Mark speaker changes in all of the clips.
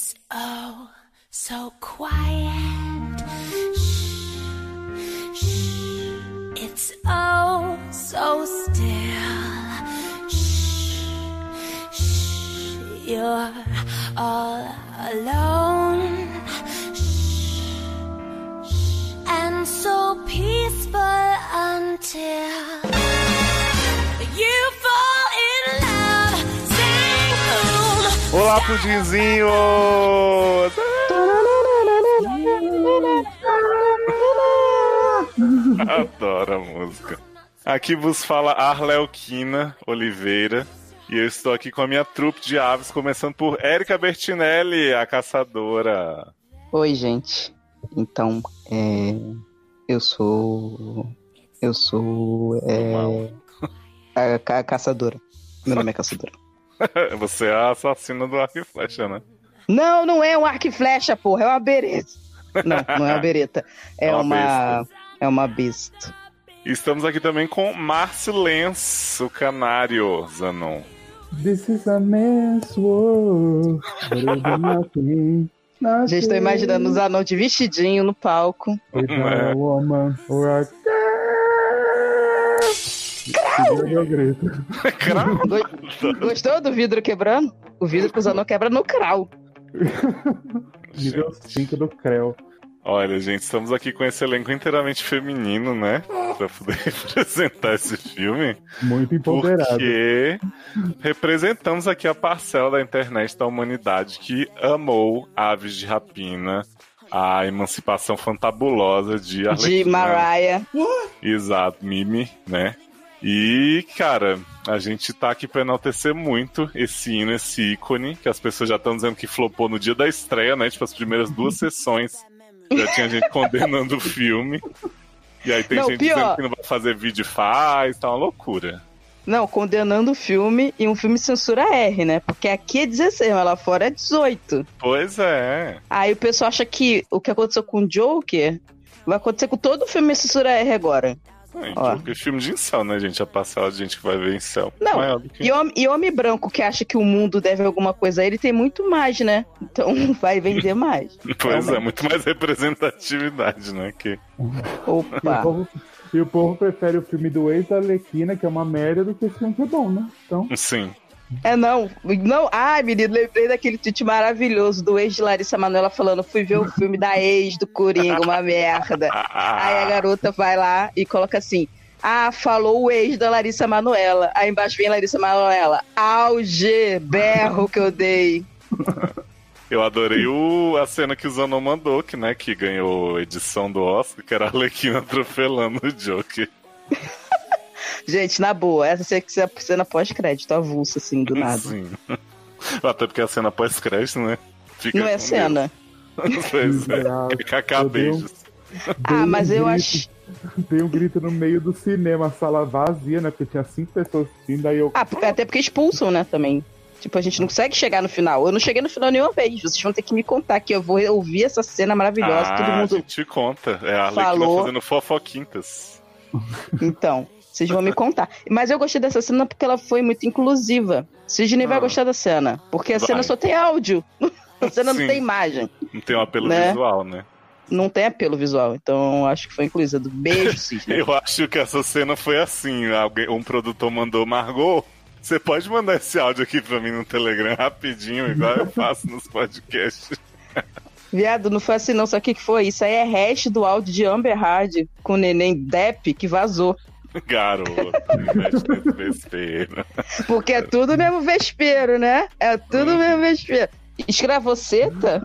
Speaker 1: It's oh so quiet. Shh, shh. It's oh so still. Shh, shh. You're all alone. Shh, shh. And so peaceful until
Speaker 2: pudinzinho! Adoro a música. Aqui vos fala Arleoquina Oliveira. E eu estou aqui com a minha trupe de aves, começando por Érica Bertinelli, a caçadora.
Speaker 3: Oi, gente. Então, é, eu sou. Eu sou. É, a, ca- caçadora. Meu nome é caçadora.
Speaker 2: Você é a assassina do arco e flecha, né?
Speaker 3: Não, não é um arco e flecha, porra, é uma bereta. Não, não é uma bereta. É,
Speaker 2: É uma
Speaker 3: uma. É uma besta.
Speaker 2: Estamos aqui também com Márcio Lenz, o canário, Zanon.
Speaker 4: This is a man's world. Nothing, nothing
Speaker 3: Já estou imaginando os anão de vestidinho no palco.
Speaker 4: without a woman or a. Grito.
Speaker 3: Go- Gostou do vidro quebrando? O vidro que os anão quebra no crawl.
Speaker 4: Nível 5 do Creu.
Speaker 2: Olha, gente, estamos aqui com esse elenco inteiramente feminino, né? Pra poder representar esse filme.
Speaker 4: Muito empoderado.
Speaker 2: Porque representamos aqui a parcela da internet da humanidade que amou Aves de Rapina, a emancipação fantabulosa de
Speaker 3: De
Speaker 2: Arlequina.
Speaker 3: Mariah.
Speaker 2: Exato, Mimi, né? E, cara, a gente tá aqui pra enaltecer muito esse hino, esse ícone, que as pessoas já estão dizendo que flopou no dia da estreia, né? Tipo, as primeiras duas sessões já tinha gente condenando o filme. E aí tem
Speaker 3: Não,
Speaker 2: gente
Speaker 3: pior.
Speaker 2: dizendo que não vai fazer vídeo e faz, tá uma loucura.
Speaker 3: Não, condenando o filme e um filme censura R, né? Porque aqui é 16, mas lá fora é 18.
Speaker 2: Pois é.
Speaker 3: Aí o pessoal acha que o que aconteceu com o Joker vai acontecer com todo filme censura R agora.
Speaker 2: Ai,
Speaker 3: Ó.
Speaker 2: Joker, filme de incel, né, gente? A parcela de gente que vai ver incel.
Speaker 3: Não,
Speaker 2: que...
Speaker 3: E homem, e homem branco que acha que o mundo deve alguma coisa a ele tem muito mais, né? Então vai vender mais.
Speaker 2: Pois é, muito mais representatividade, né? Que...
Speaker 4: E o,
Speaker 3: Opa.
Speaker 4: povo, e o povo prefere o filme do ex da Alequina, que é uma merda, do que esse filme que é bom, né? Então,
Speaker 2: Sim.
Speaker 3: É não. Não. Ai, menino, lembrei daquele tweet maravilhoso do ex de Larissa Manoela falando: fui ver o filme da ex do Coringa, uma merda. Aí a garota vai lá e coloca assim: Ah, falou o ex da Larissa Manoela. Aí embaixo vem Larissa Manoela. Auge, berro que eu dei.
Speaker 2: Eu adorei o, a cena que o Zanon mandou, que, né, que ganhou edição do Oscar, que era a Arlequina atropelando o Joker.
Speaker 3: Gente, na boa, essa cena- essa cena pós-crédito, avulsa, assim, do nada.
Speaker 2: Sim. Até porque a cena pós-crédito, né? Fica
Speaker 3: Não é cena.
Speaker 2: Pois é.
Speaker 4: Deus.
Speaker 2: beijos.
Speaker 3: Ah, mas eu acho.
Speaker 4: Dei um grito no meio do cinema, a sala vazia, né? Porque tinha cinco pessoas assistindo, aí eu.
Speaker 3: Ah, até porque expulsam, né, também. Tipo, a gente não consegue chegar no final. Eu não cheguei no final nenhuma vez. Vocês vão ter que me contar que eu vou ouvir essa cena maravilhosa.
Speaker 2: Ah,
Speaker 3: todo
Speaker 2: a
Speaker 3: mundo.
Speaker 2: gente conta. É a Arlequina
Speaker 3: falou.
Speaker 2: fazendo fofoquintas.
Speaker 3: Então, vocês vão me contar. Mas eu gostei dessa cena porque ela foi muito inclusiva. Sidney vai
Speaker 2: Ah.
Speaker 3: gostar da cena. Porque a
Speaker 2: Vai.
Speaker 3: cena só tem áudio. A cena
Speaker 2: Sim.
Speaker 3: não tem imagem.
Speaker 2: Não tem um apelo
Speaker 3: Né?
Speaker 2: visual, né?
Speaker 3: Não tem apelo visual. Então, acho que foi inclusiva. Beijo, Sidney.
Speaker 2: Eu acho que essa cena foi assim. Alguém, um produtor mandou, Margot, você pode mandar esse áudio aqui pra mim no Telegram rapidinho, igual eu faço nos podcasts.
Speaker 3: Viado, não foi assim não. O que que foi? Isso aí é hash do áudio de Amber Hard com o neném Depp que vazou.
Speaker 2: Garoto.
Speaker 3: Porque é tudo mesmo vespeiro, né? É tudo mesmo vespeiro. Escravoceta?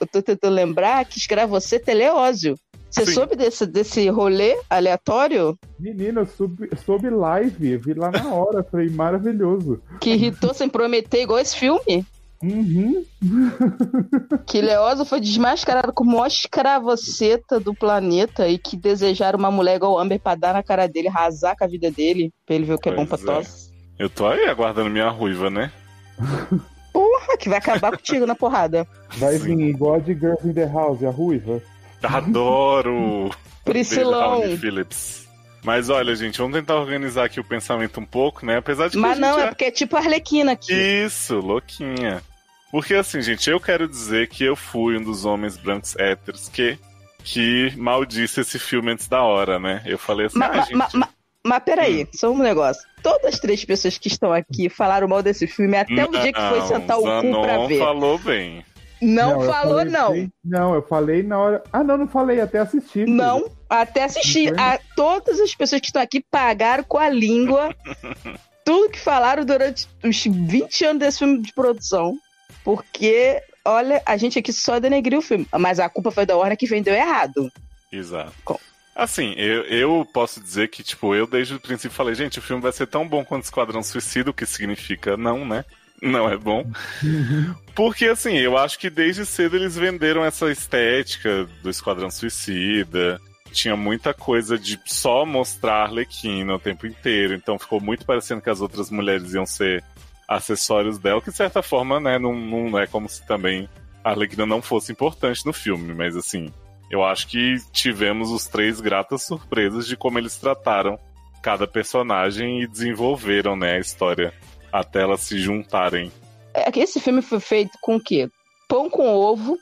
Speaker 3: Eu tô tentando lembrar que escravoceta é Leózio. Você
Speaker 2: Sim.
Speaker 3: soube desse, desse rolê aleatório
Speaker 4: Menino, eu soube, soube live, vi lá na hora, falei, maravilhoso.
Speaker 3: que irritou sem prometer igual esse filme?
Speaker 4: Uhum.
Speaker 3: Que Leózio foi desmascarado como maior escravoceta do planeta e que desejaram uma mulher igual Amber pra dar na cara dele, arrasar com a vida dele, pra ele ver o que é bom pra
Speaker 2: Pois é.
Speaker 3: tosse.
Speaker 2: Eu tô aí aguardando minha ruiva, né?
Speaker 3: Porra, que vai acabar contigo na porrada.
Speaker 4: Vai
Speaker 2: Sim.
Speaker 4: vir igual a de Girls in the House, a ruiva.
Speaker 2: Adoro!
Speaker 3: Priscilão.
Speaker 2: Phillips. Mas olha, gente, vamos tentar organizar aqui o pensamento um pouco, né? Apesar de que a
Speaker 3: Mas
Speaker 2: gente
Speaker 3: não,
Speaker 2: já-
Speaker 3: é porque é tipo Arlequina aqui.
Speaker 2: Isso, louquinha. Porque assim, gente, eu quero dizer que eu fui um dos homens brancos héteros que, que maldisse esse filme antes da hora, né? Eu falei assim,
Speaker 3: Ma-
Speaker 2: ah, gente...
Speaker 3: ma- ma- Mas peraí, só um negócio. Todas as três pessoas que estão aqui falaram mal desse filme até o dia que foi
Speaker 2: não,
Speaker 3: sentar o cu pra ver.
Speaker 2: falou bem.
Speaker 3: Não,
Speaker 4: eu
Speaker 3: falou,
Speaker 4: falei
Speaker 3: não.
Speaker 4: Não, eu falei na hora. Ah, não, não falei, até assisti. filho.
Speaker 3: Não, até assistir.
Speaker 4: Não foi?
Speaker 3: A, todas as pessoas que estão aqui pagaram com a língua tudo que falaram durante os 20 anos desse filme de produção. Porque, olha, a gente aqui só denegriu o filme. Mas a culpa foi da Warner que vendeu errado.
Speaker 2: Exato.
Speaker 3: Com-
Speaker 2: Assim, eu, eu posso dizer que, tipo, eu desde o princípio falei, gente, o filme vai ser tão bom quanto Esquadrão Suicida, o que significa não, né? Não é bom. Porque, assim, eu acho que desde cedo eles venderam essa estética do Esquadrão Suicida. Tinha muita coisa de só mostrar a Arlequina o tempo inteiro. Então ficou muito parecendo que as outras mulheres iam ser acessórios dela, que de certa forma, né, não, não é como se também a Arlequina não fosse importante no filme. Mas, assim, eu acho que tivemos os três gratas surpresas de como eles trataram cada personagem e desenvolveram, né, a história até elas se juntarem.
Speaker 3: É que esse filme foi feito com o quê? Pão com ovo.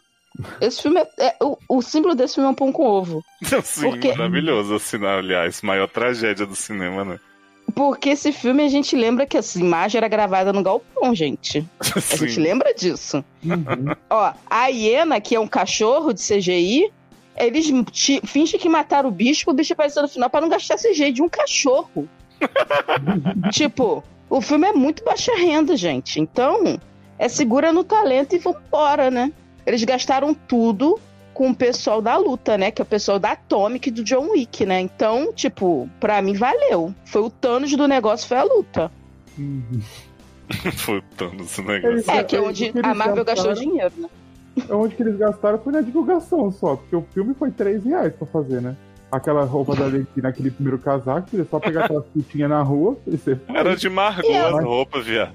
Speaker 3: Esse filme é. é- o, o símbolo desse filme é um pão com ovo.
Speaker 2: Sim,
Speaker 3: Porque-
Speaker 2: maravilhoso, assim, aliás, maior tragédia do cinema, né?
Speaker 3: Porque esse filme a gente lembra que essa imagem era gravada no galpão, gente. A gente
Speaker 2: Sim.
Speaker 3: lembra disso.
Speaker 4: Uhum.
Speaker 3: Ó, a hiena, que é um cachorro de CGI, eles fingem que mataram o bicho pro bicho aparecer no final pra não gastar CGI de um cachorro. tipo, o filme é muito baixa renda, gente. Então, é segura no talento e vambora, né? Eles gastaram tudo com o pessoal da luta, né? Que é o pessoal da Atomic e do John Wick, né? Então, tipo, pra mim valeu. Foi o Thanos do negócio, foi a luta.
Speaker 4: Uhum.
Speaker 2: Foi o Thanos o negócio.
Speaker 3: É, que é
Speaker 4: É,
Speaker 3: onde
Speaker 4: eles
Speaker 3: a Marvel gastou dinheiro, né?
Speaker 4: Onde que eles gastaram foi na divulgação só, porque o filme foi 3 reais pra fazer, né? Aquela roupa da Arlequina, aquele primeiro casaco, é só pegar aquela fitinha na rua e você
Speaker 2: Era de Margot
Speaker 3: E
Speaker 2: as roupas, viado.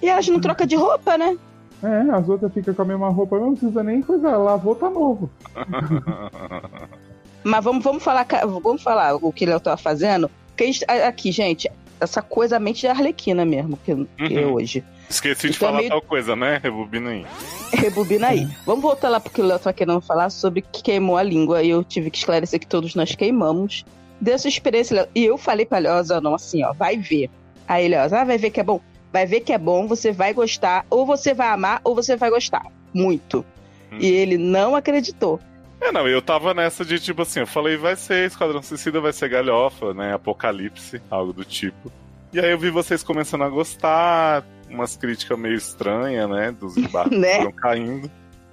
Speaker 3: E elas não trocam de roupa, né?
Speaker 4: É, as outras ficam com a mesma roupa, não precisa nem coisa, lavou, tá novo.
Speaker 3: Mas vamos, vamos falar, vamos falar o que ele tava fazendo. Porque a gente- a- aqui, gente, essa coisa a mente de Arlequina mesmo, que, que é
Speaker 2: Uhum.
Speaker 3: hoje.
Speaker 2: Esqueci de
Speaker 3: Então é
Speaker 2: falar
Speaker 3: meio-
Speaker 2: tal coisa, né? Rebobina aí.
Speaker 3: Rebobina aí. Vamos voltar lá porque o Léo tá querendo falar sobre que queimou a língua. E eu tive que esclarecer que todos nós queimamos. Dessa experiência, Léo. E eu falei pra Léo, ó, não, assim, ó, vai ver. Aí ele, ó, ah, vai ver que é bom. Vai ver que é bom, você vai gostar. Ou você vai amar, ou você vai gostar. Muito.
Speaker 2: Hum.
Speaker 3: E ele não acreditou.
Speaker 2: É, não, eu tava nessa de tipo assim, eu falei, vai ser Esquadrão Suicida, vai ser galhofa, né? Apocalipse, algo do tipo. E aí eu vi vocês começando a gostar, umas críticas meio estranhas, né? Dos embarques que
Speaker 3: Né?
Speaker 2: foram caindo.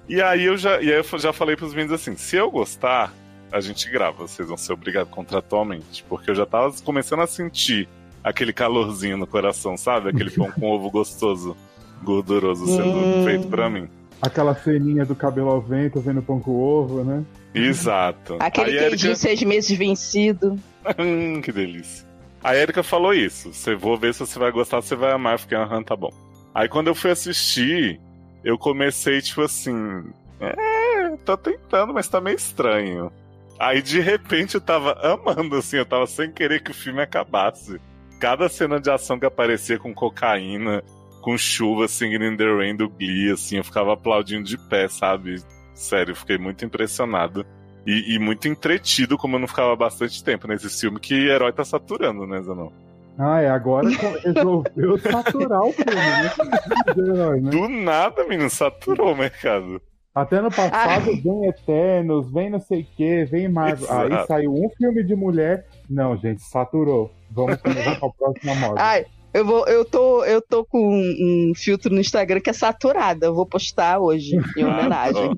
Speaker 2: E aí eu já, e aí eu já falei pros meninos assim, se eu gostar, a gente grava, vocês vão ser obrigados contratualmente. Porque eu já tava começando a sentir aquele calorzinho no coração, sabe? Aquele pão com ovo gostoso, gorduroso sendo
Speaker 3: Hum.
Speaker 2: feito pra mim.
Speaker 4: Aquela ceninha do cabelo ao vento, vendo pão com ovo, né?
Speaker 2: Exato.
Speaker 3: Aquele
Speaker 2: a Erika-
Speaker 3: queijinho seis meses vencido.
Speaker 2: Hum, que delícia. A Erika falou isso. Você vou ver se você vai gostar, se você vai amar. Eu fiquei, aham, tá bom. Aí quando eu fui assistir, eu comecei, tipo assim. É, tô tentando, mas tá meio estranho. Aí de repente eu tava amando, assim, eu tava sem querer que o filme acabasse. Cada cena de ação que aparecia com cocaína, com chuva, singing in the rain do Glee, assim, eu ficava aplaudindo de pé, sabe? Sério, fiquei muito impressionado. E, e muito entretido, como eu não ficava bastante tempo nesse filme, que herói tá saturando, né, Zanon?
Speaker 4: Ah, é, agora resolveu saturar o filme, né?
Speaker 2: Do nada, menino, saturou o mercado.
Speaker 4: Até no passado vem Eternos, vem não sei o que, vem Marvel. Aí saiu um filme de mulher. Não, gente, saturou. Vamos começar com a próxima moda.
Speaker 3: Ai, eu vou, eu tô, eu tô com um, um filtro no Instagram que é saturada. Eu vou postar hoje em homenagem.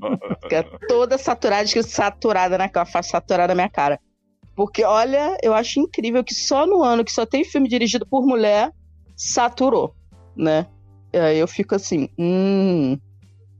Speaker 3: que é toda saturada, escrito saturada na cara, faz saturada na minha cara. Porque, olha, eu acho incrível que só no ano que só tem filme dirigido por mulher, saturou, né? E aí eu fico assim, hum.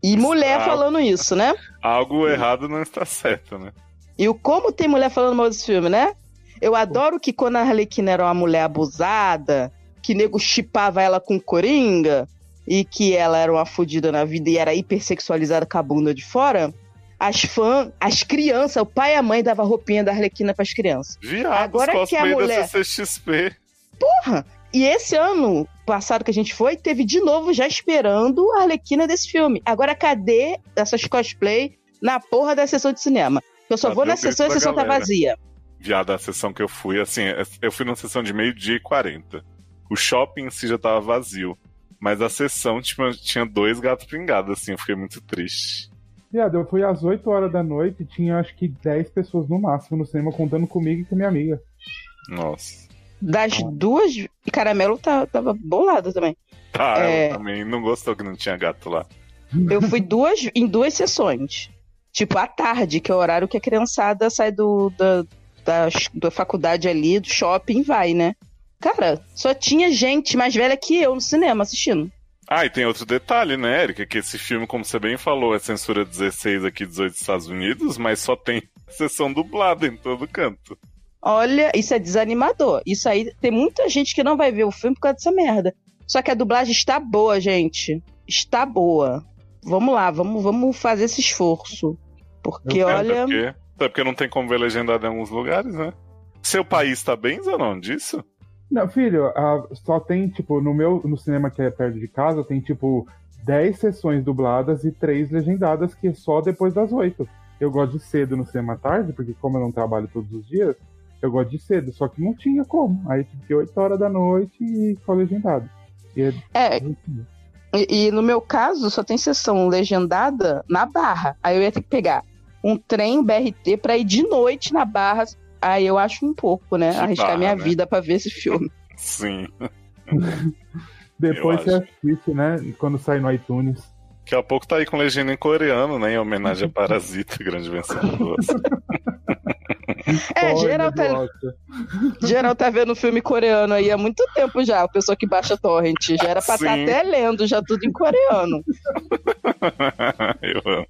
Speaker 3: E mulher
Speaker 2: Ah.
Speaker 3: falando isso, né?
Speaker 2: Algo errado não está certo, né?
Speaker 3: E o como tem mulher falando mal desse filme, né? Eu adoro que quando a Arlequina era uma mulher abusada, que nego chipava ela com Coringa, e que ela era uma fodida na vida e era hipersexualizada com a bunda de fora, as fãs, as crianças, o pai e a mãe dava roupinha da Arlequina pras crianças.
Speaker 2: Viado,
Speaker 3: Agora que a mulher-
Speaker 2: da CCXP.
Speaker 3: Porra! E esse ano, passado que a gente foi, teve de novo já esperando a Arlequina desse filme. Agora, cadê essas cosplay na porra da sessão de cinema? Eu só
Speaker 2: Cadê
Speaker 3: vou
Speaker 2: o
Speaker 3: na sessão e a
Speaker 2: da
Speaker 3: sessão tá
Speaker 2: galera?
Speaker 3: vazia.
Speaker 2: Viado, a sessão que eu fui, assim, eu fui numa sessão de meio-dia e 40. O shopping em si já tava vazio. Mas a sessão tipo, tinha dois gatos pingados, assim, eu fiquei muito triste.
Speaker 4: Viado, eu fui às 8 horas da noite e tinha acho que 10 pessoas no máximo no cinema contando comigo e com minha amiga.
Speaker 2: Nossa.
Speaker 3: Das duas, e Caramelo tá- tava bolado também.
Speaker 2: Tá,
Speaker 3: É.
Speaker 2: ela também não gostou que não tinha gato lá.
Speaker 3: Eu fui duas, em duas sessões. Tipo, à tarde, que é o horário que a criançada sai do, da, da, da faculdade ali, do shopping e vai, né? Cara, só tinha gente mais velha que eu no cinema assistindo.
Speaker 2: Ah, e tem outro detalhe, né, Erika? Que esse filme, como você bem falou, é censura 16 aqui, 18 dos Estados Unidos, mas só tem sessão dublada em todo canto.
Speaker 3: Olha, isso é desanimador. Isso aí tem muita gente que não vai ver o filme por causa dessa merda. Só que a dublagem está boa, gente. Está boa. Vamos lá, vamos, vamos fazer esse esforço. Porque, olha.
Speaker 2: Até porque, até porque não tem como ver legendado em alguns lugares, né? Seu país tá bem, Zanon, disso?
Speaker 4: Não, filho, a- só tem, tipo, no meu no cinema que é perto de casa, tem, tipo, 10 sessões dubladas e 3 legendadas, que é só depois das 8. Eu gosto de cedo no cinema à tarde, porque como eu não trabalho todos os dias, eu gosto de cedo, só que não tinha como. Aí tive que 8 horas da noite e só legendado. E é-
Speaker 3: É, e, e no meu caso, só tem sessão legendada na Barra. Aí eu ia ter que pegar um trem BRT pra ir de noite na Barra. Aí eu acho um pouco, né?
Speaker 2: Que
Speaker 3: Arriscar
Speaker 2: barra,
Speaker 3: minha
Speaker 2: né?
Speaker 3: vida pra ver esse filme.
Speaker 2: Sim.
Speaker 4: Depois
Speaker 2: Eu
Speaker 4: você
Speaker 2: acho.
Speaker 4: assiste, né? Quando sai no iTunes.
Speaker 2: Daqui a pouco tá aí com legenda em coreano, né? Em homenagem a Parasita, grande vencedor.
Speaker 3: É, geral tá, geral tá vendo filme coreano aí há muito tempo já. A pessoa que baixa torrent. Já era pra estar
Speaker 2: Sim.
Speaker 3: até lendo, já tudo em coreano.
Speaker 2: Eu amo.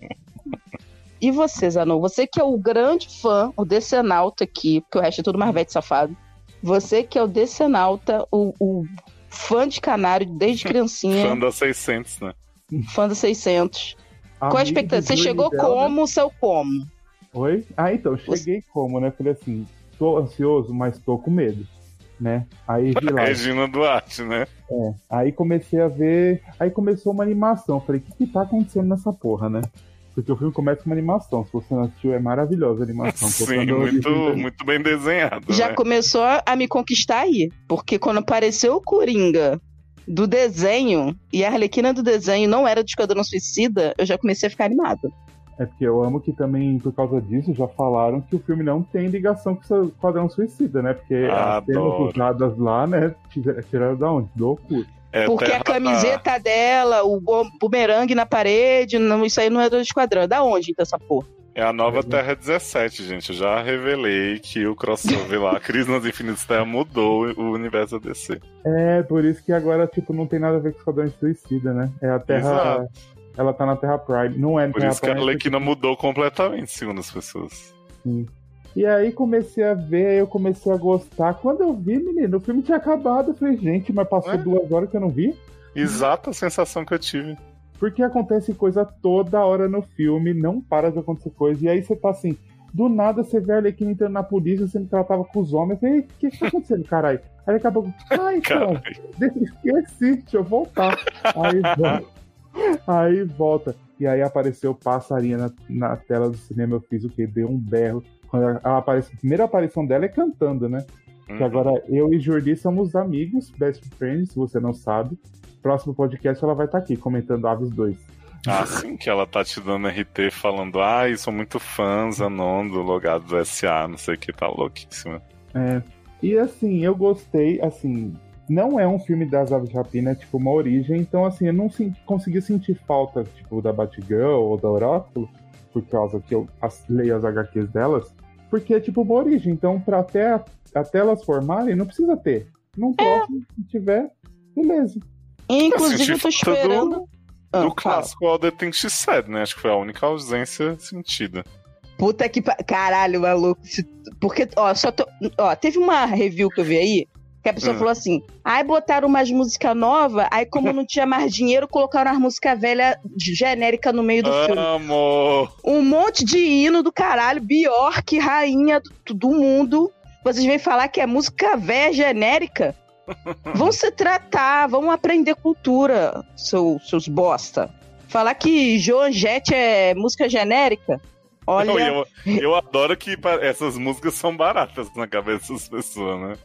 Speaker 3: E você, Zanon? Você que é o grande fã, o decenalta aqui, porque o resto é tudo mais velho e safado. Você que é o decenalta, o, o fã de canário desde criancinha,
Speaker 2: Fã da 600, né?
Speaker 3: fã dos 600. Qual a
Speaker 4: Amigo
Speaker 3: expectativa? Você chegou
Speaker 4: né?
Speaker 3: como, seu como?
Speaker 4: Oi? Ah, então, eu cheguei como, né? Falei assim, tô ansioso, mas tô com medo, né? Aí vi lá.
Speaker 2: Regina Duarte, né?
Speaker 4: É, aí comecei a ver. Aí começou uma animação. Falei, o que, que tá acontecendo nessa porra, né? Porque o filme começa com uma animação. Se você não assistiu, é maravilhosa a animação.
Speaker 2: Sim,
Speaker 4: a
Speaker 2: muito, muito bem desenhado.
Speaker 3: Já
Speaker 2: né?
Speaker 3: começou a me conquistar aí. Porque quando apareceu o Coringa do desenho e a Arlequina do desenho não era do Esquadrão Suicida, eu já comecei a ficar animado.
Speaker 4: É porque eu amo que também, por causa disso, já falaram que o filme não tem ligação com o Esquadrão Suicida, né? Porque as cenas
Speaker 2: Adoro.
Speaker 4: usadas lá, né? tira- Tiraram da onde? Do Oculto.
Speaker 2: É
Speaker 3: Porque
Speaker 2: terra
Speaker 3: a camiseta dela, o bumerangue na parede, não, isso aí não é do Esquadrão. É da onde, então, essa porra?
Speaker 2: É a nova Terra 17, gente. Eu já revelei que o crossover lá, a Crise nas Infinitas Terras, mudou o universo da DC.
Speaker 4: É, por isso que agora, tipo, não tem nada a ver com o Esquadrão Suicida, né? É a Terra.
Speaker 2: Exato.
Speaker 4: Ela tá na Terra Prime. Não é
Speaker 2: Por
Speaker 4: Terra
Speaker 2: isso que a
Speaker 4: Prime.
Speaker 2: Arlequina mudou completamente, segundo as pessoas.
Speaker 4: E aí comecei a ver, aí eu comecei a gostar. Quando eu vi, menino, o filme tinha acabado. Eu falei, gente, mas passou
Speaker 2: Ué?
Speaker 4: duas horas que eu não vi.
Speaker 2: Exata sensação que eu tive.
Speaker 4: Porque acontece coisa toda hora no filme, não para de acontecer coisa. E aí você tá assim, do nada você vê a Arlequina entrando na polícia, você tratava com os homens. Eu falei, o que que tá acontecendo, caralho? Aí daqui a pouco, ah, então, esqueci, deixa eu voltar. Aí. Aí volta. E aí apareceu passarinha na, na tela do cinema, eu fiz o quê? Dei um berro. Quando ela, ela aparece, a primeira aparição dela é cantando, né?
Speaker 2: Uhum.
Speaker 4: Que agora eu e Jordi somos amigos, best friends, se você não sabe. Próximo podcast ela vai estar aqui comentando Aves 2.
Speaker 2: Assim que ela tá te dando RT falando, ai, sou muito fã, Zanon, do logado do SA, não sei o que, tá louquíssima.
Speaker 4: É. E assim, eu gostei, assim, não é um filme das Aves de Rapina, é tipo uma origem, então assim, eu não sen- consegui sentir falta, tipo, da Batgirl ou da Oráculo, por causa que eu as- leio as HQs delas, porque é tipo uma origem, então pra até, até elas formarem, não precisa ter. Num próximo, se tiver, beleza.
Speaker 3: Inclusive, eu tô
Speaker 2: senti
Speaker 3: esperando. Ah,
Speaker 2: do
Speaker 3: fala.
Speaker 2: clássico All the Things She Said, né? Acho que foi a única ausência sentida.
Speaker 3: Puta que. pa- Caralho, maluco. Porque, ó, só tô... ó, teve uma review que eu vi aí. Que a pessoa
Speaker 2: Hum.
Speaker 3: falou assim: aí botaram umas música nova, aí como não tinha mais dinheiro, colocaram as música velha genérica no meio do filme.
Speaker 2: Amo!
Speaker 3: Um monte de hino do caralho, Bjork, rainha do, do mundo. Vocês vêm falar que é música velha genérica? Vão se tratar, vão aprender cultura, seu, seus bosta. Falar que Joan Jett é música genérica. Olha.
Speaker 2: Não, eu, eu adoro que essas músicas são baratas na cabeça das pessoas, né?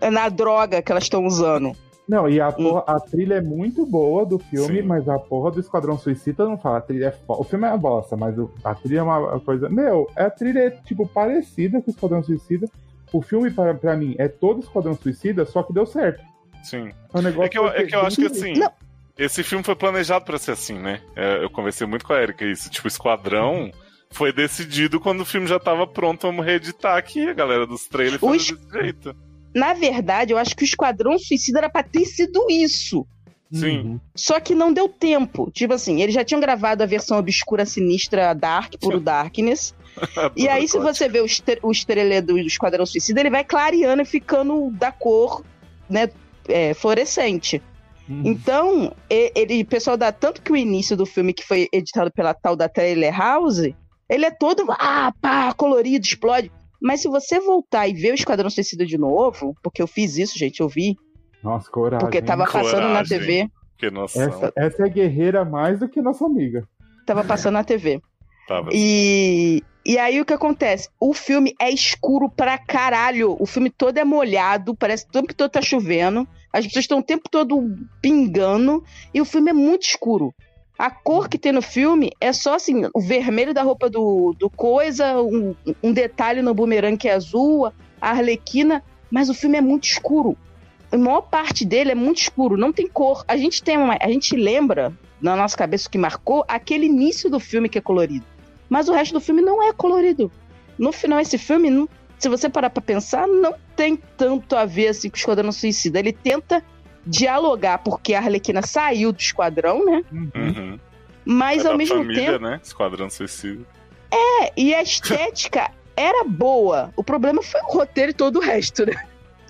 Speaker 3: É na droga que elas estão usando.
Speaker 4: Não, e a, porra- a trilha é muito boa do filme,
Speaker 2: Sim.
Speaker 4: mas a porra do Esquadrão Suicida não fala. A trilha é fo... O filme é uma bosta, mas o- a trilha é uma coisa. Meu, a trilha é tipo parecida com o Esquadrão Suicida. O filme, pra, pra mim, é todo Esquadrão Suicida, só que deu certo.
Speaker 2: Sim.
Speaker 4: É, um negócio
Speaker 2: É que eu, é que eu acho que assim.
Speaker 3: Não.
Speaker 2: Esse filme foi planejado pra ser assim, né? É, eu conversei muito com a Erika isso. Tipo, Esquadrão foi decidido quando o filme já tava pronto, vamos reeditar aqui a galera dos trailers fazer
Speaker 3: es-
Speaker 2: desse jeito.
Speaker 3: Na verdade, eu acho que o Esquadrão Suicida era pra ter sido isso.
Speaker 2: Sim.
Speaker 4: Uhum.
Speaker 3: Só que não deu tempo. Tipo assim, eles já tinham gravado a versão obscura, sinistra, Dark, puro Darkness. E aí, se você vê o, estre o estrelê do Esquadrão Suicida, ele vai clareando e ficando da cor, né, é, fluorescente.
Speaker 4: Uhum.
Speaker 3: Então, e- ele, o pessoal dá tanto que o início do filme, que foi editado pela tal da Trailer House, ele é todo, ah, pá, colorido, explode. Mas se você voltar e ver o Esquadrão Suicida de novo, porque eu fiz isso, gente, eu vi,
Speaker 4: Nossa, coragem.
Speaker 3: porque tava passando na. TV,
Speaker 2: Que noção.
Speaker 4: Essa, essa é guerreira mais do que nossa amiga.
Speaker 3: tava passando na TV.
Speaker 2: Tava.
Speaker 3: E, e aí o que acontece? O filme é escuro pra caralho. O filme todo é molhado, parece que o tempo todo tá chovendo. As pessoas estão o tempo todo pingando. E o filme é muito escuro. A cor que tem no filme é só assim: o vermelho da roupa do, do coisa, um, um detalhe no bumerangue que é azul, a arlequina. Mas o filme é muito escuro. A maior parte dele é muito escuro, não tem cor. A gente tem uma, a gente lembra na nossa cabeça o que marcou aquele início do filme que é colorido. Mas o resto do filme não é colorido. No final, esse filme, se você parar pra pensar, não tem tanto a ver assim com o Esquadrão Suicida. Ele tenta dialogar, porque a Arlequina saiu do esquadrão, né?
Speaker 2: Uhum.
Speaker 3: Mas
Speaker 2: É
Speaker 3: ao mesmo
Speaker 2: família,
Speaker 3: tempo.
Speaker 2: né? Esquadrão Suicida.
Speaker 3: É, e a estética era boa. O problema foi o roteiro e todo o resto, né?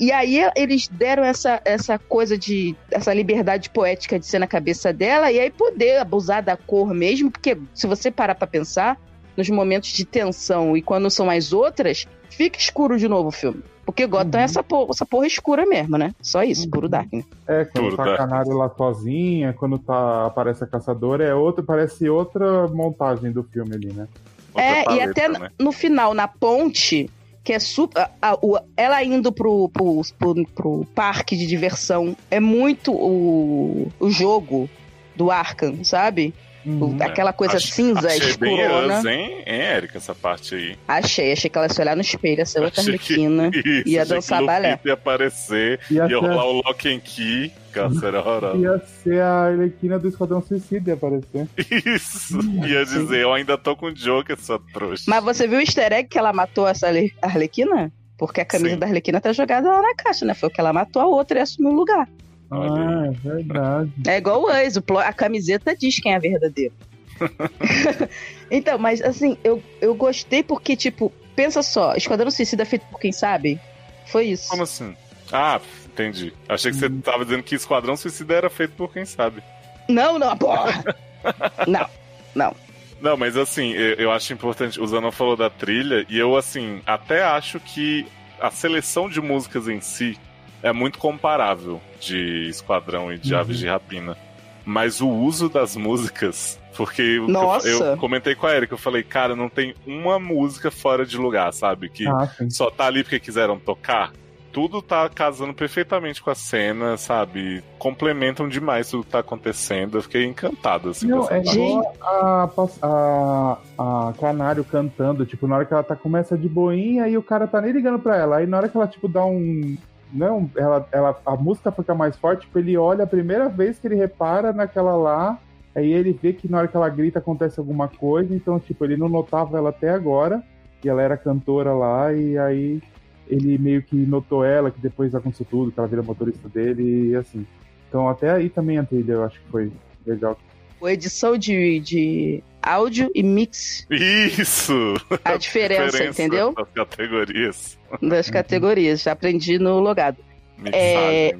Speaker 3: E aí eles deram essa, essa coisa de. essa liberdade poética de ser na cabeça dela, e aí poder abusar da cor mesmo, porque se você parar pra pensar, nos momentos de tensão e quando são as outras, fica escuro de novo o filme. Porque Gotham
Speaker 4: Uhum.
Speaker 3: é essa porra, essa porra escura mesmo, né? Só isso,
Speaker 4: Uhum.
Speaker 3: puro Dark. né?
Speaker 4: É, quando
Speaker 2: Tudo,
Speaker 4: tá a canário lá sozinha, quando tá, aparece a caçadora, é outra, parece outra montagem do filme ali, né?
Speaker 2: Outra
Speaker 3: É, e
Speaker 2: paleta,
Speaker 3: até
Speaker 2: né?
Speaker 3: no final, na ponte, que é super. a- a- o- ela indo pro, pro, pro, pro parque de diversão é muito o, o jogo do Arkham, sabe?
Speaker 4: Uhum.
Speaker 3: aquela coisa
Speaker 2: Acho-
Speaker 3: cinza,
Speaker 2: achei bem
Speaker 3: escurona.
Speaker 2: Us, hein, hein, Érica, essa parte aí.
Speaker 3: Achei, achei que ela ia se olhar no espelho, essa outra
Speaker 2: Achei que-
Speaker 3: arlequina. Ia
Speaker 2: achei
Speaker 3: dançar
Speaker 2: que
Speaker 3: balé.
Speaker 2: Ia aparecer,
Speaker 4: Ia,
Speaker 2: ia
Speaker 4: ser,
Speaker 2: rolar o Lock and Key, horrorosa.
Speaker 4: ia ser a Arlequina do Esquadrão Suicida ia aparecer.
Speaker 2: Isso, ia dizer, eu ainda tô com o Joker, essa trouxa.
Speaker 3: Mas você viu o easter egg que ela matou essa arle- arlequina? Porque a camisa
Speaker 2: Sim.
Speaker 3: da arlequina tá jogada lá na caixa, né? Foi o que ela matou a outra e assumiu o lugar.
Speaker 4: Ah, é verdade.
Speaker 3: É igual o ex, plo- a camiseta diz quem é verdadeiro. então, mas assim, eu, eu gostei porque, tipo, pensa só, Esquadrão Suicida é feito por quem sabe? Foi isso.
Speaker 2: Como assim? Ah, entendi. Achei que você tava dizendo que Esquadrão Suicida era feito por quem sabe.
Speaker 3: Não, não, porra! não, não.
Speaker 2: Não, mas assim, eu, eu acho importante. O Zanon falou da trilha, e eu, assim, até acho que a seleção de músicas em si é muito comparável de Esquadrão e de
Speaker 4: Uhum.
Speaker 2: Aves de Rapina. Mas o uso das músicas. Porque
Speaker 3: Nossa.
Speaker 2: eu, comentei com a Erika, eu falei, cara, não tem uma música fora de lugar, sabe? Que
Speaker 4: Ah,
Speaker 2: só tá ali porque quiseram tocar. Tudo tá casando perfeitamente com a cena, sabe? Complementam demais tudo que tá acontecendo. Eu fiquei encantado, assim,
Speaker 4: Não,
Speaker 2: com essa
Speaker 4: é igual a, a, a Canário cantando, tipo, na hora que ela tá, começa de boinha e o cara tá nem ligando pra ela. Aí na hora que ela, tipo, dá um. Não, ela, ela, a música fica mais forte, tipo, ele olha a primeira vez que ele repara naquela lá, aí ele vê que na hora que ela grita acontece alguma coisa, então, tipo, ele não notava ela até agora, e ela era cantora lá, e aí ele meio que notou ela, que depois aconteceu tudo, que ela vira motorista dele, e assim. Então até aí também a trilha eu acho que foi legal.
Speaker 3: A edição de, de áudio e mix,
Speaker 2: Isso!
Speaker 3: a diferença, entendeu?
Speaker 2: Das categorias.
Speaker 3: Das categorias. Já aprendi no logado.
Speaker 2: Mixagem,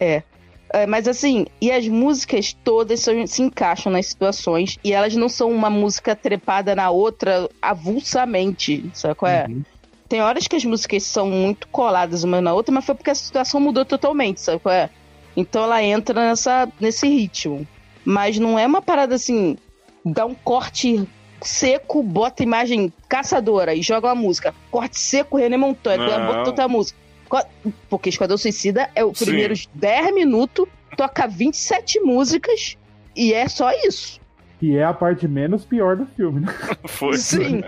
Speaker 2: né?
Speaker 3: É, mas assim, e as músicas todas são- se encaixam nas situações e elas não são uma música trepada na outra avulsamente, sabe qual é?
Speaker 4: Uhum.
Speaker 3: tem horas que as músicas são muito coladas uma na outra, mas foi porque a situação mudou totalmente, sabe qual é? Então ela entra nessa, nesse ritmo. Mas não é uma parada assim, dá um corte seco, bota imagem caçadora e joga uma música. Corte seco, René Montoya, bota outra música. Porque Esquadrão Suicida é os primeiros 10 minutos, toca 27 músicas e é só isso.
Speaker 4: Que é a parte menos pior do filme, né?
Speaker 2: Foi.
Speaker 3: Sim.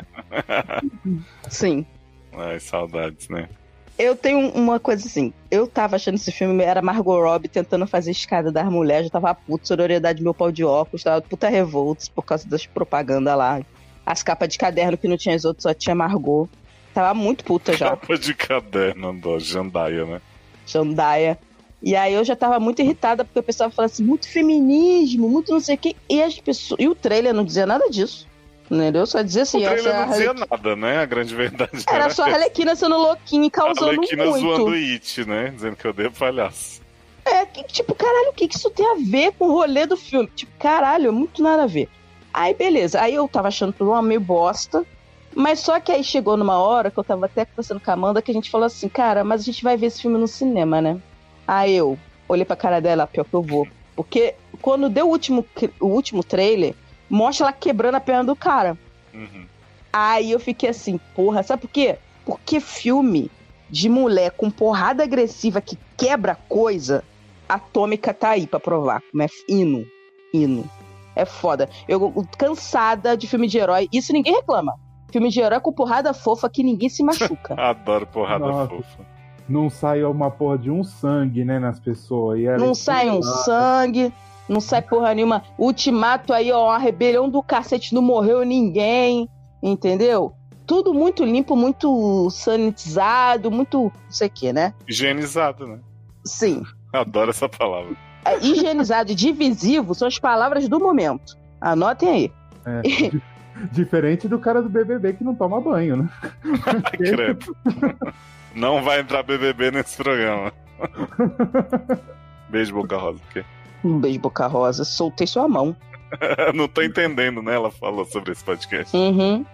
Speaker 3: Sim.
Speaker 2: Ai, saudades, né?
Speaker 3: Eu tenho uma coisa assim. Eu tava achando esse filme era Margot Robbie tentando fazer escada das mulheres. Já tava puto, sororidade meu pau de óculos. Tava puta revoltos por causa das propagandas lá. As capas de caderno que não tinha as outras, só tinha Margot. Tava muito puta já.
Speaker 2: Capa de caderno do Jandaia, né?
Speaker 3: Jandaia. E aí eu já tava muito irritada porque o pessoal falava assim, muito feminismo, muito não sei o quê. E as pessoas. E o trailer não dizia nada disso. Entendeu? Só dizia assim,
Speaker 2: o
Speaker 3: é
Speaker 2: trailer
Speaker 3: a
Speaker 2: não dizia nada, né? A grande verdade
Speaker 3: Era só a. Arlequina sendo louquinha e causando
Speaker 2: Arlequina
Speaker 3: muito.
Speaker 2: zoando o It, né? Dizendo que eu odeio palhaço.
Speaker 3: É, que, tipo, caralho, o que, que isso tem a ver com o rolê do filme? Tipo, caralho, é muito nada a ver. Aí, beleza. Aí eu tava achando tudo uma meio bosta. Mas só que aí chegou numa hora que eu tava até conversando com a Amanda que a gente falou assim, cara, mas a gente vai ver esse filme no cinema, né? Aí eu olhei pra cara dela, pior que eu vou. Porque quando deu o último, o último trailer, mostra ela quebrando a perna do cara.
Speaker 2: Uhum.
Speaker 3: Aí eu fiquei assim, porra, sabe por quê? Porque filme de mulher com porrada agressiva que quebra coisa, Atômica tá aí pra provar. Como é hino. Hino. É foda. Eu cansada de filme de herói. Isso ninguém reclama. Filme de herói com porrada fofa que ninguém se machuca.
Speaker 2: Adoro porrada
Speaker 4: Nossa.
Speaker 2: fofa.
Speaker 4: Não sai uma porra de um sangue, né, nas pessoas. E
Speaker 3: Não sai um sangue, não sai porra nenhuma. Ultimato aí, ó, a rebelião do cacete, não morreu ninguém, entendeu? Tudo muito limpo, muito sanitizado, muito. não sei o que, né?
Speaker 2: Higienizado, né?
Speaker 3: Sim.
Speaker 2: Adoro essa palavra.
Speaker 3: É, Higienizado e divisivo são as palavras do momento. Anotem aí.
Speaker 4: É, di- Diferente do cara do BBB que não toma banho, né?
Speaker 2: Ai, credo. Não vai entrar BBB nesse programa. Beijo, Boca Rosa. porque
Speaker 3: Um beijo, Boca Rosa. Soltei sua mão.
Speaker 2: Não tô entendendo, né? Ela falou sobre esse podcast.
Speaker 3: Uhum.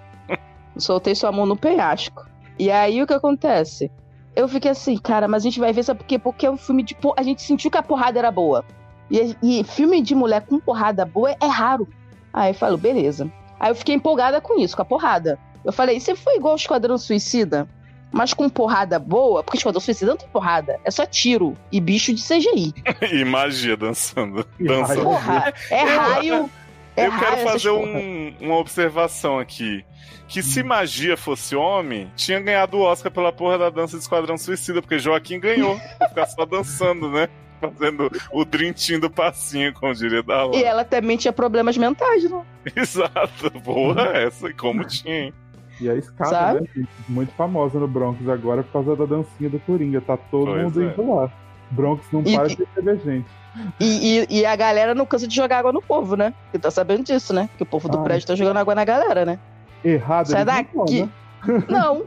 Speaker 3: Soltei sua mão no penhasco. E aí o que acontece? Eu fiquei assim, cara, mas a gente vai ver, sabe por quê? Porque é um filme de. por- A gente sentiu que a porrada era boa. E, e filme de mulher com porrada boa é raro. Aí eu falo, beleza. Aí eu fiquei empolgada com isso, com a porrada. Eu falei, você foi igual o Esquadrão Suicida, mas com porrada boa? Porque Esquadrão Suicida não tem porrada, é só tiro e bicho de CGI.
Speaker 2: E magia dançando. Dançando.
Speaker 3: Porra, é
Speaker 2: Eu-
Speaker 3: raio. É
Speaker 2: Eu
Speaker 3: raio
Speaker 2: quero fazer um- uma observação aqui. Que se magia fosse homem, tinha ganhado o Oscar pela porra da dança de Esquadrão Suicida, porque Joaquim ganhou. Ficar só dançando, né? Fazendo o drintinho do passinho, como diria da
Speaker 3: E ela também tinha problemas mentais, né?
Speaker 2: Exato. Porra, essa. e Como tinha, hein?
Speaker 4: E a escada, né? Muito famosa no Bronx agora por causa da dancinha do Coringa. Tá todo
Speaker 2: Pois
Speaker 4: mundo
Speaker 2: é.
Speaker 4: indo lá. Bronx não
Speaker 3: E-
Speaker 4: para de receber gente.
Speaker 3: E, e, e a galera não cansa de jogar água no povo, né? Porque tá sabendo disso, né? Que o povo do
Speaker 4: Ah,
Speaker 3: prédio tá jogando água na galera, né?
Speaker 4: Errado
Speaker 3: Sai
Speaker 4: não
Speaker 3: daqui.
Speaker 4: né?
Speaker 3: Não.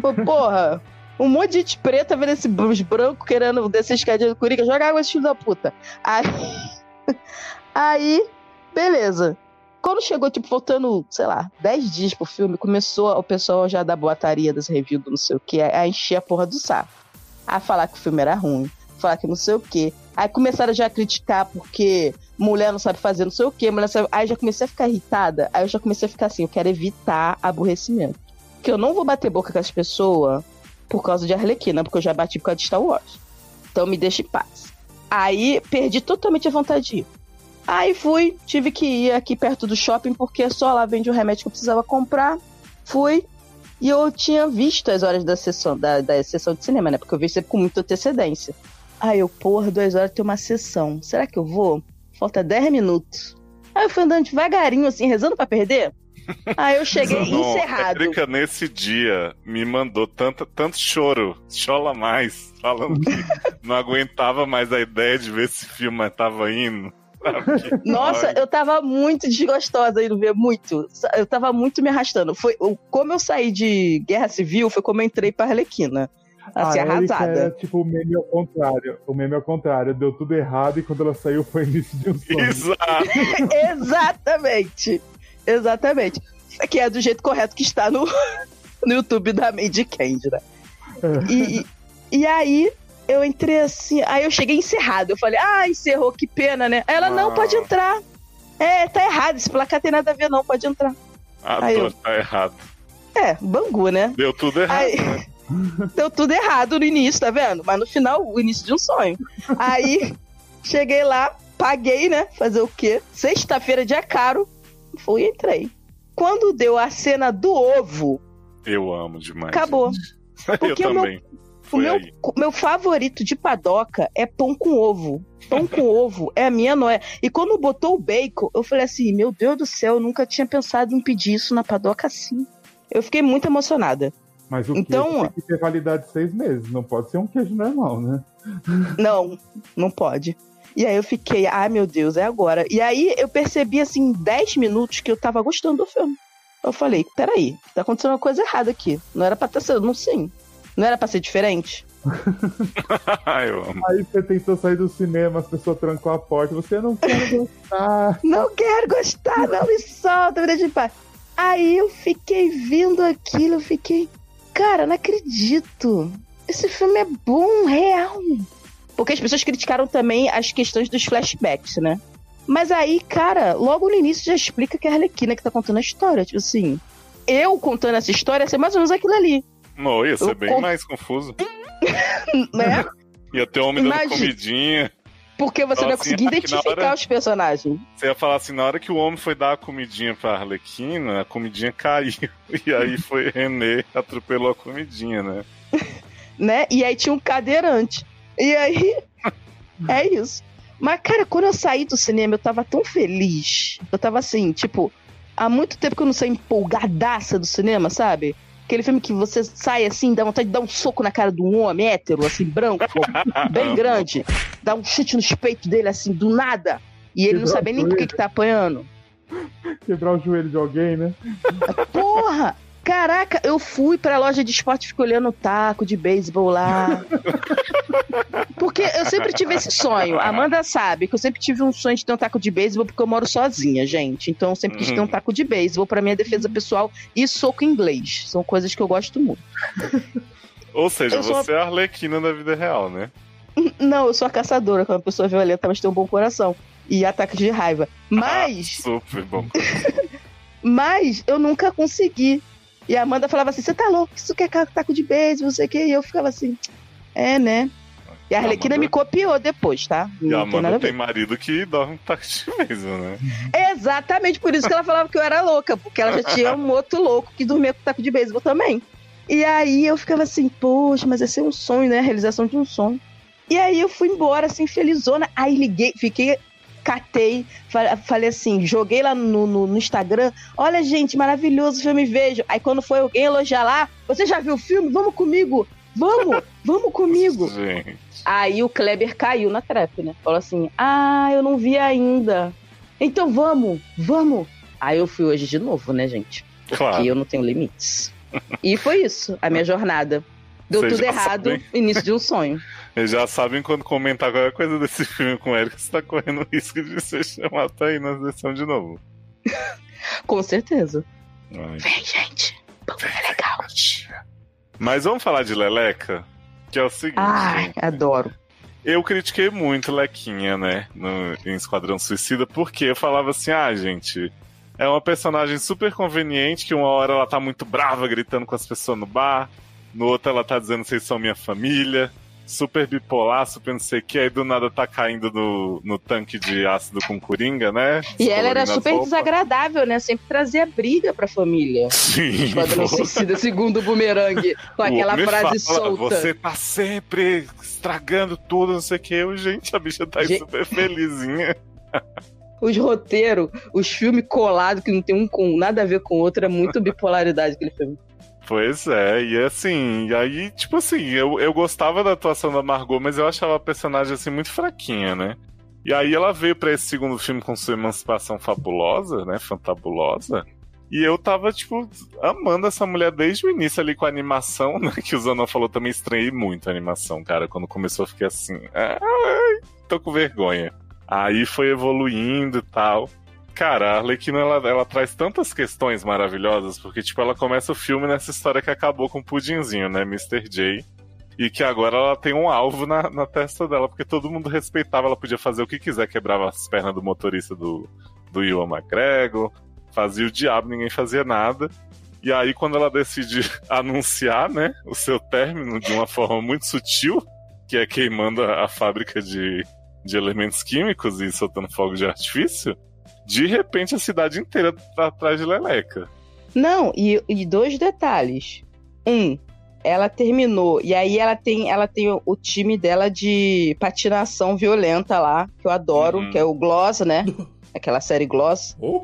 Speaker 3: Pô, Porra. Um monte de gente preta vendo esse os brancos querendo descer escadinha do Curica. Joga água, esse filho da puta. Aí. Aí, beleza. Quando chegou, tipo, faltando, sei lá, 10 dias pro filme, começou o pessoal já da boataria das reviews do não sei o que, a encher a porra do saco. A falar que o filme era ruim, falar que não sei o que. Aí começaram já a criticar porque mulher não sabe fazer não sei o que, mulher sabe... Aí já comecei a ficar irritada, aí eu já comecei a ficar assim, eu quero evitar aborrecimento. Que eu não vou bater boca com as pessoas por causa de Arlequina, porque eu já bati por causa de Star Wars. Então me deixa em paz. Aí perdi totalmente a vontade de ir. Aí fui, tive que ir aqui perto do shopping, porque só lá vende o remédio que eu precisava comprar. Fui. E eu tinha visto as horas da sessão, da, da sessão de cinema, né? Porque eu vi sempre com muita antecedência. Aí eu, porra, duas horas tem uma sessão. Será que eu vou? Falta 10 minutos. Aí eu fui andando devagarinho, assim, rezando pra perder. Aí eu cheguei
Speaker 2: Não,
Speaker 3: encerrado.
Speaker 2: A Erika, nesse dia, me mandou tanto, tanto choro, chola mais, falando que não aguentava mais a ideia de ver esse filme, mas tava indo.
Speaker 3: Nossa, eu tava muito desgostosa aí no ver, muito. Eu tava muito me arrastando. Foi, como eu saí de Guerra Civil, foi como eu entrei pra Arlequina. Assim,
Speaker 4: a Erika
Speaker 3: arrasada.
Speaker 4: era tipo o meme ao contrário. O meme ao contrário. Deu tudo errado e quando ela saiu foi início de um sonho.
Speaker 2: Exato.
Speaker 3: Exatamente. Exatamente. Que é do jeito correto que está no, no YouTube da Mandy Candy, né? E, e, e aí eu entrei assim, aí eu cheguei encerrado. Eu falei, ah, encerrou, que pena, né? Ela, não,
Speaker 2: Ah.
Speaker 3: pode entrar. É, tá errado, esse placar tem nada a ver, não, pode entrar. Aí
Speaker 2: Ator
Speaker 3: eu-
Speaker 2: tá errado.
Speaker 3: É, Bangu, né?
Speaker 2: Deu tudo errado,
Speaker 3: Aí-
Speaker 2: né?
Speaker 3: Deu tudo errado no início, tá vendo? Mas no final, o início de um sonho. Aí, cheguei lá, paguei, né? Fazer o quê? Sexta-feira, dia caro, fui e entrei. Quando deu a cena do ovo,
Speaker 2: Eu amo demais.
Speaker 3: acabou.
Speaker 2: gente. Eu
Speaker 3: Porque o meu-
Speaker 2: também.
Speaker 3: O meu,
Speaker 2: aí.
Speaker 3: meu favorito de padoca é pão com ovo. Pão com ovo é a minha noia. E quando botou o bacon, eu falei assim: Meu Deus do céu, eu nunca tinha pensado em pedir isso na padoca assim. Eu fiquei muito emocionada.
Speaker 4: Mas o
Speaker 3: Então-
Speaker 4: queijo tem que ter validade de seis meses. Não pode ser um queijo normal, né?
Speaker 3: Não, não pode. E aí eu fiquei, ai meu Deus, é agora. E aí eu percebi assim, em 10 minutos que eu tava gostando do filme. Eu falei, peraí, tá acontecendo uma coisa errada aqui. Não era pra ter sido, não sim. Não era pra ser diferente.
Speaker 2: eu amo.
Speaker 4: Aí você tentou sair do cinema, as pessoas trancou a porta. Você não quer gostar.
Speaker 3: Não quero gostar, não me solta, me deixa em paz. Aí eu fiquei vendo aquilo, eu fiquei, cara, não acredito. Esse filme é bom, real. Porque as pessoas criticaram também as questões dos flashbacks, né? Mas aí, cara, logo no início já explica que é a Arlequina que tá contando a história. Tipo assim, eu contando essa história ia ser mais ou menos aquilo ali,
Speaker 2: Não, ia ser
Speaker 3: Eu
Speaker 2: bem mais confuso.
Speaker 3: né?
Speaker 2: Ia ter homem dando
Speaker 3: Imagina.
Speaker 2: comidinha.
Speaker 3: Porque você não ia
Speaker 2: Assim,
Speaker 3: conseguir
Speaker 2: na
Speaker 3: identificar
Speaker 2: hora-
Speaker 3: os personagens.
Speaker 2: Você ia falar assim, na hora que o homem foi dar a comidinha pra Arlequina, a comidinha caiu. E aí foi René, atropelou a comidinha, né?
Speaker 3: né? E aí tinha um cadeirante. E aí, é isso. Mas, cara, quando eu saí do cinema, eu tava tão feliz. Eu tava assim, tipo, há muito tempo que eu não saio empolgadaça do cinema, sabe? Aquele filme que você sai assim, dá vontade de dar um soco na cara de um homem hétero, assim, branco, bem grande. Dá um chute nos peitos dele, assim, do nada. E ele não sabe nem por que, que tá apanhando.
Speaker 4: Quebrar o joelho de alguém, né?
Speaker 3: Porra! Caraca, eu fui pra loja de esporte e fiquei olhando o taco de beisebol lá. Porque eu sempre tive esse sonho. A Amanda sabe que eu sempre tive um sonho de ter um taco de beisebol porque eu moro sozinha, gente. Então eu sempre quis ter um taco de beisebol pra minha defesa pessoal e soco inglês. São coisas que eu gosto muito.
Speaker 2: Ou seja,
Speaker 3: Eu
Speaker 2: você é a Arlequina da vida real, né?
Speaker 3: Não, eu sou a caçadora, que é uma pessoa violenta, mas tem um bom coração. E ataques de raiva. Mas.
Speaker 2: Super bom.
Speaker 3: Mas eu nunca consegui. E a Amanda falava assim: você tá louco? Isso que é taco de beijo, não sei o quê. E eu ficava assim: é, né? E a
Speaker 2: E a
Speaker 3: Arlequina
Speaker 2: Amanda-
Speaker 3: me copiou depois, tá?
Speaker 2: E a
Speaker 3: Não tem nada
Speaker 2: Amanda
Speaker 3: a ver.
Speaker 2: tem marido que dorme táxi mesmo, né?
Speaker 3: Exatamente por isso que ela falava que eu era louca, porque ela já tinha um outro louco que dormia com taco de beisebol também. E aí eu ficava assim, poxa, mas esse é um sonho, né? A realização de um sonho. E aí eu fui embora, assim, felizona. Aí liguei, fiquei, catei, fa- falei assim, joguei lá no, no, no Instagram. Olha, gente, maravilhoso o filme, vejo. Aí quando foi alguém elogiar lá, você já viu o filme? Vamos comigo! Vamos! Vamos comigo!
Speaker 2: Gente.
Speaker 3: Aí o Kleber caiu na trap, né? Falou assim: Ah, eu não vi ainda. Então vamos, vamos. Aí eu fui hoje de novo, né, gente? Porque
Speaker 2: Claro.
Speaker 3: eu não tenho limites. E foi isso, a minha jornada. Deu tudo errado, início de um sonho.
Speaker 2: Eles já sabem quando comentar qualquer coisa desse filme com o Eric, você tá correndo risco de ser chamado aí na sessão de novo.
Speaker 3: Com certeza.
Speaker 2: Ai,
Speaker 3: Vem, gente. Bagulho é legal.
Speaker 2: Mas vamos falar de Leleca? Que é o seguinte.
Speaker 3: Ai, adoro.
Speaker 2: Eu critiquei muito Lequinha, né, no, em Esquadrão Suicida, porque eu falava assim, ah, gente, é uma personagem super conveniente, que uma hora ela tá muito brava, gritando com as pessoas no bar, no outro ela tá dizendo vocês são minha família, super bipolar, super não sei o que, aí do nada tá caindo no, no tanque de ácido com coringa, né?
Speaker 3: E ela era super
Speaker 2: roupas.
Speaker 3: desagradável, né? Sempre trazia briga pra família.
Speaker 2: Sim,
Speaker 3: Esquadrão. Suicida, segundo o bumerangue, com aquela frase
Speaker 2: fala,
Speaker 3: solta.
Speaker 2: Você tá sempre estragando tudo, não sei o que. Eu, gente, a bicha tá aí
Speaker 3: Gente-
Speaker 2: super felizinha.
Speaker 3: os roteiros, os filmes colados, que não tem um com nada a ver com o outro, é muito bipolaridade aquele filme.
Speaker 2: Pois é, e assim, e aí, tipo assim, eu, eu gostava da atuação da Margot, mas eu achava a personagem assim muito fraquinha, né? E aí ela veio pra esse segundo filme com sua emancipação fabulosa, né? Fantabulosa. E eu tava, tipo, amando essa mulher desde o início ali com a animação, né? Que o Zanon falou, também estranhei muito a animação, cara. Quando começou eu fiquei assim, ai, tô com vergonha. Aí foi evoluindo e tal. Cara, a Arlequina, ela, ela traz tantas questões maravilhosas, porque, tipo, ela começa o filme nessa história que acabou com o Pudinzinho, né, Mr. J. E que agora ela tem um alvo na, na testa dela, porque todo mundo respeitava, ela podia fazer o que quiser, quebrava as pernas do motorista do, do Iwan McGregor, fazia o diabo, ninguém fazia nada. E aí, quando ela decide anunciar, né, o seu término de uma forma muito sutil, que é queimando a, a fábrica de, de elementos químicos e soltando fogo de artifício, de repente a cidade inteira tá atrás de Leleca.
Speaker 3: Não, e, e dois detalhes. Um, ela terminou, e aí ela tem, ela tem o, o time dela de patinação violenta lá, que eu adoro,
Speaker 2: Uhum.
Speaker 3: que é o Gloss, né? Aquela série Gloss.
Speaker 5: Oh,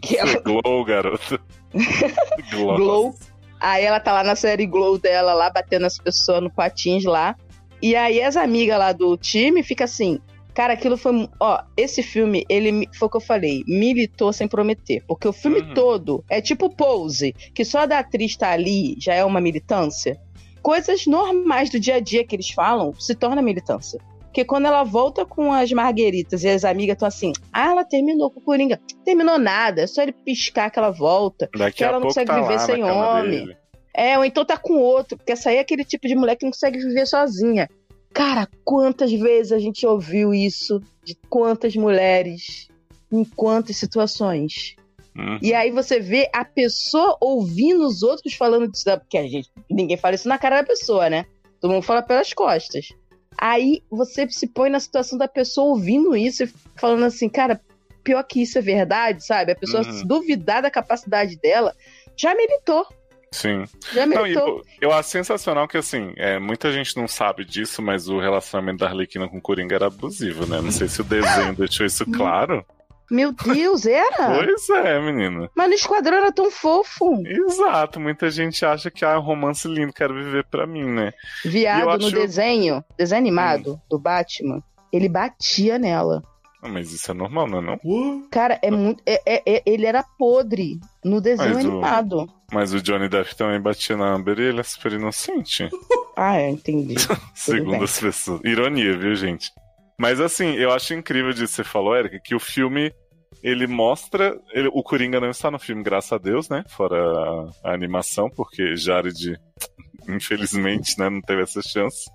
Speaker 3: Que ela,
Speaker 2: Glow, garoto. Glow.
Speaker 3: Glow. Aí ela tá lá na série Glow dela, lá batendo as pessoas no patins lá. E aí as amigas lá do time fica assim, cara, aquilo foi, ó, esse filme, ele foi o que eu falei, militou sem prometer, porque o filme
Speaker 2: Uhum.
Speaker 3: todo é tipo Pose, que só da atriz tá ali já é uma militância. Coisas normais do dia a dia que eles falam se torna militância. Porque quando ela volta com as margueritas e as amigas estão assim, ah, ela terminou com o Coringa. Terminou nada, é só ele piscar que ela volta.
Speaker 2: Daqui
Speaker 3: que ela não consegue
Speaker 2: tá
Speaker 3: viver sem homem.
Speaker 2: dele.
Speaker 3: É, ou então tá com outro, porque essa aí é aquele tipo de mulher que não consegue viver sozinha. Cara, quantas vezes a gente ouviu isso de quantas mulheres, em quantas situações.
Speaker 2: Hum.
Speaker 3: E aí você vê a pessoa ouvindo os outros falando disso, porque a gente, ninguém fala isso na cara da pessoa, né? Todo mundo fala pelas costas. Aí você se põe na situação da pessoa ouvindo isso e falando assim, cara, pior que isso é verdade, sabe? A pessoa
Speaker 2: Uhum.
Speaker 3: se duvidar da capacidade dela, já militou,
Speaker 2: Sim.
Speaker 3: já
Speaker 2: Não, eu, eu acho sensacional que, assim, é, muita gente não sabe disso, mas o relacionamento da Arlequina com o Coringa era abusivo, né? Não sei se o desenho deixou isso claro.
Speaker 3: Meu Deus, era?
Speaker 2: Pois é, menina.
Speaker 3: Mas no esquadrão era tão fofo.
Speaker 2: Exato, muita gente acha que ah, é um romance lindo, quero viver pra mim, né?
Speaker 3: Viado no
Speaker 2: acho- Hum.
Speaker 3: desenho, desenho animado do Batman, ele batia nela.
Speaker 2: Ah, Mas isso é normal, não é não?
Speaker 3: Cara, é muito. é- é- é- ele era podre no desenho
Speaker 2: Mas o-
Speaker 3: animado.
Speaker 2: Mas o Johnny Depp também batia na Amber e ele é super inocente.
Speaker 3: Ah, é, entendi.
Speaker 2: segundo as pessoas. Ironia, viu, gente? Mas assim, eu acho incrível disso que você falou, Erika, que o filme ele mostra. ele- o Coringa não está no filme, graças a Deus, né? Fora a, a animação, porque Jared, infelizmente, né, não teve essa chance.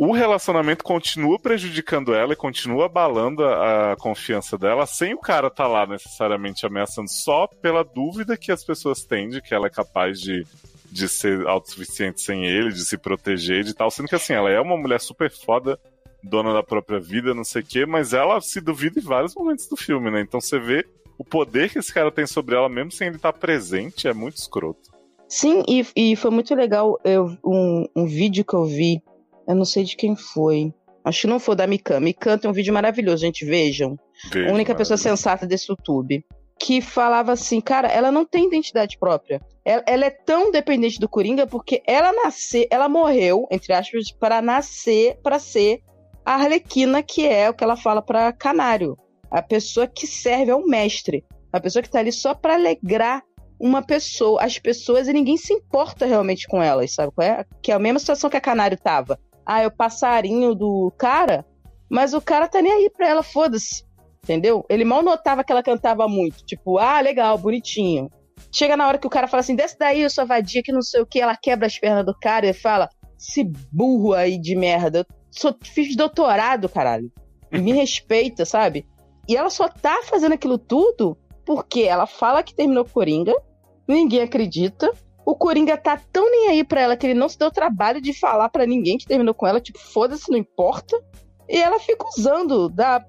Speaker 2: O relacionamento continua prejudicando ela e continua abalando a, a confiança dela, sem o cara estar lá necessariamente ameaçando, só pela dúvida que as pessoas têm de que ela é capaz de, de ser autossuficiente sem ele, de se proteger de tal. Sendo que assim, ela é uma mulher super foda, dona da própria vida, não sei o quê, mas ela se duvida em vários momentos do filme, né? Então você vê o poder que esse cara tem sobre ela, mesmo sem ele estar presente, é muito escroto.
Speaker 3: Sim, e, e foi muito legal eu, um, um vídeo que eu vi. Eu não sei de quem foi. Acho que não foi da Mikan. Mikan tem um vídeo maravilhoso, gente. Vejam.
Speaker 2: Vejo,
Speaker 3: a única pessoa sensata desse YouTube. Que falava assim, cara, ela não tem identidade própria. Ela, ela é tão dependente do Coringa porque ela nasceu, ela morreu, entre aspas, para nascer, para ser a Arlequina, que é o que ela fala para Canário. A pessoa que serve ao mestre. A pessoa que tá ali só para alegrar uma pessoa, as pessoas, e ninguém se importa realmente com elas, sabe qual é? Que é a mesma situação que a Canário tava. Ah, é o passarinho do cara, mas o cara tá nem aí pra ela, foda-se. Entendeu? Ele mal notava que ela cantava muito. Tipo, ah, legal, bonitinho. Chega na hora que o cara fala assim, desce daí, eu sou vadia, que não sei o que, ela quebra as pernas do cara e fala, se burro aí de merda. Eu sou, fiz doutorado, caralho. Me respeita, sabe? E ela só tá fazendo aquilo tudo porque ela fala que terminou Coringa, ninguém acredita. O Coringa tá tão nem aí pra ela que ele não se deu trabalho de falar pra ninguém que terminou com ela, tipo, foda-se, não importa. E ela fica usando da,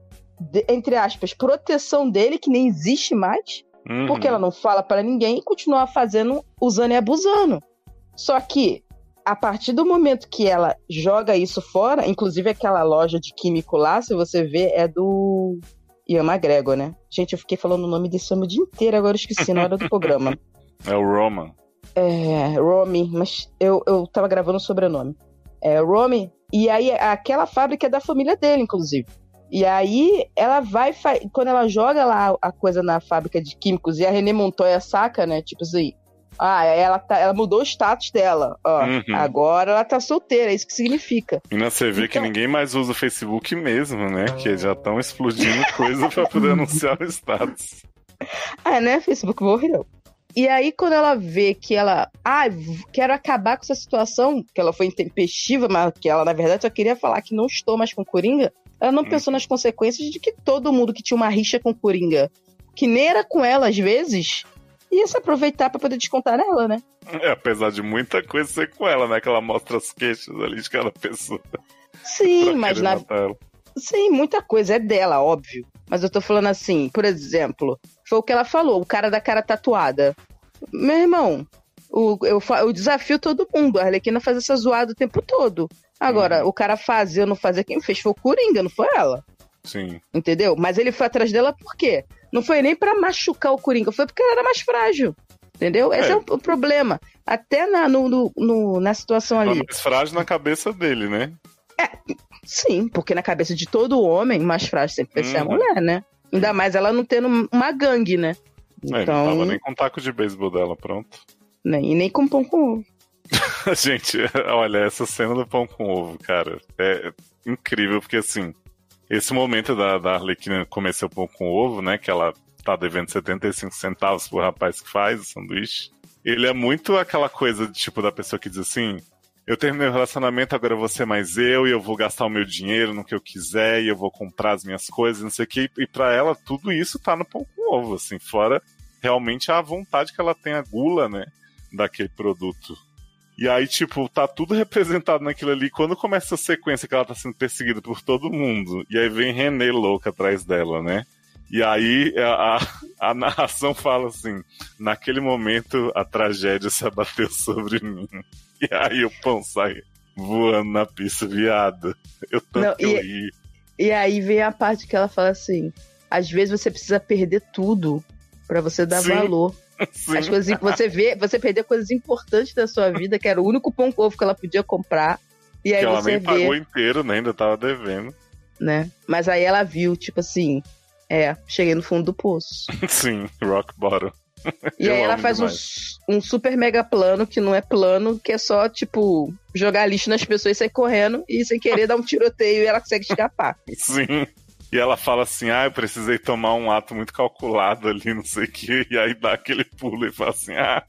Speaker 3: de- entre aspas, proteção dele, que nem existe mais,
Speaker 2: Uhum.
Speaker 3: porque ela não fala pra ninguém e continua fazendo, usando e abusando. Só que, a partir do momento que ela joga isso fora, inclusive aquela loja de químico lá, se você vê, é do Ian McGregor, né? Gente, eu fiquei falando o nome desse homem o dia inteiro, agora eu esqueci na hora do programa.
Speaker 2: É o Roman.
Speaker 3: É, Romy, mas eu, eu tava gravando o sobrenome. É, Romy, e aí aquela fábrica é da família dele, inclusive. E aí ela vai, quando ela joga lá a coisa na fábrica de químicos e a René Montoya saca, né? Tipo assim, ah, ela, tá, ela mudou o status dela. Ó,
Speaker 2: Uhum.
Speaker 3: agora ela tá solteira, é isso que significa.
Speaker 2: E você vê que
Speaker 3: Então-
Speaker 2: ninguém mais usa o Facebook mesmo, né? Que já estão explodindo coisa pra poder anunciar o status.
Speaker 3: Ah, né? Facebook morreu. E aí, quando ela vê que ela. Ah, quero acabar com essa situação, que ela foi intempestiva, mas que ela, na verdade, só queria falar que não estou mais com Coringa. Ela não
Speaker 2: Hum.
Speaker 3: pensou nas consequências de que todo mundo que tinha uma rixa com Coringa, que nem era com ela às vezes, ia se aproveitar pra poder descontar nela, né?
Speaker 2: É, apesar de muita coisa ser com ela, né? Que ela mostra as queixas ali de cada pessoa.
Speaker 3: Sim, mas na. Sim, muita coisa é dela, óbvio. Mas eu tô falando assim, por exemplo, foi o que ela falou, o cara da cara tatuada. Meu irmão, o, eu, eu desafio todo mundo. A Arlequina faz essa zoada o tempo todo. Agora, o cara fazer ou não fazer, quem fez foi o Coringa, não foi ela.
Speaker 2: Sim.
Speaker 3: Entendeu? Mas ele foi atrás dela por quê? Não foi nem pra machucar o Coringa, foi porque ela era mais frágil. Entendeu? Esse
Speaker 2: É.
Speaker 3: é o, o problema. Até na, no, no- no- na situação ali.
Speaker 2: é mais frágil na cabeça dele, né?
Speaker 3: Sim, porque na cabeça de todo homem, mais frágil sempre vai ser a
Speaker 2: Uhum.
Speaker 3: mulher, né? Ainda mais ela não tendo uma gangue, né?
Speaker 2: É, não tava nem com taco de beisebol dela, pronto.
Speaker 3: nem, e nem com pão com ovo.
Speaker 2: Gente, olha, essa cena do pão com ovo, cara, é incrível, porque assim, esse momento da, da Arlequina comer seu pão com ovo, né, que ela tá devendo 75 centavos pro rapaz que faz o sanduíche, ele é muito aquela coisa, tipo, da pessoa que diz assim, eu terminei o relacionamento, agora ser mais eu, e eu vou gastar o meu dinheiro no que eu quiser, e eu vou comprar as minhas coisas, não sei o que, e pra ela tudo isso tá no pão com ovo, assim, fora realmente a vontade que ela tem, a gula, né, daquele produto. E aí, tipo, tá tudo representado naquilo ali. Quando começa a sequência que ela tá sendo perseguida por todo mundo, e aí vem René louca atrás dela, né? E aí a, a, narração fala assim: naquele momento a tragédia se abateu sobre mim. E aí o pão sai voando na pista, viado. Eu tanto
Speaker 3: Não,
Speaker 2: que eu
Speaker 3: e-
Speaker 2: ri.
Speaker 3: E aí vem a parte que ela fala assim: às vezes você precisa perder tudo pra você dar
Speaker 2: Sim.
Speaker 3: valor.
Speaker 2: Sim.
Speaker 3: As coisas, você vê, você perder coisas importantes da sua vida, que era o único pão com ovo que ela podia comprar. E aí
Speaker 2: que ela
Speaker 3: você
Speaker 2: nem
Speaker 3: vê,
Speaker 2: pagou inteiro, né? Ainda tava devendo.
Speaker 3: né? Mas aí ela viu, tipo assim, é, cheguei no fundo do poço.
Speaker 2: Sim, rock bottom.
Speaker 3: E
Speaker 2: Eu
Speaker 3: aí ela faz um,
Speaker 2: demais.
Speaker 3: um super mega plano que não é plano, que é só, tipo, jogar lixo nas pessoas e sair correndo e sem querer dar um tiroteio e ela consegue escapar.
Speaker 2: Sim. E ela fala assim: ah, eu precisei tomar um ato muito calculado ali, não sei o quê. E aí dá aquele pulo e fala assim: ah,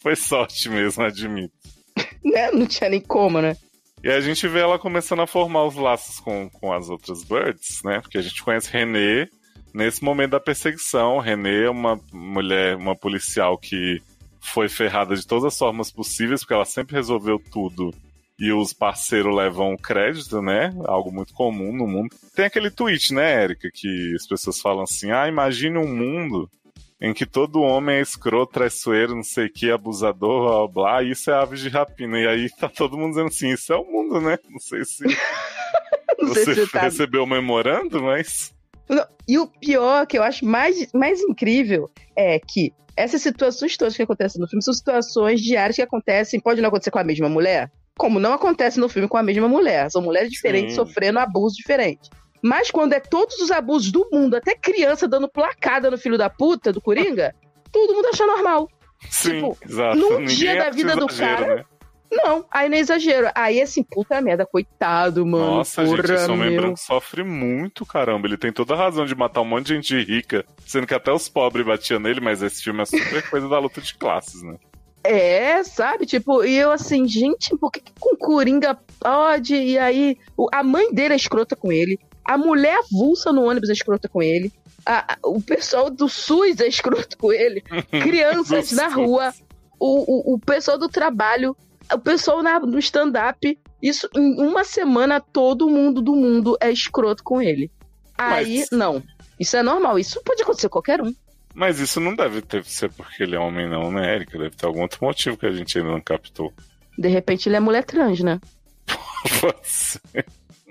Speaker 2: foi sorte mesmo, admito.
Speaker 3: né? Não tinha nem como, né?
Speaker 2: E a gente vê ela começando a formar os laços com, com as outras birds, né? Porque a gente conhece René nesse momento da perseguição. René é uma mulher, uma policial que foi ferrada de todas as formas possíveis, porque ela sempre resolveu tudo. E os parceiros levam o crédito, né? Algo muito comum no mundo. Tem aquele tweet, né, Érica, que as pessoas falam assim: ah, imagine um mundo em que todo homem é escroto, traiçoeiro, não sei o que, abusador, blá, blá, e isso é aves de rapina. E aí tá todo mundo dizendo assim, isso é o mundo, né? Não sei se
Speaker 3: Não sei
Speaker 2: você
Speaker 3: se
Speaker 2: recebeu o memorando, mas...
Speaker 3: E o pior, que eu acho mais, mais incrível, é que essas situações todas que acontecem no filme são situações diárias que acontecem, pode não acontecer com a mesma mulher, como não acontece no filme com a mesma mulher. São mulheres diferentes
Speaker 2: Sim.
Speaker 3: sofrendo abusos diferentes. Mas quando é todos os abusos do mundo, até criança dando placada no filho da puta do Coringa, todo mundo acha normal.
Speaker 2: Sim,
Speaker 3: Tipo,
Speaker 2: exato.
Speaker 3: num
Speaker 2: Ninguém
Speaker 3: dia da vida do cara,
Speaker 2: né?
Speaker 3: Não, aí não é exagero. Aí assim, puta merda, coitado, mano.
Speaker 2: Nossa,
Speaker 3: porra,
Speaker 2: gente, esse homem
Speaker 3: meu.
Speaker 2: branco sofre muito, caramba. Ele tem toda a razão de matar um monte de gente rica, sendo que até os pobres batiam nele, mas esse filme é super coisa da luta de classes, né?
Speaker 3: É, sabe? Tipo, e eu assim, gente, por que, que com Coringa pode? E aí, a mãe dele é escrota com ele, a mulher avulsa no ônibus é escrota com ele, a- o pessoal do SUS é escroto com ele, crianças na rua, o, o, o pessoal do trabalho, o pessoal na- no stand-up. Isso, em uma semana, todo mundo do mundo é escroto com ele. Aí,
Speaker 2: Mas-
Speaker 3: não. Isso é normal, isso pode acontecer com qualquer um.
Speaker 2: Mas isso não deve ter ser porque ele é homem, não, né, Erika? Deve ter algum outro motivo que a gente ainda não captou.
Speaker 3: De repente ele é mulher trans, né?
Speaker 2: Pode ser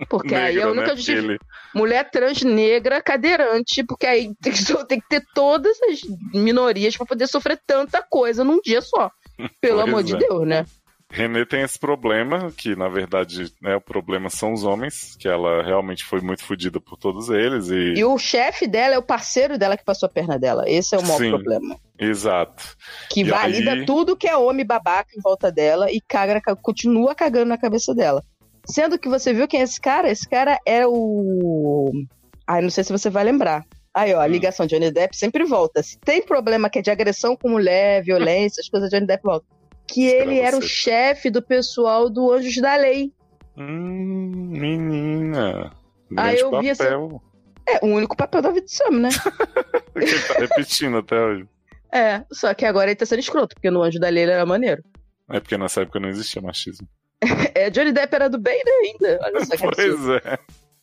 Speaker 3: Porque aí é
Speaker 2: negra,
Speaker 3: única
Speaker 2: né?
Speaker 3: justificativa.
Speaker 2: Ele-
Speaker 3: mulher trans negra cadeirante, porque aí tem que, tem que ter todas as minorias pra poder sofrer tanta coisa num dia só. Pelo
Speaker 2: Pois
Speaker 3: amor
Speaker 2: é.
Speaker 3: de Deus, né?
Speaker 2: René tem esse problema, que na verdade né, o problema são os homens, que ela realmente foi muito fodida por todos eles. E...
Speaker 3: E o chefe dela é o parceiro dela que passou a perna dela. Esse é o maior
Speaker 2: Sim.
Speaker 3: problema.
Speaker 2: Exato.
Speaker 3: Que
Speaker 2: E
Speaker 3: valida
Speaker 2: aí-
Speaker 3: tudo que é homem babaca em volta dela e caga, continua cagando na cabeça dela. Sendo que você viu quem é esse cara? Esse cara é o. Ai, não sei se você vai lembrar. Aí, ó, a ligação de Johnny Depp sempre volta. Se tem problema que é de agressão com mulher, violência, as coisas, Johnny Depp volta. Que ele era o chefe do pessoal do Anjos da Lei.
Speaker 2: Hum, menina. Grande
Speaker 3: eu vi essa-
Speaker 2: papel.
Speaker 3: É, o único papel da David Sam, né?
Speaker 2: Ele tá repetindo até hoje.
Speaker 3: É, só que agora ele tá sendo escroto, porque no Anjo da Lei ele era maneiro.
Speaker 2: É porque nessa época não existia machismo.
Speaker 3: É, Johnny Depp era do bem, né, ainda. Olha só que absurdo.
Speaker 2: Pois é.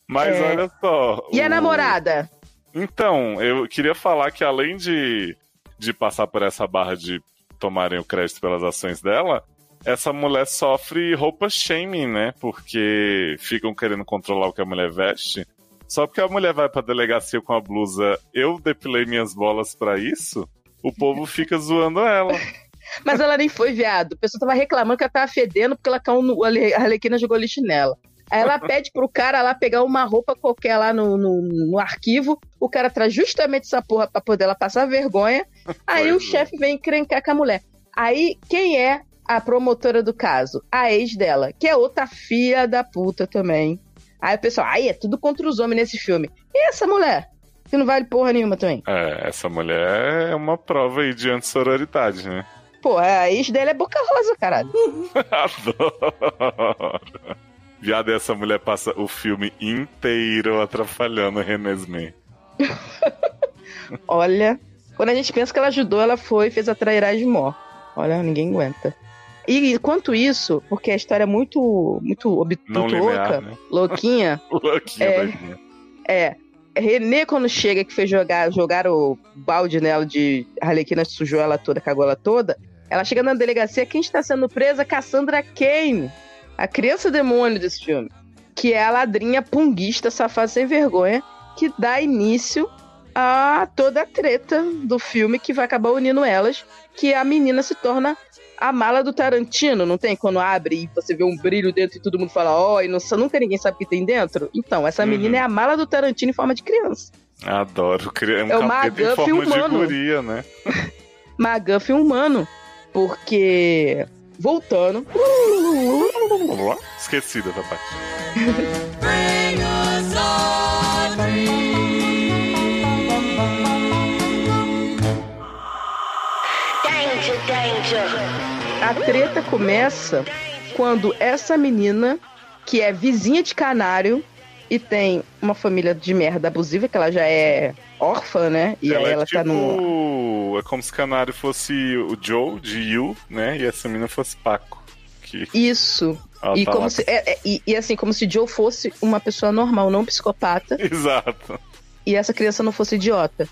Speaker 2: Mas
Speaker 3: É.
Speaker 2: olha só.
Speaker 3: E a
Speaker 2: o-
Speaker 3: namorada?
Speaker 2: Então, eu queria falar que além de, de passar por essa barra de tomarem o crédito pelas ações dela, essa mulher sofre roupa shaming, né? Porque ficam querendo controlar o que a mulher veste. Só porque a mulher vai pra delegacia com a blusa, eu depilei minhas bolas pra isso, o povo fica zoando ela.
Speaker 3: Mas ela nem foi, viado. A pessoa tava reclamando que ela tava fedendo porque ela caiu no, a Arlequina jogou lixo nela. Aí ela pede pro cara lá pegar uma roupa qualquer lá no, no, no arquivo. O cara traz justamente essa porra pra poder ela passar vergonha. Aí
Speaker 2: Pois
Speaker 3: o
Speaker 2: é.
Speaker 3: chefe vem encrencar com a mulher. Aí, quem é a promotora do caso? A ex dela, que é outra filha da puta também. Aí o pessoal, aí é tudo contra os homens nesse filme. E essa mulher? Que não vale porra nenhuma também.
Speaker 2: É, essa mulher é uma prova aí de antissororidade, né?
Speaker 3: Pô, a ex dela é boca rosa, caralho.
Speaker 2: Adoro. Viado, essa mulher passa o filme inteiro atrapalhando o Renesmee.
Speaker 3: Olha, quando a gente pensa que ela ajudou, ela foi e fez a trairagem mó. Olha, ninguém aguenta. E enquanto isso, porque a história é muito, muito, muito
Speaker 2: linear,
Speaker 3: louca,
Speaker 2: né?
Speaker 3: louquinha,
Speaker 2: Louquinha
Speaker 3: É. é. Renê, quando chega, que fez jogar, jogar o balde nela de Arlequina, sujou ela toda, cagou ela toda. Ela chega na delegacia, quem está sendo presa? Cassandra Kane, a criança demônio desse filme. Que é a ladrinha punguista, safada sem vergonha, que dá início a toda a treta do filme que vai acabar unindo elas, que a menina se torna a mala do Tarantino, não tem? Quando abre e você vê um brilho dentro e todo mundo fala, ó, e não, nunca ninguém sabe o que tem dentro. Então, essa
Speaker 2: Uhum.
Speaker 3: menina é a mala do Tarantino em forma de criança.
Speaker 2: Adoro. É um
Speaker 3: É
Speaker 2: forma de
Speaker 3: humano.
Speaker 2: guria, né?
Speaker 3: McGuffin humano. Porque, voltando,
Speaker 2: Esquecida da parte.
Speaker 3: a treta começa quando essa menina, que é vizinha de Canário e tem uma família de merda abusiva, que ela já é órfã, né? E aí
Speaker 2: ela
Speaker 3: ela
Speaker 2: é tipo...
Speaker 3: tá no.
Speaker 2: É como se Canário fosse o Joe, de You, né? E essa menina fosse Paco. Que
Speaker 3: Isso.
Speaker 2: ela
Speaker 3: E,
Speaker 2: tá
Speaker 3: como
Speaker 2: lá-
Speaker 3: se, é- é- e, e assim, como se Joe fosse uma pessoa normal, não um psicopata,
Speaker 2: Exato.
Speaker 3: e essa criança não fosse idiota.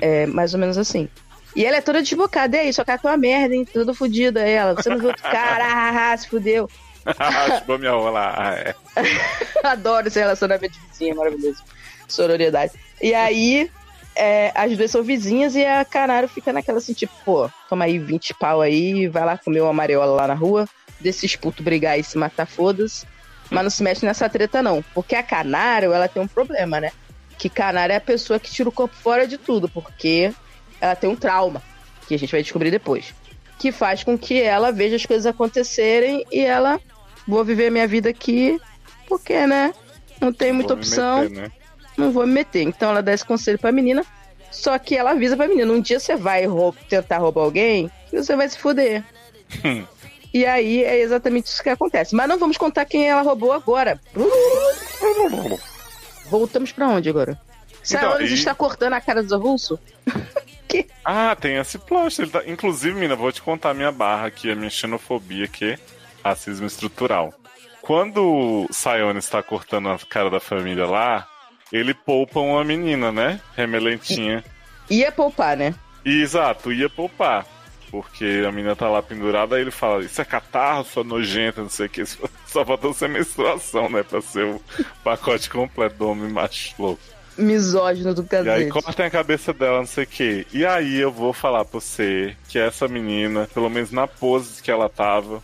Speaker 3: É mais ou menos assim. E ela é toda desbocada, e aí, só tá uma merda, hein? Toda fodida ela. Você não viu outro cara, ah, se fudeu.
Speaker 2: a minha lá. Ah, é.
Speaker 3: Adoro esse relacionamento de vizinha, maravilhoso. Sororidade. E aí, é, as duas são vizinhas e a Canário fica naquela assim, tipo, pô, toma aí 20 pau aí, vai lá comer uma amarela lá na rua, desses putos brigar e se matar, foda-se. Mas não se mexe nessa treta, não. Porque a Canário, ela tem um problema, né? Que Canário é a pessoa que tira o corpo fora de tudo, porque ela tem um trauma, que a gente vai descobrir depois. Que faz com que ela veja as coisas acontecerem e ela, vou viver minha vida aqui, porque, né? Não tem muita opção
Speaker 2: meter, né?
Speaker 3: não vou me meter. Então ela dá esse conselho pra menina. Só que ela avisa pra menina: um dia você vai rou- tentar roubar alguém e você vai se fuder.
Speaker 2: Hum.
Speaker 3: e aí é exatamente isso que acontece. Mas não vamos contar quem ela roubou agora. Voltamos pra onde agora? Saiones
Speaker 2: e-
Speaker 3: está cortando a cara dos
Speaker 2: Ah, tem esse plot. Tá... Inclusive, mina, vou te contar a minha barra aqui, a minha xenofobia, que é racismo estrutural. Quando o Sayone está cortando a cara da família lá, ele poupa uma menina, né? Remelentinha.
Speaker 3: Ia poupar, né?
Speaker 2: Exato, ia poupar. Porque a menina tá lá pendurada, aí ele fala, isso é catarro, sua nojenta, não sei o que. Só faltou ser menstruação, né? Pra ser o pacote completo do homem macho louco.
Speaker 3: Misógino do
Speaker 2: E aí cortem a cabeça dela, não sei o que. E aí eu vou falar pra você que essa menina, pelo menos na pose que ela tava,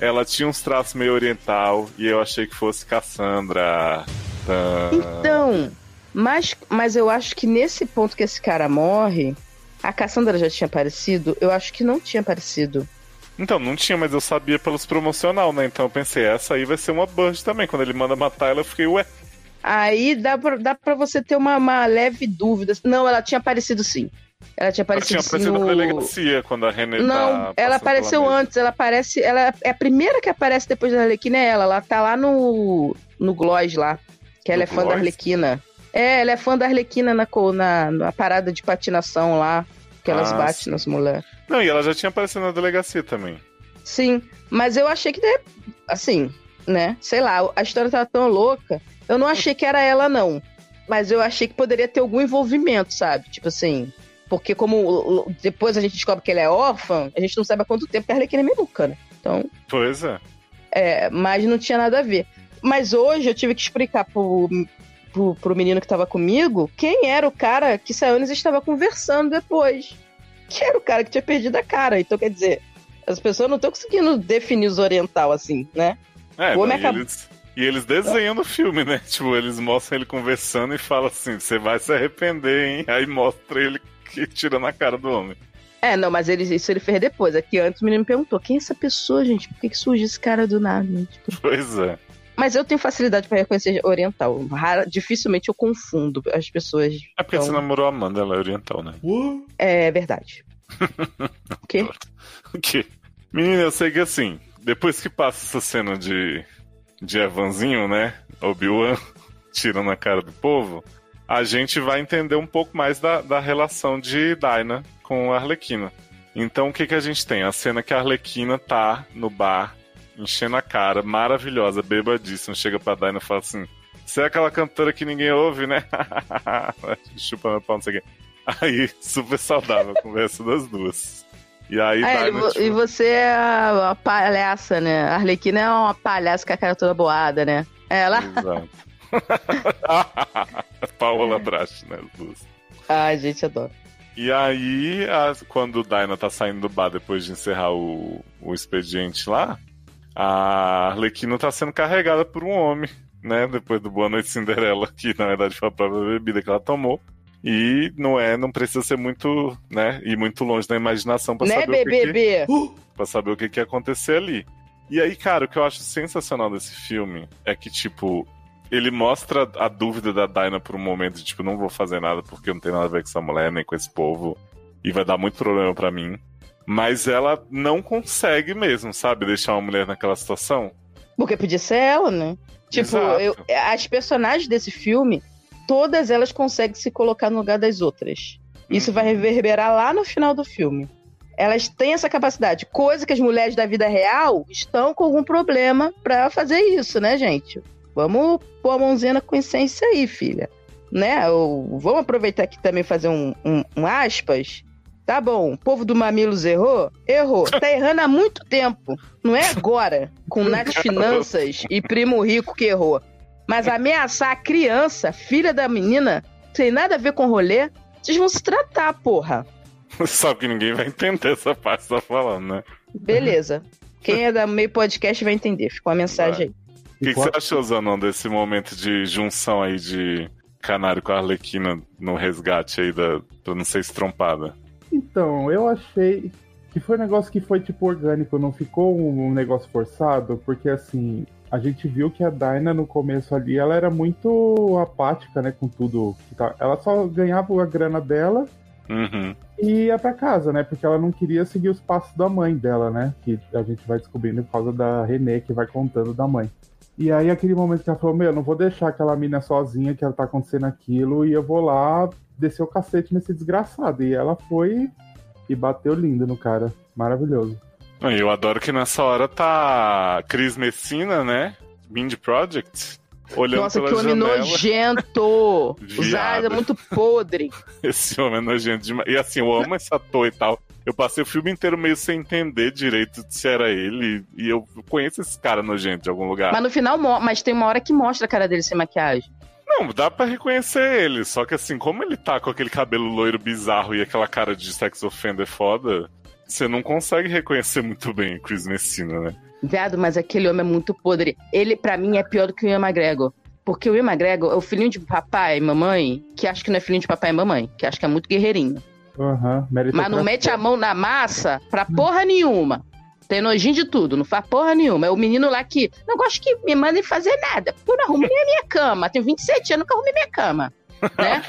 Speaker 2: ela tinha uns traços meio oriental e eu achei que fosse Cassandra. Tã.
Speaker 3: Então, mas, mas eu acho que nesse ponto que esse cara morre, a Cassandra já tinha aparecido? Eu acho que não tinha aparecido.
Speaker 2: Então, não tinha, mas eu sabia pelos promocional, né? Então eu pensei, essa aí vai ser uma Bud também. Quando ele manda matar ela, eu fiquei, ué.
Speaker 3: Aí dá pra, dá pra você ter uma, uma leve dúvida. Não, ela tinha aparecido sim. Ela tinha
Speaker 2: Ela
Speaker 3: aparecido,
Speaker 2: tinha
Speaker 3: sim
Speaker 2: aparecido
Speaker 3: no...
Speaker 2: na delegacia quando a René
Speaker 3: Não,
Speaker 2: tá
Speaker 3: ela apareceu antes, ela aparece. Ela é a primeira que aparece depois da Arlequina é ela. Ela tá lá no. no Gloss lá. Que ela
Speaker 2: No
Speaker 3: é fã da? Arlequina. É, ela é fã da Arlequina na, na, na parada de patinação lá. Que elas
Speaker 2: Ah,
Speaker 3: batem
Speaker 2: sim.
Speaker 3: nas mulheres.
Speaker 2: Não, e ela já tinha aparecido na delegacia também.
Speaker 3: Sim, mas eu achei que, de- assim, né? Sei lá, a história tava tão louca. Eu não achei que era ela, não. Mas eu achei que poderia ter algum envolvimento, sabe? Tipo assim. Porque como depois a gente descobre que ela é órfã, a gente não sabe há quanto tempo que a Arlequina é menuca, né? Então,
Speaker 2: Pois é.
Speaker 3: é, mas não tinha nada a ver. Mas hoje eu tive que explicar pro, pro, pro menino que tava comigo quem era o cara que Sayonis estava conversando depois. Que era o cara que tinha perdido a cara. Então, quer dizer, as pessoas não estão conseguindo definir os oriental assim, né?
Speaker 2: É,
Speaker 3: O
Speaker 2: não,
Speaker 3: homem
Speaker 2: e,
Speaker 3: acabou-
Speaker 2: eles, e eles desenham no filme, né? Tipo, eles mostram ele conversando e falam assim: você vai se arrepender, hein? Aí mostra ele que tira na cara do homem.
Speaker 3: É, não, mas ele, isso ele fez depois. Aqui antes o menino me perguntou: quem é essa pessoa, gente? Por que, que surge esse cara do nada? né? Tipo,
Speaker 2: Pois é.
Speaker 3: Mas eu tenho facilidade pra reconhecer oriental. Rara, dificilmente eu confundo as pessoas.
Speaker 2: É porque
Speaker 3: Então-
Speaker 2: você namorou a Amanda, ela é oriental, né?
Speaker 3: É verdade. o quê?
Speaker 2: O quê? Menina, eu sei que assim, depois que passa essa cena de, de Evanzinho, né? Obi-Wan tirando a cara do povo, a gente vai entender um pouco mais da, da relação de Dinah com a Arlequina. Então o que, que a gente tem? A cena que a Arlequina tá no bar, enchendo a cara, maravilhosa, bebadíssima, chega pra Dinah e fala assim. Você é aquela cantora que ninguém ouve, né? Chupa meu pau, não sei o quê. Aí, super saudável a conversa das duas. E aí,
Speaker 3: Ah, ele-
Speaker 2: Dinah, tipo,
Speaker 3: E você é a, palhaça, né? A Arlequina é uma palhaça com a cara toda boada, né? Ela.
Speaker 2: Exato. Paola Brache, né? As duas.
Speaker 3: Ai, gente, adoro.
Speaker 2: E aí, a- quando o Dinah tá saindo do bar depois de encerrar o, o expediente lá, a Arlequina tá sendo carregada por um homem, né? Depois do Boa Noite Cinderela, que na verdade foi a própria bebida que ela tomou. E não é, não precisa ser muito, né? Ir muito longe da imaginação pra
Speaker 3: né,
Speaker 2: saber o que que,
Speaker 3: BBB?
Speaker 2: pra saber o que, que ia acontecer ali. E aí, cara, o que eu acho sensacional desse filme é que, tipo, ele mostra a dúvida da Dinah por um momento de, tipo, não vou fazer nada porque não tenho nada a ver com essa mulher, nem com esse povo, e vai dar muito problema pra mim. Mas ela não consegue mesmo, sabe, deixar uma mulher naquela situação.
Speaker 3: Porque podia ser ela, né? Tipo, eu- as personagens desse filme, todas elas conseguem se colocar no lugar das outras. Isso
Speaker 2: Uhum.
Speaker 3: vai reverberar lá no final do filme. Elas têm essa capacidade, coisa que as mulheres da vida real estão com algum problema pra fazer isso, né, gente? Vamos pôr a mãozinha na consciência aí, filha. Né? Ou, vamos aproveitar aqui também fazer um, um- um aspas. Tá bom, o povo do Mamilos errou? Errou. Tá errando há muito tempo. Não é agora, com Nath Finanças e Primo Rico que errou. Mas ameaçar a criança, filha da menina, sem nada a ver com rolê, vocês vão se tratar, porra.
Speaker 2: Sabe que ninguém vai entender essa parte que você tá falando, né?
Speaker 3: Beleza. Quem é da meio podcast vai entender. Ficou a mensagem aí.
Speaker 2: O que, que você achou, Zanon, desse momento de junção aí de Canário com a Arlequina no resgate aí da, pra não ser estrompada?
Speaker 4: Então, eu achei que foi um negócio que foi tipo orgânico, não ficou um negócio forçado, porque assim, a gente viu que a Dinah no começo ali, ela era muito apática, né, com tudo. que tá- Ela só ganhava a grana dela
Speaker 2: Uhum.
Speaker 4: e ia pra casa, né, porque ela não queria seguir os passos da mãe dela, né, que a gente vai descobrindo por causa da Renê, que vai contando da mãe. E aí, aquele momento que ela falou: Meu, não vou deixar aquela mina sozinha, que ela tá acontecendo aquilo, e eu vou lá descer o cacete nesse desgraçado. E ela foi e bateu lindo no cara. Maravilhoso.
Speaker 2: Eu adoro que nessa hora tá Cris Messina, né? Mind Project. Olhando
Speaker 3: Nossa, que homem
Speaker 2: janela.
Speaker 3: nojento! Olhos é muito podre.
Speaker 2: Esse homem é nojento demais. E assim, eu amo esse ator e tal. Eu passei o filme inteiro meio sem entender direito se era ele. E eu conheço esse cara nojento de algum lugar.
Speaker 3: Mas no final, mas tem uma hora que mostra a cara dele sem maquiagem.
Speaker 2: Não, dá pra reconhecer ele. Só que assim, como ele tá com aquele cabelo loiro bizarro e aquela cara de sex offender foda, você não consegue reconhecer muito bem o Chris Messina, né?
Speaker 3: Viado, mas aquele homem é muito podre. Ele, pra mim, é pior do que o Ian McGregor. Porque o Ian McGregor é o filhinho de papai e mamãe, que acha que não é filhinho de papai e mamãe, que acha que é muito guerreirinho.
Speaker 4: Aham,
Speaker 3: Mas não mete a mão na massa pra porra nenhuma. Tem nojinho de tudo, não faz porra nenhuma. É o menino lá que não gosta que me mandem fazer nada. Eu não arrumo nem a minha cama. Tenho 27 anos, nunca arrumei minha cama. Né?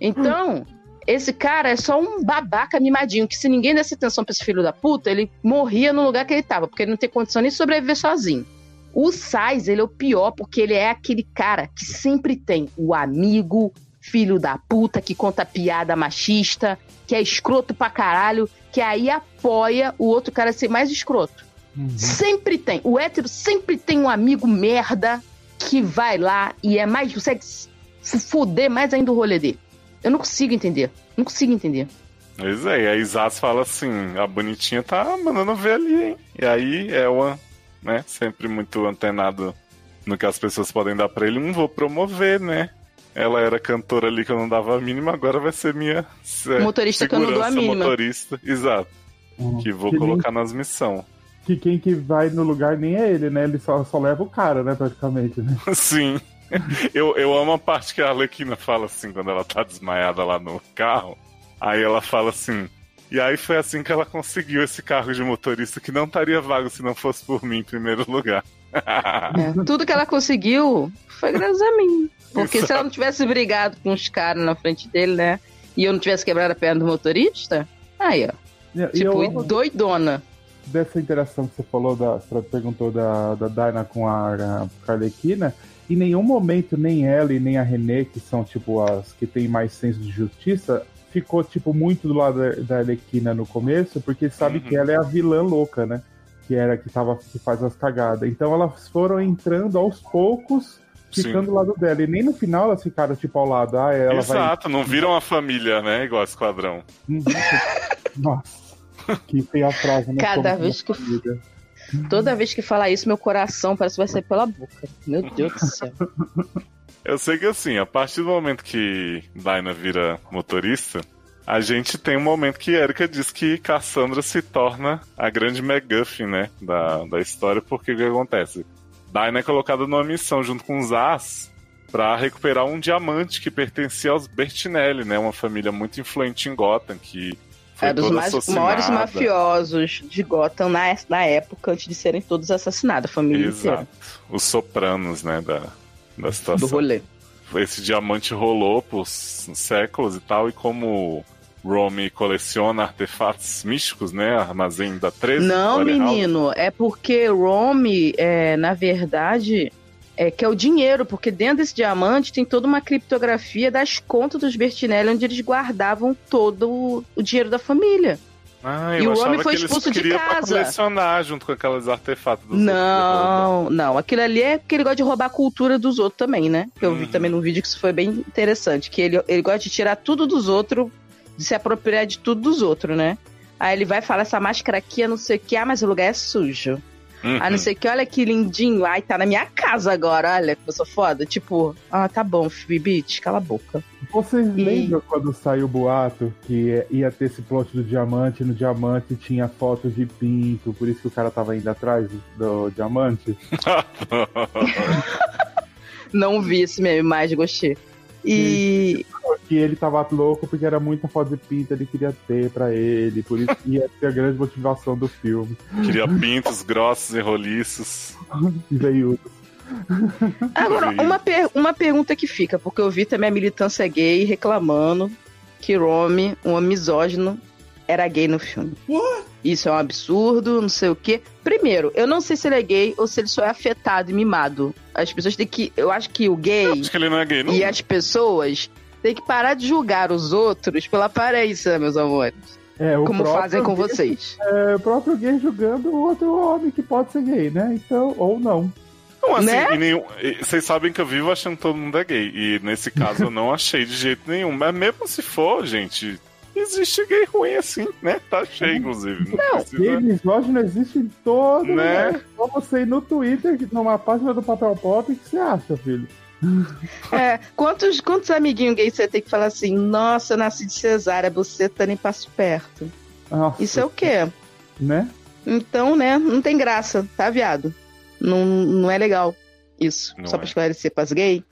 Speaker 3: Então, esse cara é só um babaca mimadinho, que se ninguém desse atenção pra esse filho da puta, ele morria no lugar que ele tava, porque ele não tem condição nem de sobreviver sozinho. O Sais, ele é o pior, porque ele é aquele cara que sempre tem o amigo, filho da puta, que conta piada machista, que é escroto pra caralho, que aí apoia o outro cara a ser mais escroto.
Speaker 4: Uhum.
Speaker 3: Sempre tem. O hétero sempre tem um amigo merda que vai lá e é mais. consegue foder mais ainda o rolê dele. Eu não consigo entender. Não consigo entender.
Speaker 2: Pois é, e a Isas fala assim: a bonitinha tá mandando ver ali, hein? E aí Elwan, né, sempre muito antenado no que as pessoas podem dar pra ele, não vou promover, né? Ela era cantora ali que eu não dava a mínima, agora vai ser minha é,
Speaker 3: Motorista que eu não dou a mínima.
Speaker 2: motorista. Exato.
Speaker 4: Uhum.
Speaker 2: Que vou
Speaker 4: Que nem-
Speaker 2: colocar nas missões.
Speaker 4: Que quem que vai no lugar nem é ele, né? Ele só, só leva o cara, né, praticamente, né?
Speaker 2: Sim. Eu, eu amo a parte que a Arlequina fala assim, quando ela tá desmaiada lá no carro. Aí ela fala assim. E aí foi assim que ela conseguiu esse cargo de motorista que não estaria vago se não fosse por mim em primeiro lugar.
Speaker 3: É, Tudo que ela conseguiu foi graças a mim. Porque se ela não tivesse brigado com os caras na frente dele, né? E eu não tivesse quebrado a perna do motorista, aí, ó.
Speaker 4: E, e
Speaker 3: Tipo,
Speaker 4: eu amo
Speaker 3: doidona.
Speaker 4: dessa interação que você falou, da, você perguntou da, da Dinah com a, a Arlequina, em nenhum momento, nem ela e nem a Renê, que são, tipo, as que têm mais senso de justiça, ficou, tipo, muito do lado da, da Arlequina no começo, porque sabe
Speaker 2: Uhum.
Speaker 4: que ela é a vilã louca, né? Que era que, tava, que faz as cagadas. Então elas foram entrando aos poucos, ficando
Speaker 2: Sim.
Speaker 4: do lado dela. E nem no final elas ficaram, tipo, ao lado. Ah, ela vai
Speaker 2: Exato, não viram a família, né? Igual Esquadrão.
Speaker 4: Uhum. Nossa, que tem a frase, né?
Speaker 3: Cada vez que-
Speaker 4: família.
Speaker 3: Toda vez que fala isso, meu coração parece que vai sair pela boca. Meu Deus do céu.
Speaker 2: Eu sei que assim, a partir do momento que Dinah vira motorista, a gente tem um momento que Erika diz que Cassandra se torna a grande MacGuffin, né? Da, da história, porque o que acontece? Dinah é colocada numa missão junto com os As pra recuperar um diamante que pertencia aos Bertinelli, né? Uma família muito influente em Gotham, que foi
Speaker 3: É dos mais, maiores mafiosos de Gotham na, na época, antes de serem todos assassinados, a família
Speaker 2: Exato.
Speaker 3: inteira
Speaker 2: Os sopranos, né, da, da
Speaker 3: do
Speaker 2: situação.
Speaker 3: rolê.
Speaker 2: esse diamante rolou por séculos e tal, e como Romy coleciona artefatos místicos, né? Armazém da 13.
Speaker 3: Não, menino, é porque Rome, é, na verdade, é que é o dinheiro, porque dentro desse diamante tem toda uma criptografia das contas dos Bertinelli, onde eles guardavam todo o, o dinheiro da família.
Speaker 2: Ah,
Speaker 3: E
Speaker 2: eu
Speaker 3: o Romy foi expulso de
Speaker 2: queriam pra
Speaker 3: casa.
Speaker 2: colecionar junto com aqueles artefatos dos outros.
Speaker 3: Não, não. Aquilo ali é porque ele gosta de roubar a cultura dos outros também, né? Que eu vi
Speaker 2: Uhum.
Speaker 3: também num vídeo que isso foi bem interessante. Que ele, ele gosta de tirar tudo dos outros, de se apropriar de tudo dos outros, né? Aí ele vai falar essa máscara aqui é não sei o que, ah, mas o lugar é sujo.
Speaker 2: Uhum.
Speaker 3: Ah, não sei o que, olha que lindinho. Ai, tá na minha casa agora, olha que eu sou foda. Tipo, ah, tá bom, Bibit, cala a boca.
Speaker 4: Vocês
Speaker 3: E-
Speaker 4: lembram quando saiu o boato que ia ter esse plot do diamante? e No diamante tinha fotos de pinto, por isso que o cara tava indo atrás do diamante?
Speaker 3: Não vi esse meme mais, gostei. E.
Speaker 4: Que ele tava louco porque era muita foto de pinto, ele queria ter pra ele, por isso que ia ser a grande motivação do filme.
Speaker 2: Queria pintos grossos e roliços.
Speaker 4: E veio
Speaker 3: Agora, uma, per- uma pergunta que fica, porque eu vi também a militância gay reclamando que Romy, um misógino, era gay no filme. Isso é um absurdo, não sei o quê. Primeiro, eu não sei se ele é gay ou se ele só é afetado e mimado. As pessoas têm que. Eu acho que o gay
Speaker 2: Acho que ele não é gay, não.
Speaker 3: e as pessoas têm que parar de julgar os outros pela aparência, meus amores.
Speaker 4: É, o
Speaker 3: Como fazem com
Speaker 4: gay-
Speaker 3: vocês.
Speaker 4: É, o próprio gay julgando o outro homem que pode ser gay, né? Então, ou não.
Speaker 2: Não, assim,
Speaker 3: Né?
Speaker 2: e nenhum- Vocês sabem que eu vivo achando que todo mundo é gay. E nesse caso eu não achei de jeito nenhum. Mas mesmo se for, gente, existe gay ruim assim, né? Tá cheio, inclusive. Não, precisa-
Speaker 4: Gay misógino existe em todo
Speaker 2: Né?
Speaker 4: lugar. Só você ir no Twitter, numa página do Papel Pop, o que você acha, filho?
Speaker 3: É, quantos, quantos amiguinhos gays você tem que falar assim? Nossa, eu nasci de cesárea, você tá nem passo perto.
Speaker 4: Nossa,
Speaker 3: Isso é o quê?
Speaker 4: Né?
Speaker 3: Então, né, não tem graça, tá, viado? Não, não é legal isso.
Speaker 2: Não
Speaker 3: Só
Speaker 2: é.
Speaker 3: pra esclarecer pras gays.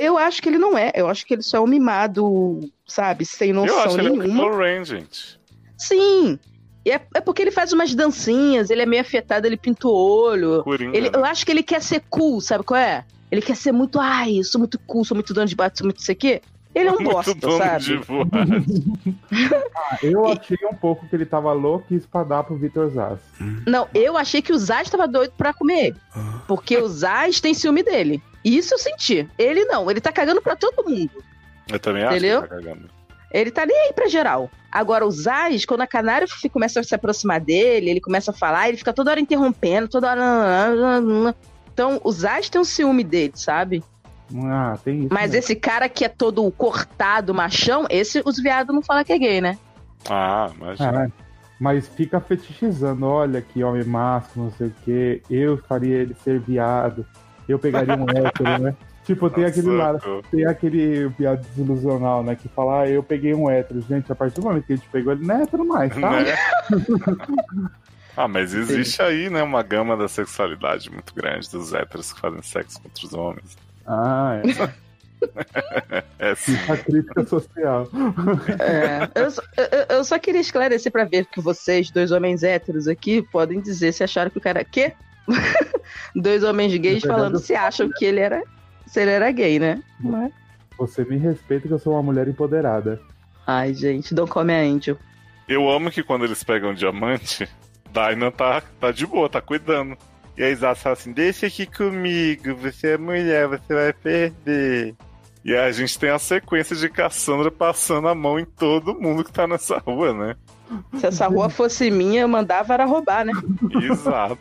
Speaker 3: Eu acho que ele não é. Eu acho que ele só é um mimado, sabe? Sem
Speaker 2: Eu
Speaker 3: noção
Speaker 2: acho que ele é
Speaker 3: nenhuma.
Speaker 2: Kylo Ren, gente.
Speaker 3: Sim, E é, é porque ele faz umas dancinhas, ele é meio afetado, ele pinta o olho.
Speaker 2: Coringa.
Speaker 3: Ele,
Speaker 2: né?
Speaker 3: eu acho que ele quer ser cool, sabe qual é? Ele quer ser muito, ai, eu sou muito cool, sou muito dono de bate, sou muito isso aqui. Ele é um
Speaker 2: Muito
Speaker 3: bosta,
Speaker 2: dono
Speaker 3: sabe?
Speaker 4: Ah, eu achei um pouco que ele tava louco e quis pra dar pro Vitor Zaz.
Speaker 3: Não, eu achei que o Zaz tava doido pra comer ele. Porque o Zaz tem ciúme dele. Isso eu senti. Ele não, ele tá cagando pra todo mundo.
Speaker 2: Eu também acho
Speaker 3: Entendeu?
Speaker 2: que tá cagando.
Speaker 3: Ele tá nem aí pra geral. Agora, o Zaz, quando a Canário começa a se aproximar dele, ele começa a falar, ele fica toda hora interrompendo, toda hora. Então, o Zaz tem um ciúme dele, sabe?
Speaker 4: Ah, tem isso.
Speaker 3: Mas
Speaker 4: né?
Speaker 3: esse cara que é todo cortado, machão, esse os viados não falam que é gay, né?
Speaker 2: Ah.
Speaker 4: É, mas fica fetichizando, olha que homem másculo, não sei o que, eu faria ele ser viado, eu pegaria um hétero, né? Tipo, tem
Speaker 2: Nossa,
Speaker 4: aquele
Speaker 2: socorro.
Speaker 4: tem aquele viado desilusional, né? Que fala, ah, eu peguei um hétero. Gente, a partir do momento que a gente pegou ele, não é hétero mais, tá?
Speaker 2: Né? ah, mas existe aí, né, uma gama da sexualidade muito grande dos héteros que fazem sexo contra os homens.
Speaker 4: Ah, é.
Speaker 2: É sim.
Speaker 4: A crítica social.
Speaker 3: É, eu, só- eu- eu só queria esclarecer pra ver que vocês, dois homens héteros aqui, podem dizer se acharam que o cara. Quê? dois homens gays
Speaker 4: verdade,
Speaker 3: falando se acham que ele era. Se ele era gay, né? Mas-
Speaker 4: Você me respeita que eu sou uma mulher empoderada.
Speaker 3: Ai, gente, não come a Angel.
Speaker 2: Eu amo que quando eles pegam diamante, Dinah tá, tá de boa, tá cuidando. E a Isaac fala assim: deixa aqui comigo, você é mulher, você vai perder. E aí a gente tem a sequência de Cassandra passando a mão em todo mundo que tá nessa rua, né?
Speaker 3: Se essa rua fosse minha, eu mandava era roubar, né?
Speaker 2: Exato.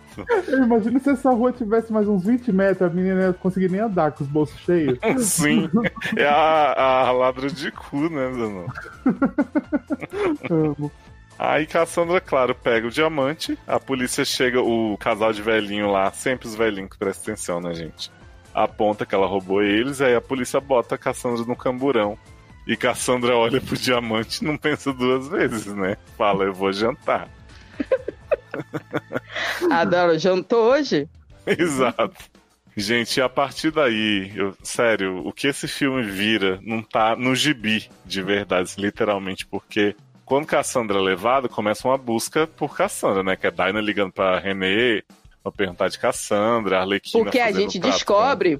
Speaker 4: Eu imagino se essa rua tivesse mais uns 20 metros, a menina não ia conseguir nem andar com os bolsos cheios.
Speaker 2: Sim. É a, a ladra de cu, né, Zanon?
Speaker 4: Amo.
Speaker 2: Aí Cassandra, claro, pega o diamante, a polícia chega, o casal de velhinho lá, sempre os velhinhos que prestam atenção, né, gente? Aponta que ela roubou eles, aí a polícia bota a Cassandra no camburão. E Cassandra olha pro diamante e não pensa duas vezes, né? Fala, eu vou jantar.
Speaker 3: Adoro, jantou hoje?
Speaker 2: Exato. Gente, a partir daí, eu- sério, o que esse filme vira não tá no gibi, de verdade, literalmente, porque quando Cassandra é levada, começa uma busca por Cassandra, né? Que é Dinah ligando pra René pra perguntar de Cassandra, Arlequina
Speaker 3: Porque a gente descobre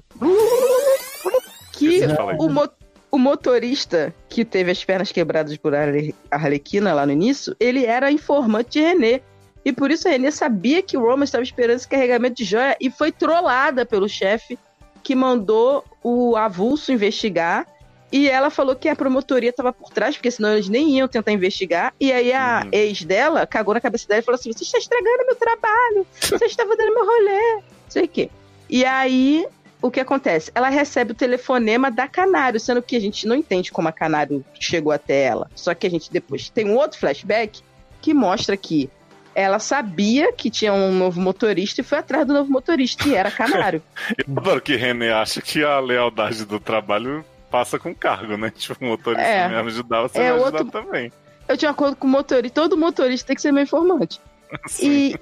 Speaker 3: que o, mo- o motorista que teve as pernas quebradas por Arle- Arlequina lá no início, ele era informante de René. E por isso a René sabia que o Roman estava esperando esse carregamento de joia e foi trollada pelo chefe que mandou o avulso investigar. E ela falou que a promotoria estava por trás, porque senão eles nem iam tentar investigar. E aí a
Speaker 2: Uhum.
Speaker 3: ex dela cagou na cabeça dela e falou assim: Você está estragando meu trabalho, você está fazendo meu rolê, não sei o quê. E aí o que acontece? Ela recebe o telefonema da Canário, sendo que a gente não entende como a Canário chegou até ela. Só que a gente depois tem um outro flashback que mostra que ela sabia que tinha um novo motorista e foi atrás do novo motorista, e era Canário.
Speaker 2: Eu adoro que René acha que a lealdade do trabalho passa com cargo, né? Tipo, o motorista
Speaker 3: É.
Speaker 2: me ajudar, você
Speaker 3: É
Speaker 2: vai ajudar
Speaker 3: outro-
Speaker 2: também.
Speaker 3: Eu tinha acordo com o motorista, todo motorista tem que ser meu informante.
Speaker 2: Sim.
Speaker 3: E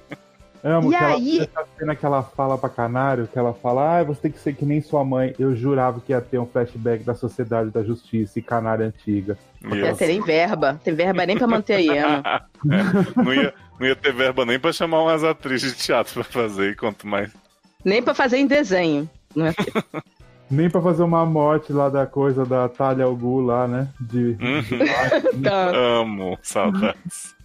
Speaker 4: Amo
Speaker 3: E
Speaker 4: que ela,
Speaker 3: aí-
Speaker 4: essa cena que ela fala pra Canário, que ela fala, ah, você tem que ser que nem sua mãe. Eu jurava que ia ter um flashback da Sociedade da Justiça e Canário antiga.
Speaker 3: é,
Speaker 2: Isso.
Speaker 3: tem verba, tem verba nem pra manter a Iana.
Speaker 2: É, não, ia, não ia ter verba nem pra chamar umas atrizes de teatro pra fazer, e quanto mais.
Speaker 3: Nem pra fazer em desenho. Não é?
Speaker 4: Nem pra fazer uma morte lá da coisa da Talha Algu lá, né? De,
Speaker 2: Uhum.
Speaker 3: Tá.
Speaker 2: Amo, saudades.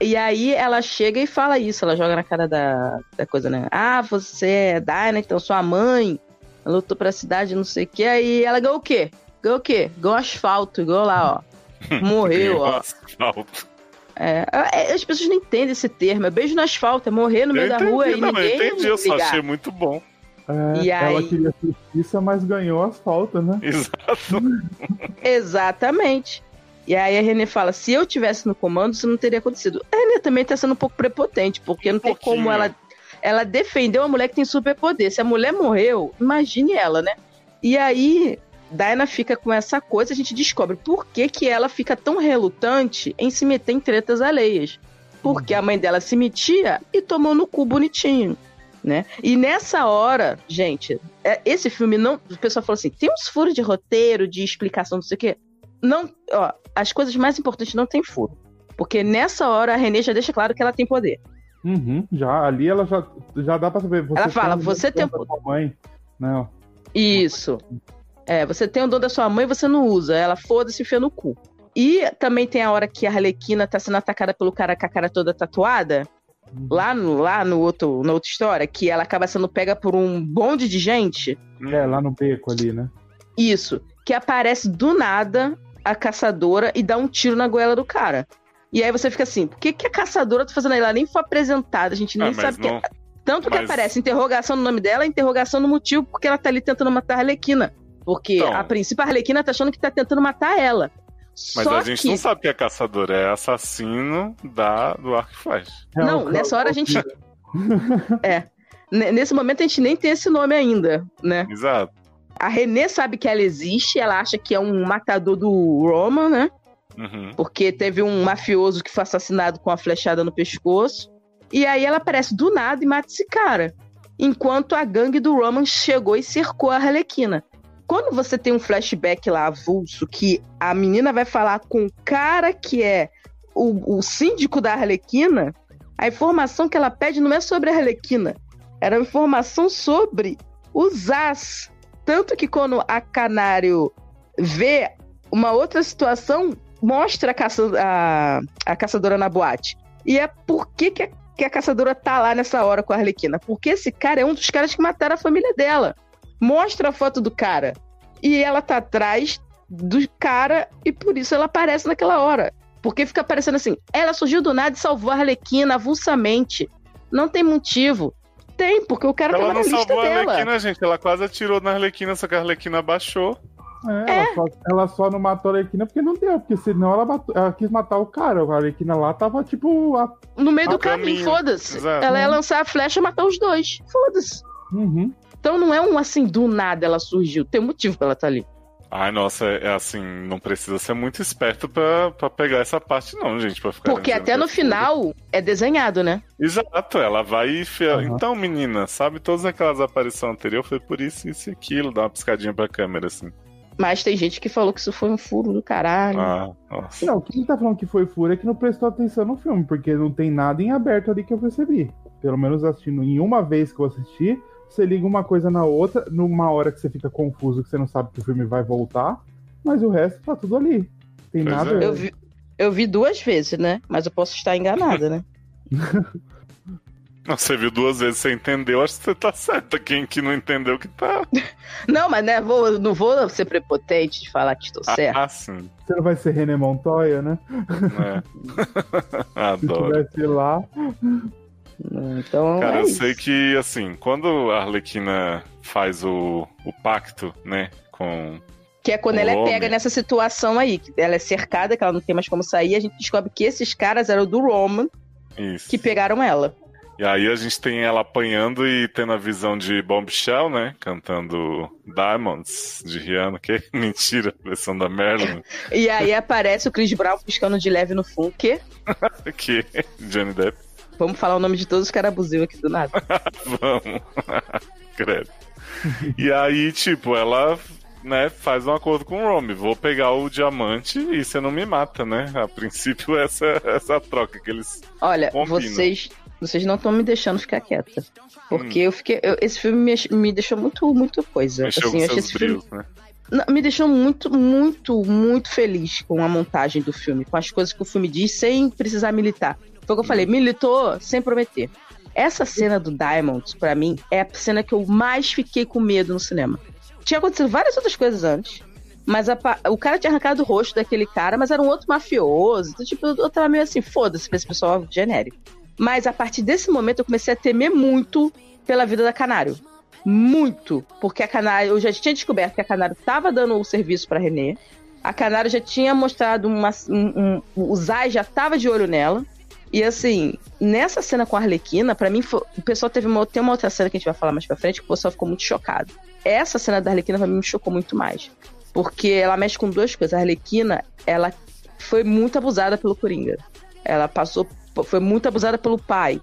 Speaker 3: E aí ela chega e fala isso, ela joga na cara da, da coisa, né? Ah, você é Dinah, então sua mãe lutou pra cidade, não sei o que. Aí ela ganhou o quê? Ganhou o quê? Ganhou asfalto, igual lá, ó. Morreu, ó.
Speaker 2: Asfalto.
Speaker 3: É, é, as pessoas não entendem esse termo. É beijo no asfalto, é morrer no meio
Speaker 2: Eu
Speaker 3: da
Speaker 2: entendi,
Speaker 3: rua e
Speaker 2: não, eu
Speaker 3: ninguém
Speaker 2: entendi, eu só achei muito bom.
Speaker 4: É,
Speaker 3: E
Speaker 4: ela
Speaker 3: aí-
Speaker 4: queria justiça, mas ganhou asfalto, né?
Speaker 2: Exato.
Speaker 3: Exatamente. E aí a Renê fala: se eu tivesse no comando, isso não teria acontecido. A Renê também tá sendo um pouco prepotente, porque não tem
Speaker 2: pouquinho.
Speaker 3: como ela. Ela defendeu uma mulher que tem superpoder. Se a mulher morreu, imagine ela, né? E aí, Diana fica com essa coisa, a gente descobre por que, que ela fica tão relutante em se meter em tretas alheias. Porque a mãe dela se metia e tomou no cu bonitinho. Né? E nessa hora, gente, é- esse filme não. O pessoal falou assim: tem uns furos de roteiro, de explicação, não sei o quê. Não, ó, as coisas mais importantes não tem furo. Porque nessa hora a Renê já deixa claro que ela tem poder.
Speaker 4: Uhum, já, ali ela já, já dá pra saber. Você
Speaker 3: Ela fala,
Speaker 4: um
Speaker 3: você tem-
Speaker 4: sua mãe. Não.
Speaker 3: Isso. É, você tem o dom da sua mãe você não usa. Ela foda-se enfia no cu. E também tem a hora que a Arlequina tá sendo atacada pelo cara com a cara toda tatuada. Lá no, lá no outro, na outra história, que ela acaba sendo pega por um bonde de gente.
Speaker 4: É, lá no beco ali, né?
Speaker 3: Isso. Que aparece do nada a caçadora e dá um tiro na goela do cara. E aí você fica assim, por que, que a caçadora tá fazendo aí? Ela nem foi apresentada, a gente nem
Speaker 2: Ah,
Speaker 3: sabe que
Speaker 2: não-
Speaker 3: Tanto que
Speaker 2: mas-
Speaker 3: aparece interrogação no nome dela, interrogação no motivo, porque ela tá ali tentando matar a Arlequina. Porque,
Speaker 2: Então.
Speaker 3: a princípio, a Arlequina tá achando que tá tentando matar ela.
Speaker 2: Mas
Speaker 3: Só
Speaker 2: a gente
Speaker 3: que...
Speaker 2: não sabe que é caçador, é assassino da, do Arco e Flash.
Speaker 4: É,
Speaker 3: Não, nessa hora a gente- N- Nesse momento a gente nem tem esse nome ainda, né?
Speaker 2: Exato.
Speaker 3: A Renê sabe que ela existe, ela acha que é um matador do Roman, né?
Speaker 2: Uhum.
Speaker 3: Porque teve um mafioso que foi assassinado com a flechada no pescoço. E aí ela aparece do nada e mata esse cara. Enquanto a gangue do Roman chegou e cercou a Arlequina. Quando você tem um flashback lá avulso que a menina vai falar com o cara que é o, o síndico da Arlequina, a informação que ela pede não é sobre a Arlequina. Era informação sobre os As. Tanto que quando a Canário vê uma outra situação, mostra a, caça, a, a caçadora na boate. E é por que, que, a, que a caçadora tá lá nessa hora com a Arlequina? Porque esse cara é um dos caras que mataram a família dela. Mostra a foto do cara. E ela tá atrás do cara e por isso ela aparece naquela hora. Porque fica aparecendo assim, ela surgiu do nada e salvou a Arlequina avulsamente. Não tem motivo. Tem, porque o cara
Speaker 2: Ela
Speaker 3: tava
Speaker 2: não
Speaker 3: na lista
Speaker 2: salvou a
Speaker 3: dela.
Speaker 2: Arlequina, gente. Ela quase atirou na Arlequina, só que a Arlequina abaixou.
Speaker 4: É, Ela, só, ela só não matou a Arlequina porque não deu, porque senão ela, matou- ela quis matar o cara. A Arlequina lá tava tipo. A...
Speaker 3: No meio
Speaker 2: A
Speaker 3: do caminho,
Speaker 2: caminho.
Speaker 3: foda-se. Ela ia lançar a flecha e matar os dois. Foda-se.
Speaker 4: Uhum.
Speaker 3: Então não é um assim, do nada ela surgiu. Tem um motivo pra ela estar ali.
Speaker 2: Ai, nossa, é assim, não precisa ser muito esperto pra, pra pegar essa parte, não, gente. Pra ficar
Speaker 3: Porque até no
Speaker 2: é
Speaker 3: final é desenhado, né?
Speaker 2: Exato, ela vai e fia...
Speaker 4: Aham.
Speaker 2: Então, menina, sabe todas aquelas aparições anteriores? Foi por isso, isso e aquilo, dá uma piscadinha pra câmera, assim.
Speaker 3: Mas tem gente que falou que isso foi um furo do caralho.
Speaker 2: Ah, nossa.
Speaker 4: Não, quem tá falando que foi furo é que não prestou atenção no filme, porque não tem nada em aberto ali que eu percebi. Pelo menos assistindo em uma vez que eu assisti, você liga uma coisa na outra, numa hora que você fica confuso, que você não sabe que o filme vai voltar, mas o resto tá tudo ali. Tem
Speaker 2: Pois
Speaker 4: nada.
Speaker 2: é.
Speaker 3: Eu vi, eu vi duas vezes, né? Mas eu posso estar enganada, né?
Speaker 2: Não, Você viu duas vezes, você entendeu, acho que você tá certa. Quem que não entendeu que tá.
Speaker 3: Não, mas né, vou, não vou ser prepotente de falar que estou certo.
Speaker 2: Ah, sim.
Speaker 4: Você não vai ser René Montoya, né? Se
Speaker 2: Adoro.
Speaker 4: tivesse lá.
Speaker 3: Então,
Speaker 2: Cara,
Speaker 3: é
Speaker 2: eu sei que, assim, quando a Arlequina faz o, o pacto, né, com.
Speaker 3: Que é quando
Speaker 2: O
Speaker 3: ela é
Speaker 2: homem.
Speaker 3: pega nessa situação aí, que ela é cercada, que ela não tem mais como sair, a gente descobre que esses caras eram do Roman
Speaker 2: Isso.
Speaker 3: que pegaram ela.
Speaker 2: E aí a gente tem ela apanhando e tendo a visão de Bombshell, né? Cantando Diamonds de Rihanna, que mentira, versão da Marilyn,
Speaker 3: E aí aparece o Chris Brown piscando de leve no fundo, que
Speaker 2: que Johnny Depp,
Speaker 3: vamos falar o nome de todos os caras abusivos aqui do nada.
Speaker 2: vamos. Credo. E aí, tipo, ela né, faz um acordo com o Romy. Vou pegar o diamante e você não me mata, né? A princípio, essa, essa troca que eles.
Speaker 3: Olha,
Speaker 2: Combina.
Speaker 3: vocês, vocês não estão me deixando ficar quieta. Porque
Speaker 2: Hum.
Speaker 3: eu fiquei. eu- esse filme me, me deixou muito, muito coisa.
Speaker 2: Mexeu
Speaker 3: assim,
Speaker 2: com
Speaker 3: eu achei
Speaker 2: seus
Speaker 3: esse filme
Speaker 2: né?
Speaker 3: Não, me deixou muito, muito, muito feliz com a montagem do filme, com as coisas que o filme diz, sem precisar militar. Foi o que eu falei, militou sem prometer. Essa cena do Diamond, pra mim, é a cena que eu mais fiquei com medo no cinema. Tinha acontecido várias outras coisas antes, mas a o cara tinha arrancado o rosto daquele cara, mas era um outro mafioso. Então, tipo, eu tava meio assim, foda-se pra esse pessoal genérico. Mas a partir desse momento eu comecei a temer muito pela vida da Canário. Muito. Porque a Canário, eu já tinha descoberto que a Canário tava dando o serviço pra Renê. A Canário já tinha mostrado uma. Um, um, o Zay já tava de olho nela. E assim, nessa cena com a Arlequina, pra mim, foi- o pessoal teve uma, tem uma outra cena que a gente vai falar mais pra frente que o pessoal ficou muito chocado. Essa cena da Arlequina pra mim me chocou muito mais. Porque ela mexe com duas coisas. A Arlequina, ela foi muito abusada pelo Coringa. Ela passou, foi muito abusada pelo pai.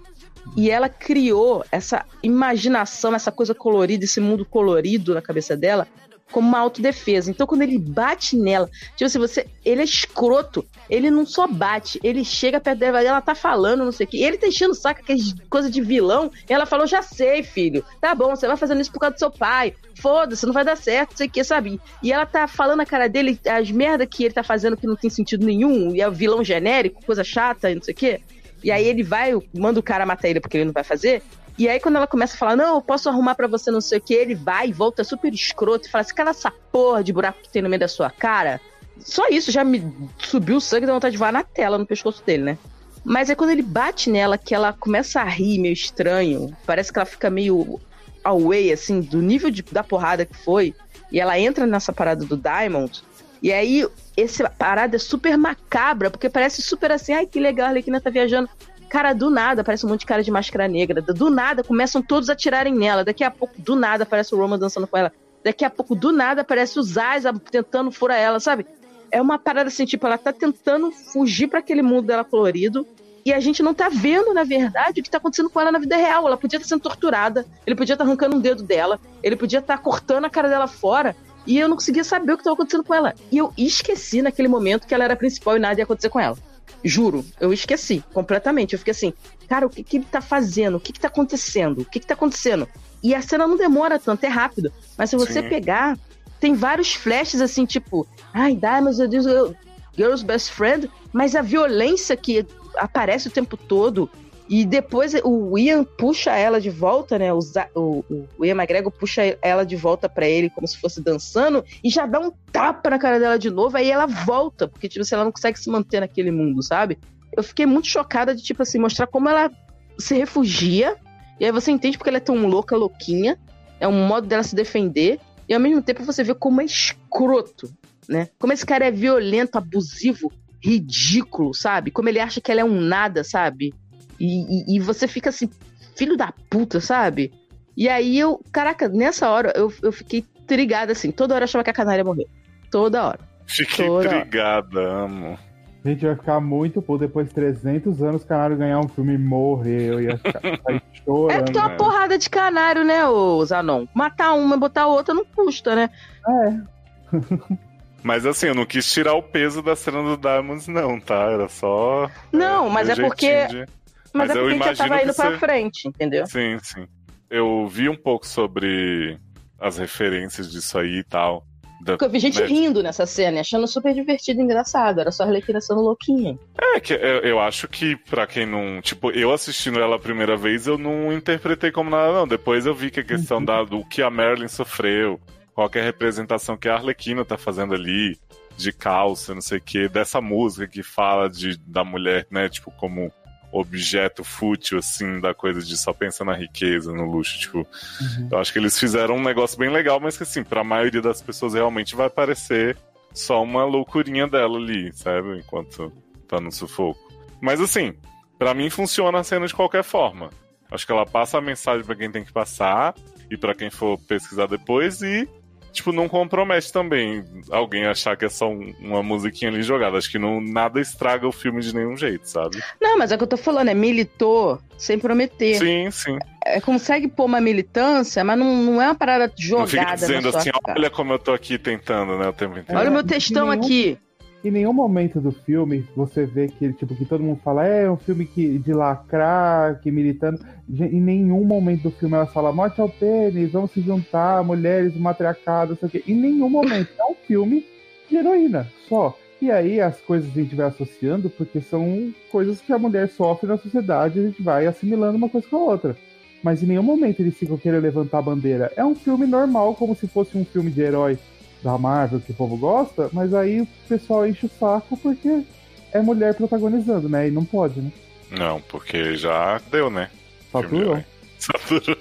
Speaker 3: E ela criou essa imaginação, essa coisa colorida, esse mundo colorido na cabeça dela, como uma autodefesa. Então, quando ele bate nela, tipo assim, você, ele é escroto. Ele não só bate, ele chega perto dela, ela tá falando, não sei o quê. Ele tá enchendo o saco, que é coisa de vilão. E ela falou: já sei, filho. Tá bom, você vai fazendo isso por causa do seu pai. Foda-se, não vai dar certo, não sei o que, sabe? E ela tá falando na cara dele as merda que ele tá fazendo que não tem sentido nenhum, e é o vilão genérico, coisa chata não sei o quê. E aí ele vai, manda o cara matar ele porque ele não vai fazer. E aí, quando ela começa a falar, não, eu posso arrumar para você não sei o que, ele vai e volta super escroto e fala assim, cala essa porra de buraco que tem no meio da sua cara. Só isso já me subiu o sangue dá vontade de voar na tela, no pescoço dele, né? Mas é quando ele bate nela que ela começa a rir meio estranho. Parece que ela fica meio away, assim, do nível de, da porrada que foi. E ela entra nessa parada do Diamond. E aí, essa parada é super macabra, porque parece super assim, ai que legal, a Arlequina tá viajando. Cara, do nada, aparece um monte de cara de máscara negra. Do nada, começam todos a atirarem nela. Daqui a pouco, do nada, aparece o Roman dançando com ela. Daqui a pouco, do nada, aparece o Zaz tentando furar ela, sabe? É uma parada assim, tipo, ela tá tentando fugir para aquele mundo dela colorido. E a gente não tá vendo, na verdade, o que tá acontecendo com ela na vida real. Ela podia estar tá sendo torturada, ele podia estar tá arrancando um dedo dela, ele podia estar tá cortando a cara dela fora. E eu não conseguia saber o que estava acontecendo com ela. E eu esqueci naquele momento que ela era principal e nada ia acontecer com ela. Juro, eu esqueci completamente. Eu fiquei assim, cara, o que, que ele tá fazendo? O que, que tá acontecendo? O que, que tá acontecendo? E a cena não demora tanto, é rápido. Mas se você Sim. pegar, tem vários flashes assim, tipo, ai, Diamonds, eu digo, Girl's Best Friend, mas a violência que aparece o tempo todo e depois o Ian puxa ela de volta, né? O, o, o Ian McGregor puxa ela de volta para ele como se fosse dançando e já dá um tapa na cara dela de novo, aí ela volta, porque tipo, assim, ela não consegue se manter naquele mundo, sabe? Eu fiquei muito chocada de, tipo assim, mostrar como ela se refugia, e aí você entende porque ela é tão louca, louquinha, é um modo dela se defender, e ao mesmo tempo você vê como é escroto, né? Como esse cara é violento, abusivo, ridículo, sabe? Como ele acha que ela é um nada, sabe? E, e, e, você fica assim, filho da puta, sabe? E aí eu, caraca, nessa hora eu, eu fiquei trigada assim. Toda hora eu achava que a canária morreu. Toda hora.
Speaker 2: Fiquei
Speaker 3: Toda
Speaker 2: trigada, hora. amo.
Speaker 4: A gente vai ficar muito pô, depois de 300 anos o Canário ganhar um filme e morrer. Eu ia ficar chorando.
Speaker 3: É porque é uma porrada de canário, né, ô Zanon? Matar uma e botar outra não custa, né?
Speaker 4: É.
Speaker 2: Mas assim, eu não quis tirar o peso da cena do Diamonds, não, tá? Era só.
Speaker 3: Não, é, mas é porque. De... Mas, Mas é porque já tava indo você... pra frente, entendeu?
Speaker 2: Sim, sim. Eu vi um pouco sobre as referências disso aí e tal.
Speaker 3: Da, eu vi gente né? rindo nessa cena, achando super divertido e engraçado. Era só a Arlequina sendo louquinha.
Speaker 2: É, que eu, eu acho que pra quem não. Tipo, eu assistindo ela a primeira vez, eu não interpretei como nada, não. Depois eu vi que a questão uhum. da, do que a Marilyn sofreu, qualquer representação que a Arlequina tá fazendo ali, de calça, não sei o que, dessa música que fala de, da mulher, né, tipo, como objeto fútil, assim, da coisa de só pensar na riqueza, no luxo. Tipo, uhum. eu acho que eles fizeram um negócio bem legal, mas que, assim, pra maioria das pessoas realmente vai parecer só uma loucurinha dela ali, sabe? Enquanto tá no sufoco. Mas, assim, para mim funciona a cena de qualquer forma. Acho que ela passa a mensagem para quem tem que passar e para quem for pesquisar depois e tipo, não compromete também alguém achar que é só um, uma musiquinha ali jogada. Acho que não, nada estraga o filme de nenhum jeito, sabe?
Speaker 3: Não, mas é o que eu tô falando, é militou sem prometer.
Speaker 2: Sim, sim.
Speaker 3: É, consegue pôr uma militância, mas não, não é uma parada jogada. Não fica
Speaker 2: dizendo assim,
Speaker 3: cara.
Speaker 2: olha como eu tô aqui tentando, né, o tempo inteiro.
Speaker 3: Olha o meu textão aqui
Speaker 4: em nenhum momento do filme você vê que, tipo, que todo mundo fala, é um filme que, de lacrar, que militando. Em nenhum momento do filme ela fala, morte ao pênis, vamos se juntar, mulheres, matriarcado, sei o quê. Em nenhum momento. É um filme de heroína, só. E aí as coisas a gente vai associando, porque são coisas que a mulher sofre na sociedade, a gente vai assimilando uma coisa com a outra. Mas em nenhum momento eles ficam querendo levantar a bandeira. É um filme normal, como se fosse um filme de herói da Marvel que o povo gosta, mas aí o pessoal enche o saco porque é mulher protagonizando, né? E não pode, né?
Speaker 2: Não, porque já deu, né?
Speaker 4: Saturou.
Speaker 2: Saturou.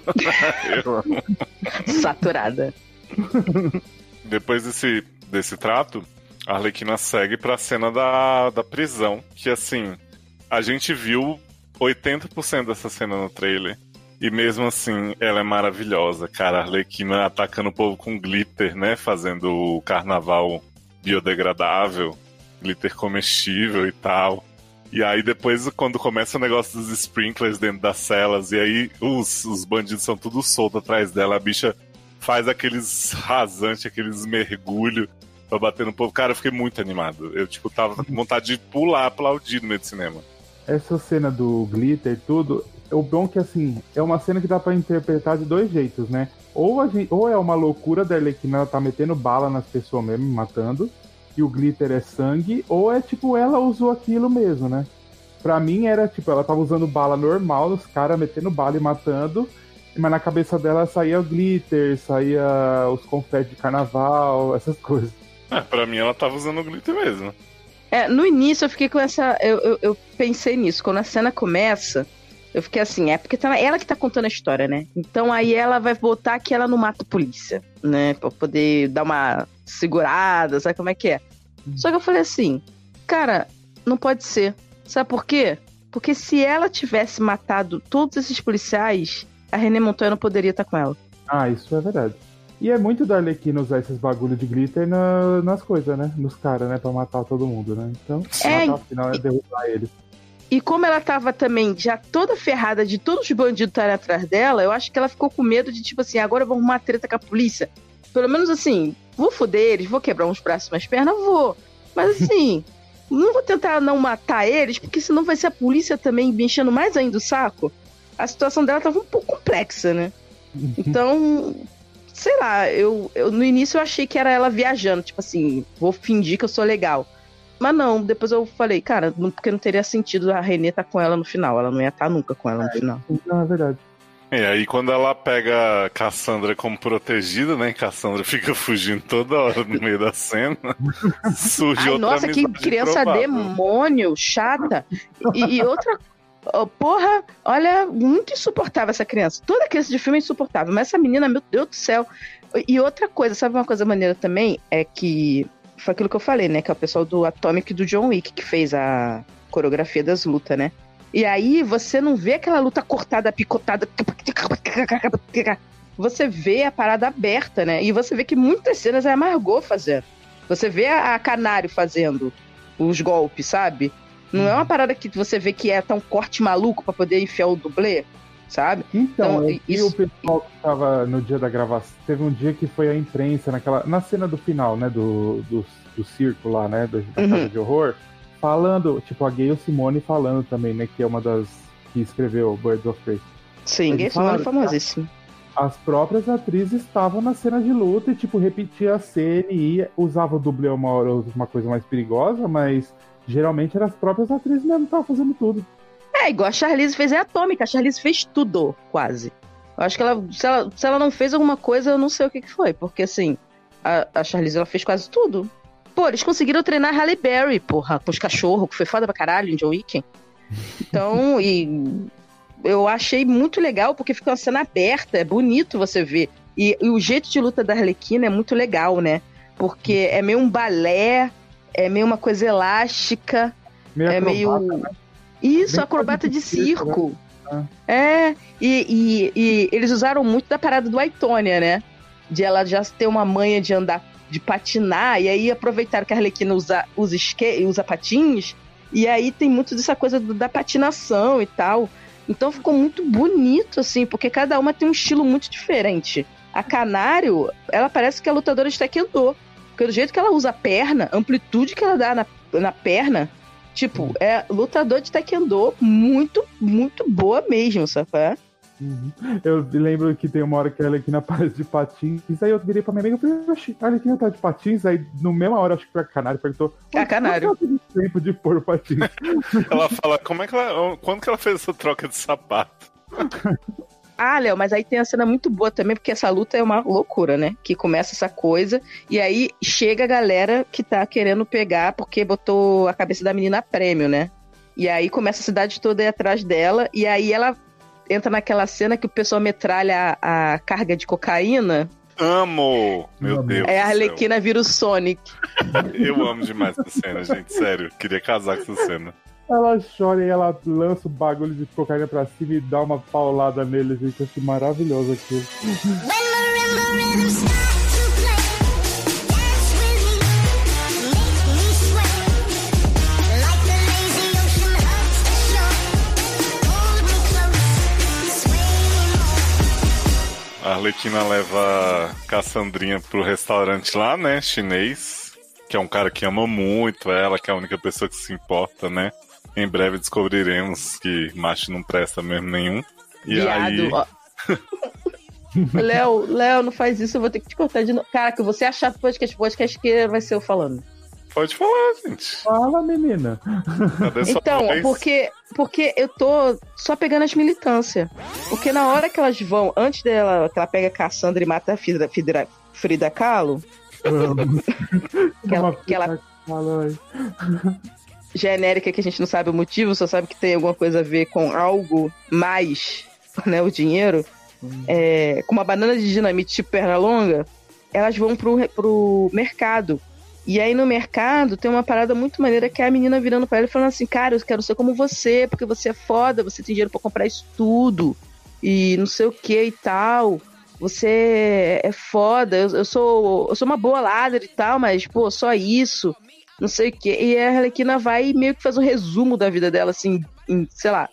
Speaker 3: Saturada.
Speaker 2: Depois desse, desse trato, a Arlequina segue pra cena da, da prisão, que assim, a gente viu 80% dessa cena no trailer. E mesmo assim, ela é maravilhosa, cara. A Arlequina atacando o povo com glitter, né? Fazendo o carnaval biodegradável, glitter comestível e tal. E aí depois, quando começa o negócio dos sprinklers dentro das celas, e aí os, os bandidos são tudo soltos atrás dela, a bicha faz aqueles rasantes, aqueles mergulhos pra bater no povo. Cara, eu fiquei muito animado. Eu, tipo, tava com vontade de pular, aplaudir no meio do cinema.
Speaker 4: Essa cena do glitter e tudo, o bom que assim, é uma cena que dá pra interpretar de dois jeitos, né? Ou, a gente, ou é uma loucura da Arlequina, ela tá metendo bala nas pessoas mesmo, matando, e o glitter é sangue, ou é tipo, ela usou aquilo mesmo, né? Pra mim era tipo, ela tava usando bala normal, os caras metendo bala e matando, mas na cabeça dela saía o glitter, saía os confetes de carnaval, essas coisas.
Speaker 2: É, pra mim ela tava usando glitter mesmo.
Speaker 3: É, no início eu fiquei com essa. Eu, eu, eu, pensei nisso. Quando a cena começa, eu fiquei assim, é porque tá, ela que tá contando a história, né? Então aí ela vai botar que ela não mata a polícia, né? Pra poder dar uma segurada, sabe como é que é? Só que eu falei assim, cara, não pode ser. Sabe por quê? Porque se ela tivesse matado todos esses policiais, a René Montoya não poderia estar com ela.
Speaker 4: Ah, isso é verdade. E é muito da Arlequina usar esses bagulho de glitter na, nas coisas, né? Nos caras, né? Pra matar todo mundo, né? Então,
Speaker 3: é,
Speaker 4: matar, afinal é derrubar eles.
Speaker 3: E como ela tava também já toda ferrada de todos os bandidos estarem atrás dela, eu acho que ela ficou com medo de, tipo assim, agora eu vou arrumar treta com a polícia. Pelo menos assim, vou foder eles, vou quebrar uns braços e umas pernas, vou. Mas assim, não vou tentar não matar eles, porque senão vai ser a polícia também me enchendo mais ainda o saco. A situação dela tava um pouco complexa, né? Então, sei lá, eu, eu no início eu achei que era ela viajando, tipo assim, vou fingir que eu sou legal. Mas não, depois eu falei, cara, não, porque não teria sentido a Renê estar tá com ela no final. Ela não ia estar tá nunca com ela no final.
Speaker 4: Não, é verdade.
Speaker 2: E aí quando ela pega Cassandra como protegida, né? Cassandra fica fugindo toda hora no meio da cena. surge
Speaker 3: Ai,
Speaker 2: outra
Speaker 3: nossa, que criança
Speaker 2: provável.
Speaker 3: demônio, chata. E, e outra oh, porra, olha, muito insuportável essa criança. Toda criança de filme é insuportável, mas essa menina, meu Deus do céu. E outra coisa, sabe uma coisa maneira também? É que foi aquilo que eu falei, né? Que é o pessoal do Atomic do John Wick que fez a coreografia das lutas, né? E aí você não vê aquela luta cortada, picotada. Você vê a parada aberta, né? E você vê que muitas cenas é a Margot fazendo. Você vê a, Canário fazendo os golpes, sabe? Não é uma parada que você vê que é tão corte maluco para poder enfiar o dublê, sabe?
Speaker 4: Então,
Speaker 3: Então, isso-
Speaker 4: o pessoal que tava no dia da gravação. Teve um dia que foi a imprensa, naquela, na cena do final, né? Do, do, do circo lá, né? Da,
Speaker 3: Uhum.
Speaker 4: casa de horror. Falando, tipo, a Gayle Simone falando também, né? Que é uma das que escreveu Birds of Prey.
Speaker 3: Sim,
Speaker 4: Eles
Speaker 3: Gay Simone é
Speaker 4: falaram,
Speaker 3: famosíssimo.
Speaker 4: As próprias atrizes estavam na cena de luta e, tipo, repetia a cena e usava o dublê uma hora uma coisa mais perigosa, mas geralmente eram as próprias atrizes mesmo que estavam fazendo tudo.
Speaker 3: É, igual a Charlize fez em Atômica. A Charlize fez tudo, quase. Eu acho que ela se, ela, se ela não fez alguma coisa, eu não sei o que, que foi. Porque, assim, a, a Charlize, ela fez quase tudo. Pô, eles conseguiram treinar Halle Berry, porra, com os cachorros, que foi foda pra caralho em John Wick. Então, e eu achei muito legal, porque fica uma cena aberta, é bonito você ver. E, e o jeito de luta da Arlequina é muito legal, né? Porque é meio um balé, é meio uma coisa elástica,
Speaker 4: Meio
Speaker 3: é
Speaker 4: acrobata,
Speaker 3: meio.
Speaker 4: né?
Speaker 3: Isso,
Speaker 4: Bem
Speaker 3: acrobata de
Speaker 4: circo, né?
Speaker 3: É, e, e, e eles usaram muito da parada do Aitônia, né? De ela já ter uma manha de andar, de patinar, e aí aproveitaram que a Arlequina usa, usa, skate, usa patins, e aí tem muito dessa coisa da patinação e tal. Então ficou muito bonito, assim, porque cada uma tem um estilo muito diferente. A Canário, ela parece que é lutadora de taekwondo. Porque do jeito que ela usa a perna, a amplitude que ela dá na, na perna, tipo, é lutador de taekwondo muito, muito boa mesmo, sabe? qual é?
Speaker 4: Uhum. Eu lembro que tem uma hora que a Arlequina aparece de patins, aí eu virei pra minha amiga e falei, "Oxi, a Arlequina tá de patins, aí no mesma hora, acho que foi a Canário, perguntou,
Speaker 3: A Canário.
Speaker 4: "Quanto ela teve tempo de pôr o patins?
Speaker 2: Ela fala, como é que ela. Quando que ela fez essa troca de sapato?
Speaker 3: Ah, Léo, mas aí tem uma cena muito boa também, porque essa luta é uma loucura, né? Que começa essa coisa, e aí chega a galera que tá querendo pegar, porque botou a cabeça da menina a prêmio, né? E aí começa a cidade toda aí atrás dela, e aí ela entra naquela cena que o pessoal metralha a, a carga de cocaína,
Speaker 2: Amo! Meu. Deus.
Speaker 3: aí a. Arlequina vira o Sonic.
Speaker 2: Eu amo demais essa cena, gente. Sério. Queria casar com essa cena.
Speaker 4: Ela chora e ela lança o bagulho de cocaína pra cima e dá uma paulada nele, gente, eu achei maravilhoso aquilo.
Speaker 2: A Arlequina leva Cassandrinha pro restaurante lá, né? Chinês. Que é um cara que ama muito ela, que é a única pessoa que se importa, né? Em breve descobriremos que macho não presta mesmo nenhum. E
Speaker 3: Viado,
Speaker 2: aí.
Speaker 3: ó. Léo, Léo, não faz isso, eu vou ter que te cortar de novo. Cara, que você achar podcast, podcast que vai ser eu falando.
Speaker 2: Pode falar, gente.
Speaker 4: Fala, menina.
Speaker 3: Então,
Speaker 2: voz?
Speaker 3: porque, porque eu tô só pegando as militâncias. Porque na hora que elas vão, antes dela, que ela pega a Cassandra e mata a Frida, Frida, Frida Kahlo. Que ela- que ela-. Genérica que a gente não sabe o motivo, só sabe que tem alguma coisa a ver com algo mais, né, o dinheiro, é, com uma banana de dinamite tipo perna longa, elas vão pro, pro mercado. E aí no mercado tem uma parada muito maneira que é a menina virando pra ela e falando assim, cara, eu quero ser como você, porque você é foda, você tem dinheiro pra comprar isso tudo, e não sei o que e tal. Você é foda, eu, eu sou eu sou uma boa ladra e tal, mas, pô, só isso não sei o quê. E a Arlequina vai e meio que faz um resumo da vida dela, assim, em, sei lá,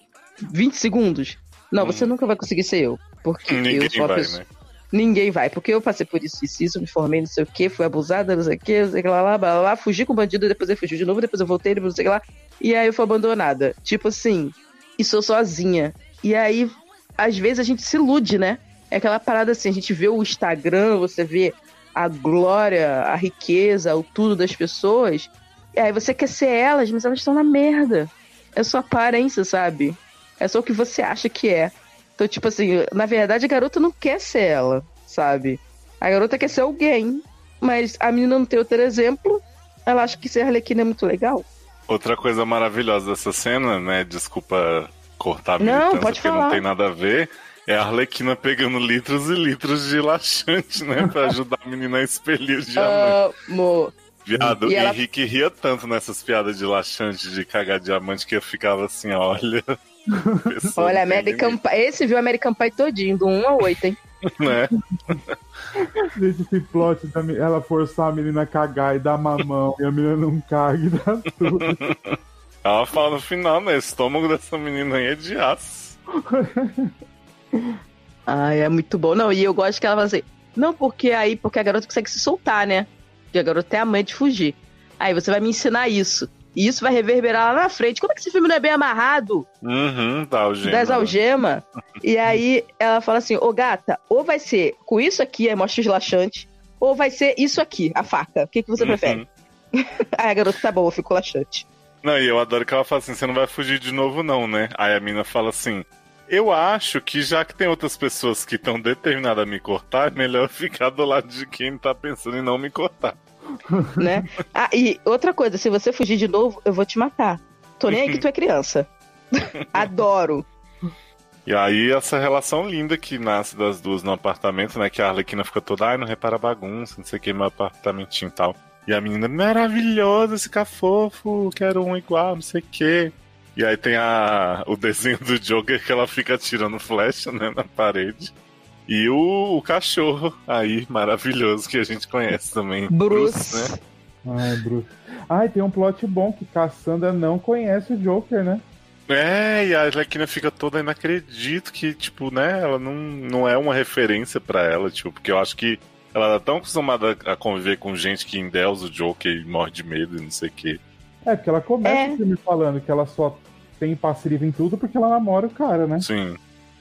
Speaker 3: 20 segundos. Não,
Speaker 2: Hum.
Speaker 3: você nunca vai conseguir ser eu. Porque
Speaker 2: Ninguém
Speaker 3: eu sou a
Speaker 2: vai,
Speaker 3: pessoa.
Speaker 2: né?
Speaker 3: Ninguém vai, porque eu passei por isso, isso, isso, me formei, não sei o quê, fui abusada, não sei o quê, não sei o que lá, lá, blá, blá, blá, fugi com o bandido, depois eu fugi de novo, depois eu voltei, depois não sei o que lá. E aí eu fui abandonada. Tipo assim, e sou sozinha. E aí, às vezes a gente se ilude, né? É aquela parada assim, a gente vê o Instagram, você vê a glória, a riqueza, o tudo das pessoas. E aí você quer ser elas, mas elas estão na merda. É sua aparência, sabe? É só o que você acha que é. Então, tipo assim, na verdade a garota não quer ser ela, sabe? A garota quer ser alguém, mas a menina não tem outro exemplo. Ela acha que ser Arlequina é muito legal.
Speaker 2: Outra coisa maravilhosa dessa cena, né? Desculpa cortar a
Speaker 3: Não, pode
Speaker 2: porque
Speaker 3: falar.
Speaker 2: não tem nada a ver. É a Arlequina pegando litros e litros de laxante, né? Pra ajudar a menina a expelir o diamante.
Speaker 3: Amo.
Speaker 2: Viado,
Speaker 3: e ela-
Speaker 2: Henrique ria tanto nessas piadas de laxante, de cagar diamante, que eu ficava assim, olha.
Speaker 3: Olha, American Pie. Esse viu American Pie todinho, do 1 ao 8, hein?
Speaker 2: Né?
Speaker 4: Gente, esse plot da me- ela forçar a menina a cagar e dar mamão e a menina não caga e dá tudo.
Speaker 2: Ela fala no final, né? O estômago dessa menina aí é de aço.
Speaker 3: Ai, é muito bom. Não, e eu gosto que ela fala assim, não, porque aí, porque a garota consegue se soltar, né? Porque a garota é a mãe de fugir. Aí você vai me ensinar isso. E isso vai reverberar lá na frente. Como é que esse filme não é bem amarrado?
Speaker 2: Uhum, tá, algema.
Speaker 3: das algemas. e aí ela fala assim: Ô gata, ou vai ser com isso aqui, aí mostra os laxantes, ou vai ser isso aqui, a faca. O que, que você
Speaker 2: Uhum.
Speaker 3: prefere? aí a garota tá bom, ficou laxante.
Speaker 2: Não, e eu adoro que ela fala assim: você não vai fugir de novo, não, né? Aí a mina fala assim: eu acho que já que tem outras pessoas que estão determinadas a me cortar, é melhor ficar do lado de quem tá pensando em não me cortar.
Speaker 3: né? Ah, e outra coisa, se você fugir de novo, eu vou te matar. Tô nem aí que tu é criança. Adoro.
Speaker 2: E aí, essa relação linda que nasce das duas no apartamento, né? Que a Arlequina fica toda, ai, não repara bagunça, não sei o que, meu apartamentinho e tal. E a menina, maravilhosa, esse fofo, quero um igual, não sei o que. E aí tem a, o desenho do Joker que ela fica atirando flecha, né, na parede. E o, o cachorro aí, maravilhoso, que a gente conhece também.
Speaker 3: Bruce.
Speaker 2: né?
Speaker 4: Ai, Bruce. Ai, tem um plot bom que Cassandra não conhece o Joker, né?
Speaker 2: É, e a Arlequina fica toda, não acredito que, tipo, né, ela não, não é uma referência pra ela, tipo, porque eu acho que ela tá tão acostumada a conviver com gente que endeusa o Joker e morre de medo e não sei o quê.
Speaker 4: É, porque ela começa
Speaker 3: É.
Speaker 4: o filme falando que ela só tem passiva em tudo porque ela namora o cara, né?
Speaker 2: Sim,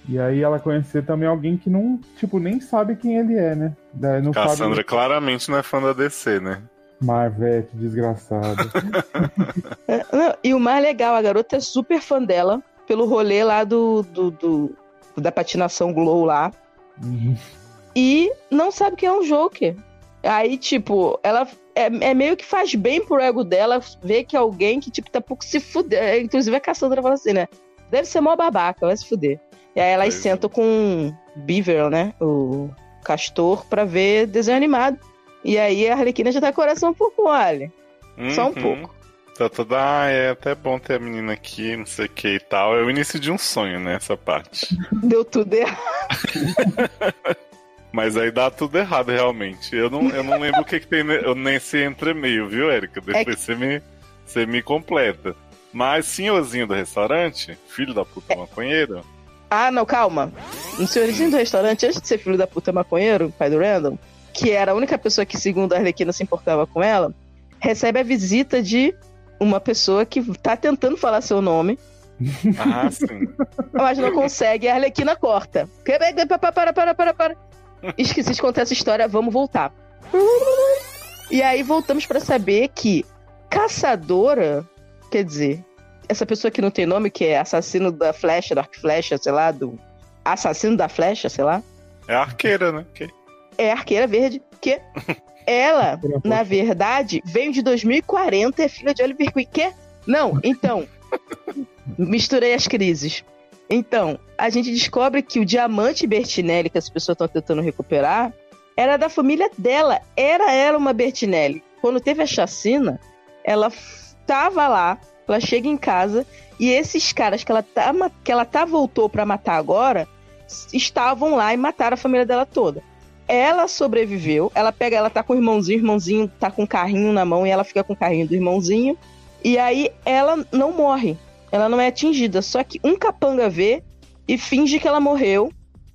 Speaker 4: E aí ela conhecer também alguém que não, tipo, nem sabe quem ele é, né? Daí Não
Speaker 2: Cassandra
Speaker 4: sabe.
Speaker 2: claramente não é fã da DC, né?
Speaker 4: Marvete, desgraçado.
Speaker 3: É, não, e o mais legal, a garota é super fã dela, pelo rolê lá do, do, do- da patinação Glow lá.
Speaker 4: Uhum.
Speaker 3: e não sabe quem é um Joker. Aí, tipo, ela é, é meio que faz bem pro ego dela ver que alguém que, tipo, tá pouco se fuder. É, Inclusive a Cassandra fala assim, né? Deve ser mó babaca, vai se fuder. E aí elas
Speaker 2: é.
Speaker 3: sentam com o Beaver, né? O Castor, pra ver desenho animado. E aí a Arlequina já tá com o coração um pouco mole. Só um
Speaker 2: Uhum.
Speaker 3: pouco.
Speaker 2: Tá toda, ah, é até bom ter a menina aqui, não sei o que e tal. É o início de um sonho, né, essa parte.
Speaker 3: Deu tudo errado.
Speaker 2: Mas aí dá tudo errado, realmente. Eu não, eu não lembro o que, que tem ne- nesse entremeio, viu, Érica? Depois você, me, você me completa. Mas senhorzinho do restaurante, filho da puta maconheiro,
Speaker 3: Ah, não, calma. No senhorzinho do restaurante, antes de ser filho da puta maconheiro, pai do Randall, que era a única pessoa que, segundo a Arlequina, se importava com ela, recebe a visita de uma pessoa que tá tentando falar seu nome,
Speaker 2: Ah, sim.
Speaker 3: mas não consegue, e a Arlequina corta. Para, para, para, para. Esqueci de contar essa história, vamos voltar. E aí voltamos pra saber que caçadora, quer dizer, essa pessoa que não tem nome, que é assassino da flecha, do arco flecha, sei lá, do assassino da flecha, sei lá,
Speaker 2: É arqueira, né? Que-
Speaker 3: é arqueira verde, que ela, na verdade, veio de 2040 e é filha de Oliver Queen. Que? Não, então, misturei as crises. Então, a gente descobre que o diamante Bertinelli, que as pessoas estão tentando recuperar, era da família dela. Era ela uma Bertinelli. Quando teve a chacina, ela tava lá, ela chega em casa, e esses caras que ela tá, que ela tá voltou pra matar agora, estavam lá e mataram a família dela toda. Ela sobreviveu, ela pega, ela tá com o irmãozinho, o irmãozinho tá com o carrinho na mão e ela fica com o carrinho do irmãozinho. E aí ela não morre, ela não é atingida, só que um capanga vê e finge que ela morreu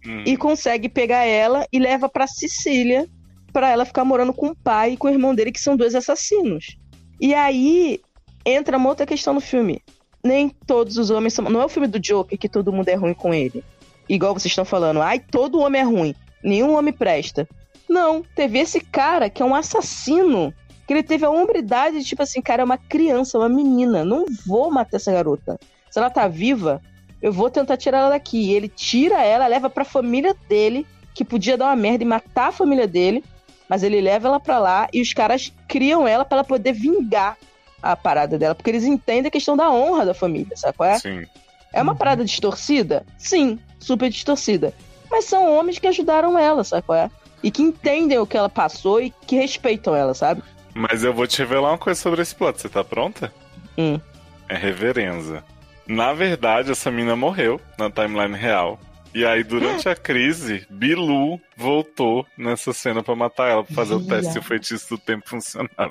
Speaker 2: Hum.
Speaker 3: e consegue pegar ela e leva pra Sicília pra ela ficar morando com o pai e com o irmão dele, que são dois assassinos. E aí entra uma outra questão no filme. Nem todos os homens são. Não é o filme do Joker que todo mundo é ruim com ele. Igual vocês estão falando. Ai, todo homem é ruim. Nenhum homem presta. Não, teve esse cara que é um assassino. Que ele teve a hombridade de, tipo assim, cara, é uma criança, uma menina. Não vou matar essa garota. Se ela tá viva, eu vou tentar tirar ela daqui. E ele tira ela, leva pra família dele, que podia dar uma merda e matar a família dele. Mas ele leva ela pra lá e os caras criam ela pra ela poder vingar a parada dela. Porque eles entendem a questão da honra da família, sabe qual é?
Speaker 2: Sim.
Speaker 3: É uma parada distorcida? Sim, super distorcida. Mas são homens que ajudaram ela, sabe qual é? E que entendem o que ela passou e que respeitam ela, sabe?
Speaker 2: Mas eu vou te revelar uma coisa sobre esse plot. Você tá pronta?
Speaker 3: Hum.
Speaker 2: É reverenza. Na verdade, essa mina morreu na timeline real. E aí, durante a crise, Bilu voltou nessa cena pra matar ela, pra fazer o teste se o feitiço do tempo funcionava.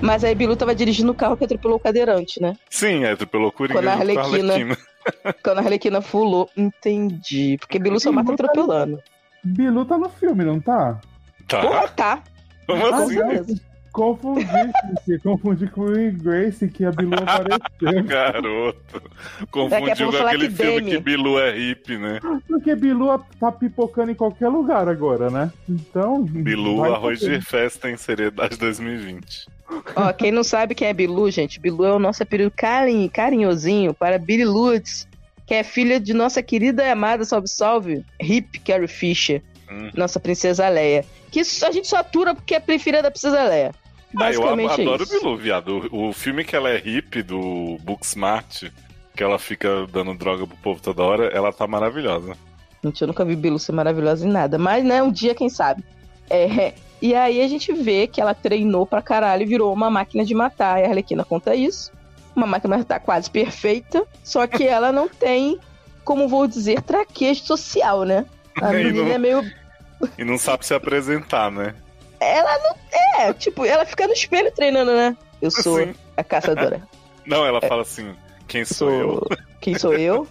Speaker 3: Mas aí Bilu tava dirigindo o carro que atropelou o cadeirante, né?
Speaker 2: Sim, é pelo Coringa
Speaker 3: Quando a
Speaker 2: junto com a
Speaker 3: Arlequina-
Speaker 2: Arlequina.
Speaker 3: Quando a Arlequina fulou. Entendi. Porque Bilu só mata atropelando.
Speaker 4: Bilu tá no filme, não tá?
Speaker 2: Tá?
Speaker 3: Porra, tá.
Speaker 2: Como
Speaker 3: Com
Speaker 2: assim?
Speaker 4: Confundi, confundi com o Grace que a Bilu apareceu.
Speaker 2: Garoto. Confundiu com aquele
Speaker 3: que
Speaker 2: filme
Speaker 3: Demi.
Speaker 2: que Bilu é hippie, né?
Speaker 4: Porque Bilu tá pipocando em qualquer lugar agora, né? Então.
Speaker 2: Bilu, arroz de festa em seriedade 2020.
Speaker 3: Ó, quem não sabe quem é Bilu, gente, Bilu é o nosso apelido carinho, carinhosinho para Billy Lutz, que é filha de nossa querida e amada, salve salve, Hip Carrie Fisher,
Speaker 2: Hum.
Speaker 3: nossa princesa Leia. Que a gente só atura porque é preferida da princesa Leia.
Speaker 2: Ah, eu
Speaker 3: Basicamente
Speaker 2: adoro
Speaker 3: é isso.
Speaker 2: Bilu, viado. O, o filme que ela é hippie, do Booksmart, que ela fica dando droga pro povo toda hora, ela tá maravilhosa.
Speaker 3: Gente, eu nunca vi Bilu ser maravilhosa em nada. Mas, né, um dia, quem sabe. É, e aí a gente vê que ela treinou pra caralho e virou uma máquina de matar. E a Arlequina conta isso. Uma máquina de matar quase perfeita. Só que ela não tem, como vou dizer, traquejo social, né? A menina
Speaker 2: não-
Speaker 3: é meio.
Speaker 2: E não sabe se apresentar, né?
Speaker 3: Ela não. É, tipo, ela fica no espelho treinando, né? Eu sou
Speaker 2: Assim.
Speaker 3: a caçadora.
Speaker 2: Não, ela fala assim: quem sou eu?
Speaker 3: Sou. Quem sou eu?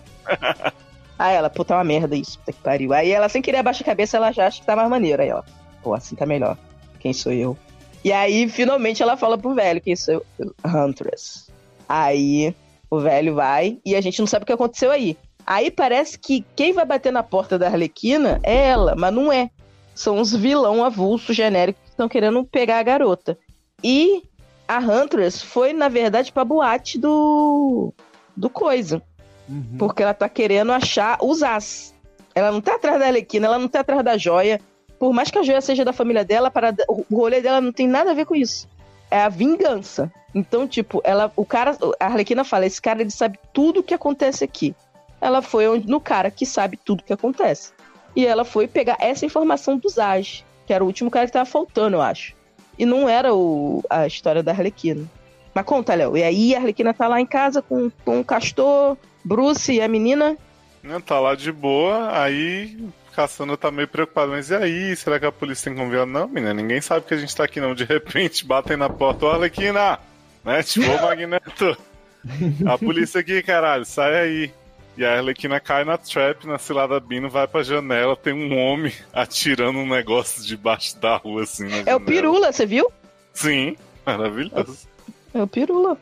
Speaker 3: Aí ela, pô, tá uma merda isso, puta que pariu. Aí ela, sem querer abaixar a cabeça, ela já acha que tá mais maneiro. Aí ela, pô, assim tá melhor. Quem sou eu? E aí, finalmente, ela fala pro velho, quem sou eu? Huntress. Aí, o velho vai e a gente não sabe o que aconteceu aí. Aí parece que quem vai bater na porta da Arlequina é ela, mas não é. São uns vilão avulso genérico que estão querendo pegar a garota. E a Huntress foi, na verdade, pra boate do. do coisa.
Speaker 4: Uhum.
Speaker 3: Porque ela tá querendo achar os as. Ela não tá atrás da Arlequina, ela não tá atrás da joia. Por mais que a joia seja da família dela, para o rolê dela não tem nada a ver com isso. É a vingança. Então, tipo, ela, o cara, a Arlequina fala, esse cara ele sabe tudo o que acontece aqui. Ela foi no cara que sabe tudo o que acontece. E ela foi pegar essa informação do Zaj, que era o último cara que tava faltando, eu acho. E não era o, a história da Arlequina. Mas conta, Léo. E aí a Arlequina tá lá em casa com, com o Castor, Bruce e a menina.
Speaker 2: Né, Tá lá de boa, aí Cassandra tá meio preocupada. Mas e aí? Será que a polícia tem convidado? Não, menina, ninguém sabe que a gente tá aqui não. De repente batem na porta, ô Arlequina! Né? Tipo, ô Magneto! A polícia aqui, caralho, sai aí. E a Arlequina cai na trap, na cilada Bino, vai pra janela, tem um homem atirando um negócio debaixo da rua, assim. na
Speaker 3: É o
Speaker 2: janela.
Speaker 3: Pirula, você viu?
Speaker 2: Sim, maravilhoso.
Speaker 3: É o Pirula.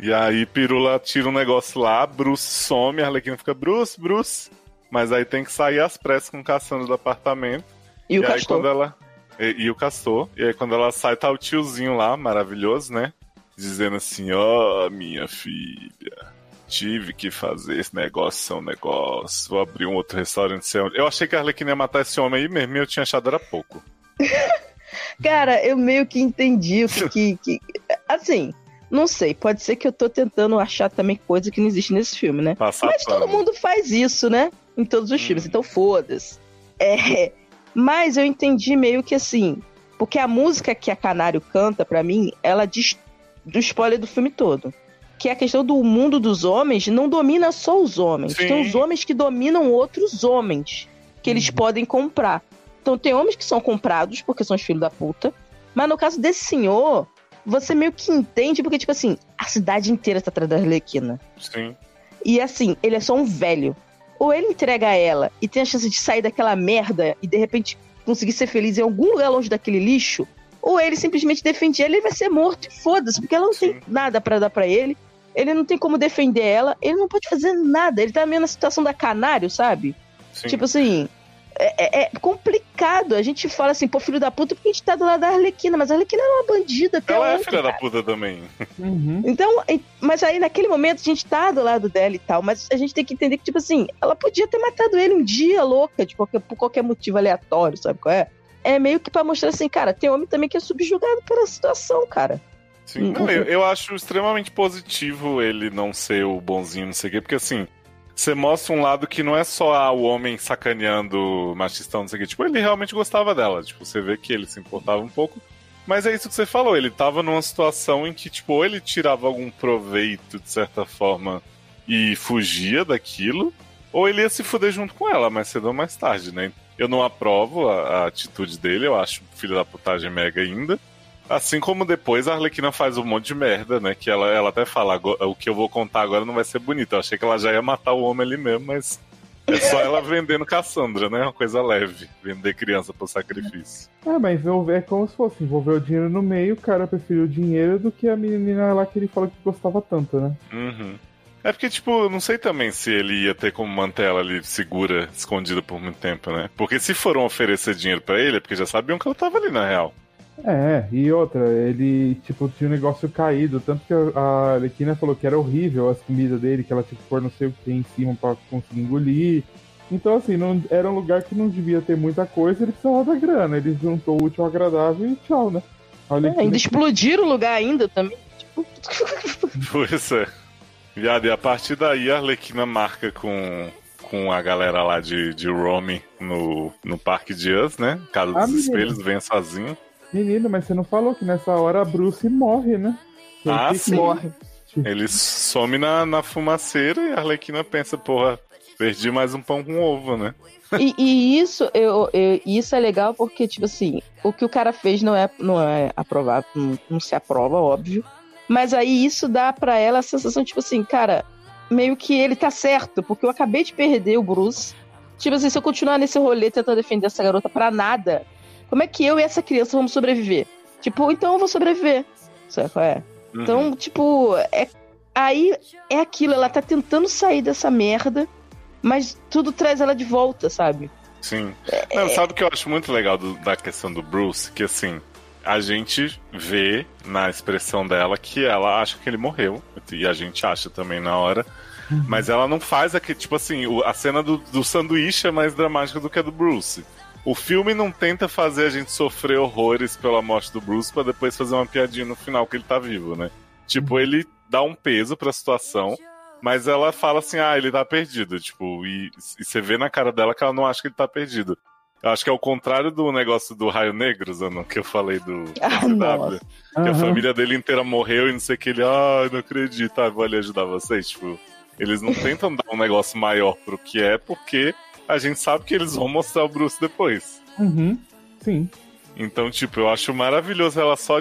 Speaker 2: E aí Pirula tira um negócio lá, Bruce some, a Arlequina fica, Bruce, Bruce. Mas aí tem que sair às pressas com o Cassandra do apartamento.
Speaker 3: E o
Speaker 2: aí
Speaker 3: Castor.
Speaker 2: quando ela. E, e o Castor. E aí quando ela sai, tá o tiozinho lá, maravilhoso, né? Dizendo assim, ó, minha filha. Tive que fazer esse negócio, ser um negócio. Vou abrir um outro restaurante. sei onde. Eu achei que a Arlequina ia matar esse homem aí mesmo, eu tinha achado era pouco.
Speaker 3: Cara, eu meio que entendi o que, que, Assim, não sei. Pode ser que eu tô tentando achar também coisa que não existe nesse filme, né?
Speaker 2: Passar
Speaker 3: Mas todo mundo faz isso, né? Em todos os
Speaker 2: Hum.
Speaker 3: filmes, então foda-se. É, mas eu entendi meio que assim, porque a música que a Canário canta, pra mim, ela diz do spoiler do filme todo. Que é a questão do mundo dos homens não domina só os homens.
Speaker 2: Sim.
Speaker 3: Tem os homens que dominam outros homens que eles podem comprar. Então tem homens que são comprados porque são os filhos da puta. Mas no caso desse senhor, você meio que entende, porque, tipo assim, a cidade inteira tá atrás da Arlequina.
Speaker 2: Sim.
Speaker 3: E assim, ele é só um velho. Ou ele entrega a ela e tem a chance de sair daquela merda e de repente conseguir ser feliz em algum lugar longe daquele lixo, ou ele simplesmente defende ela e ele vai ser morto e foda-se, porque ela não tem
Speaker 2: Sim.
Speaker 3: nada pra dar pra ele. Ele não tem como defender ela, ele não pode fazer nada. Ele tá meio na situação da canário, sabe?
Speaker 2: Sim.
Speaker 3: Tipo assim, é, é- é complicado. A gente fala assim, pô, filho da puta, porque a gente tá do lado da Arlequina, mas a Arlequina era uma bandida até
Speaker 2: ela é
Speaker 3: ontem,
Speaker 2: filha
Speaker 3: cara.
Speaker 2: da puta também.
Speaker 4: Uhum.
Speaker 3: Então, mas aí naquele momento a gente tá do lado dela e tal, mas a gente tem que entender que, tipo assim, ela podia ter matado ele um dia, louca, de qualquer, por qualquer motivo aleatório, sabe qual é? É meio que pra mostrar assim, cara, tem homem também que é subjugado pela situação, cara.
Speaker 2: Sim. Não,
Speaker 3: hum,
Speaker 2: eu, eu acho extremamente positivo ele não ser o bonzinho, não sei o quê, porque assim, você mostra um lado que não é só ah, o homem sacaneando machistão, não sei o quê. Tipo, ele realmente gostava dela. Tipo, você vê que ele se importava um pouco. Mas é isso que você falou, ele tava numa situação em que, tipo, ou ele tirava algum proveito, de certa forma, e fugia daquilo, ou ele ia se fuder junto com ela, mais cedo ou mais tarde, né? Eu não aprovo a, a atitude dele, eu acho filho da putagem mega ainda. Assim como depois a Arlequina faz um monte de merda, né? Que ela, ela até fala, "Ago- o que eu vou contar agora não vai ser bonito. Eu achei que ela já ia matar o homem ali mesmo, mas é só ela vendendo Cassandra, né? Uma coisa leve. Vender criança pro sacrifício.
Speaker 4: Ah, mas envolver- é como se fosse envolver o dinheiro no meio, o cara preferiu o dinheiro do que a menina lá que ele falou que gostava tanto, né?
Speaker 2: Uhum. É porque, tipo, não sei também se ele ia ter como manter ela ali segura, escondida por muito tempo, né? Porque se foram oferecer dinheiro pra ele, é porque já sabiam que ela tava ali na real.
Speaker 4: É, e outra, ele, tipo, tinha um negócio caído, tanto que a a Arlequina falou que era horrível as comidas dele, que ela tinha que pôr não sei o que em cima pra conseguir engolir. Então, assim, não, era um lugar que não devia ter muita coisa, ele precisava da grana. Ele juntou o útil ao agradável e tchau, né? A
Speaker 3: É, ainda explodir o lugar ainda também. Tipo,
Speaker 2: Pois é. Viado, e a partir daí a Arlequina marca com, com a galera lá de, de Rome no, no Parque de Us, né? Casa dos. Espelhos, vem sozinho.
Speaker 4: Menino, mas você não falou que nessa hora a Bruce morre, né?
Speaker 2: Ah,
Speaker 4: ele
Speaker 2: sim.
Speaker 3: morre.
Speaker 2: Ele some na, na fumaceira e a Arlequina pensa, porra, perdi mais um pão com ovo, né?
Speaker 3: E, e isso, eu, eu- isso é legal porque, tipo assim, o que o cara fez não é, não é aprovável, não, não se aprova, óbvio. Mas aí isso dá pra ela a sensação, tipo assim, cara, meio que ele tá certo, porque eu acabei de perder o Bruce. Tipo assim, se eu continuar nesse rolê tentando defender essa garota pra nada, como é que eu e essa criança vamos sobreviver? Tipo, então eu vou sobreviver. Sabe qual é?
Speaker 2: Uhum.
Speaker 3: Então, tipo, é, aí é aquilo, ela tá tentando sair dessa merda, mas tudo traz ela de volta, sabe?
Speaker 2: Sim.
Speaker 3: É,
Speaker 2: Não, sabe o que eu acho muito legal do- da questão do Bruce? Que assim, a gente vê na expressão dela que ela acha que ele morreu. E a gente acha também na hora. Mas ela não faz aquele. Tipo assim, a cena do, do sanduíche é mais dramática do que a do Bruce. O filme não tenta fazer a gente sofrer horrores pela morte do Bruce pra depois fazer uma piadinha no final que ele tá vivo, né? Tipo, ele dá um peso pra situação, mas ela fala assim: ah, ele tá perdido. Tipo, e, e você vê na cara dela que ela não acha que ele tá perdido. Eu acho que é o contrário do negócio do Raio Negro, Zanon, que eu falei do
Speaker 3: Ah,
Speaker 2: CW. Que a
Speaker 4: Aham.
Speaker 2: família dele inteira morreu e não sei o que. Ele, ah, não acredito, ah, vou ali ajudar vocês. Tipo, eles não tentam dar um negócio maior pro que é, porque a gente sabe que eles vão mostrar o Bruce depois.
Speaker 4: Uhum. Sim.
Speaker 2: Então, tipo, eu acho maravilhoso ela só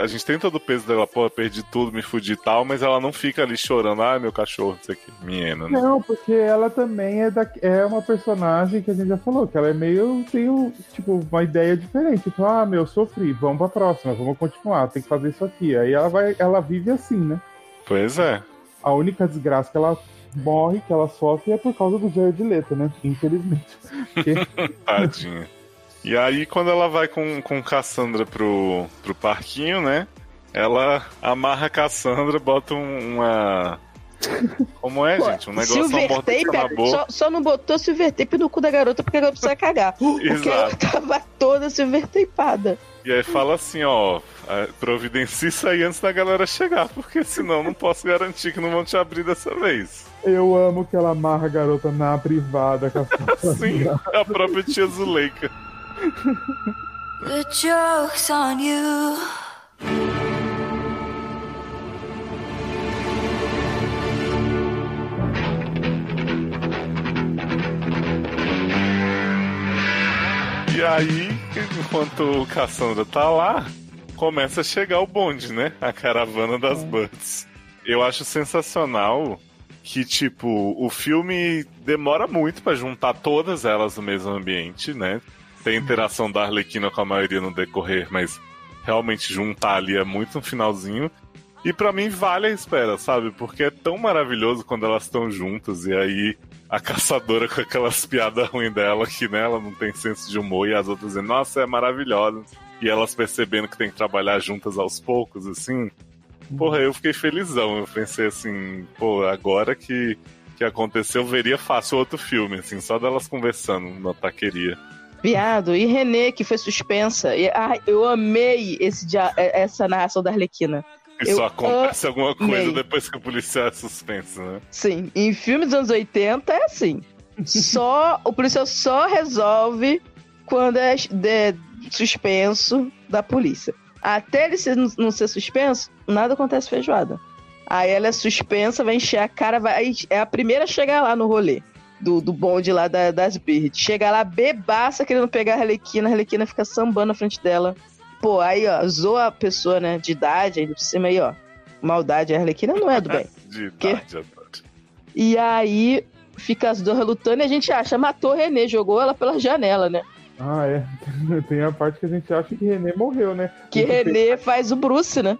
Speaker 2: a gente tem todo o peso dela, pô, perdi tudo, me fudi e tal, mas ela não fica ali chorando, ai meu cachorro, não sei o que, miena, né?
Speaker 4: Não, porque ela também é, da, é uma personagem que a gente já falou, que ela é meio, tem tipo, uma ideia diferente. Tipo, ah, meu, sofri, vamos pra próxima, vamos continuar, tem que fazer isso aqui. Aí ela vai, ela vive assim, né?
Speaker 2: Pois é.
Speaker 4: A única desgraça que ela morre, que ela sofre, é por causa do Jared Leto, né? Infelizmente. Porque
Speaker 2: Tadinha. E aí, quando ela vai com, com Cassandra pro, pro parquinho, né? Ela amarra a Cassandra, bota um- uma. Como é, gente? Um negócio
Speaker 3: Silver tape,
Speaker 2: na boca.
Speaker 3: só, só não botou silver tape no cu da garota porque a garota precisa cagar. Porque ela tava toda silver tapeada.
Speaker 2: E aí fala assim, ó, providencie isso aí antes da galera chegar, porque senão não posso garantir que não vão te abrir dessa vez.
Speaker 4: Eu amo que ela amarra a garota na privada com a
Speaker 2: Sim, a própria tia Zuleika.
Speaker 5: The joke's on you.
Speaker 2: E aí, enquanto o Cassandra tá lá, começa a chegar o bonde, né? A caravana das Birds. Eu acho sensacional que, tipo, o filme demora muito pra juntar todas elas no mesmo ambiente, né? Tem interação da Arlequina com a maioria no decorrer, mas realmente juntar ali é muito no finalzinho. E pra mim vale a espera, sabe? Porque é tão maravilhoso quando elas estão juntas e aí a caçadora com aquelas piadas ruins dela que né, ela não tem senso de humor e as outras dizendo, nossa, é maravilhosa. E elas percebendo que tem que trabalhar juntas aos poucos, assim. Porra, eu fiquei felizão. Eu pensei assim, pô, agora que, que aconteceu, eu veria fácil outro filme, assim, só delas conversando na taqueria.
Speaker 3: Viado, e Renê, que foi suspensa. E, ai, eu amei esse dia- essa narração da Arlequina.
Speaker 2: E só acontece alguma coisa depois que o policial é suspenso, né?
Speaker 3: Sim, em filmes dos anos 80 é assim. Só o policial só resolve quando é de- suspenso da polícia. Até ele ser- não ser suspenso, nada acontece feijoada. Aí ela é suspensa, vai encher a cara, vai, é a primeira a chegar lá no rolê do, do bonde lá da- das Birds. Chega lá bebaça querendo pegar a Arlequina, a Arlequina fica sambando na frente dela. Pô, aí ó, zoa a pessoa, né, de idade, aí por cima aí ó, maldade, a Arlequina não é do bem.
Speaker 2: De idade.
Speaker 3: E aí fica as duas lutando e a gente acha, matou o Renê, jogou ela pela janela, né?
Speaker 4: Ah, é. Tem a parte que a gente acha que René morreu, né?
Speaker 3: Que Renê faz o Bruce, né?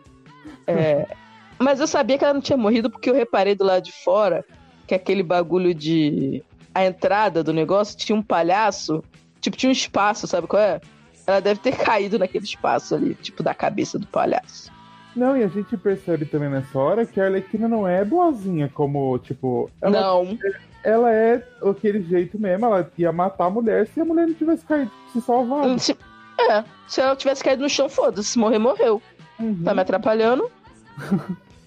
Speaker 3: É, Mas eu sabia que ela não tinha morrido porque eu reparei do lado de fora que aquele bagulho de. A entrada do negócio tinha um palhaço, tipo, tinha um espaço, sabe qual é? Ela deve ter caído naquele espaço ali, tipo, da cabeça do palhaço.
Speaker 4: Não, e a gente percebe também nessa hora que a Arlequina não é boazinha, como, tipo. Ela,
Speaker 3: Não,
Speaker 4: ela é aquele jeito mesmo, ela ia matar a mulher se a mulher não tivesse caído, se salvado.
Speaker 3: se- é, se ela tivesse caído no chão, foda-se, se morrer, morreu.
Speaker 4: Uhum.
Speaker 3: Tá me atrapalhando?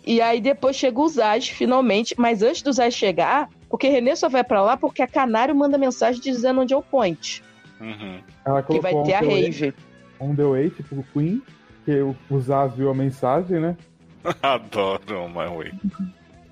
Speaker 3: E aí depois chega o Zaz, finalmente. Mas antes do Zaz chegar, porque Renê só vai pra lá porque a Canário manda mensagem dizendo onde é o point.
Speaker 2: Uhum.
Speaker 4: Ela
Speaker 3: Que vai
Speaker 4: colocou
Speaker 3: ter a
Speaker 4: on the way-
Speaker 3: rave.
Speaker 4: On the way, tipo o Queen, que o, Zaz viu a mensagem, né?
Speaker 2: Adoro My Way.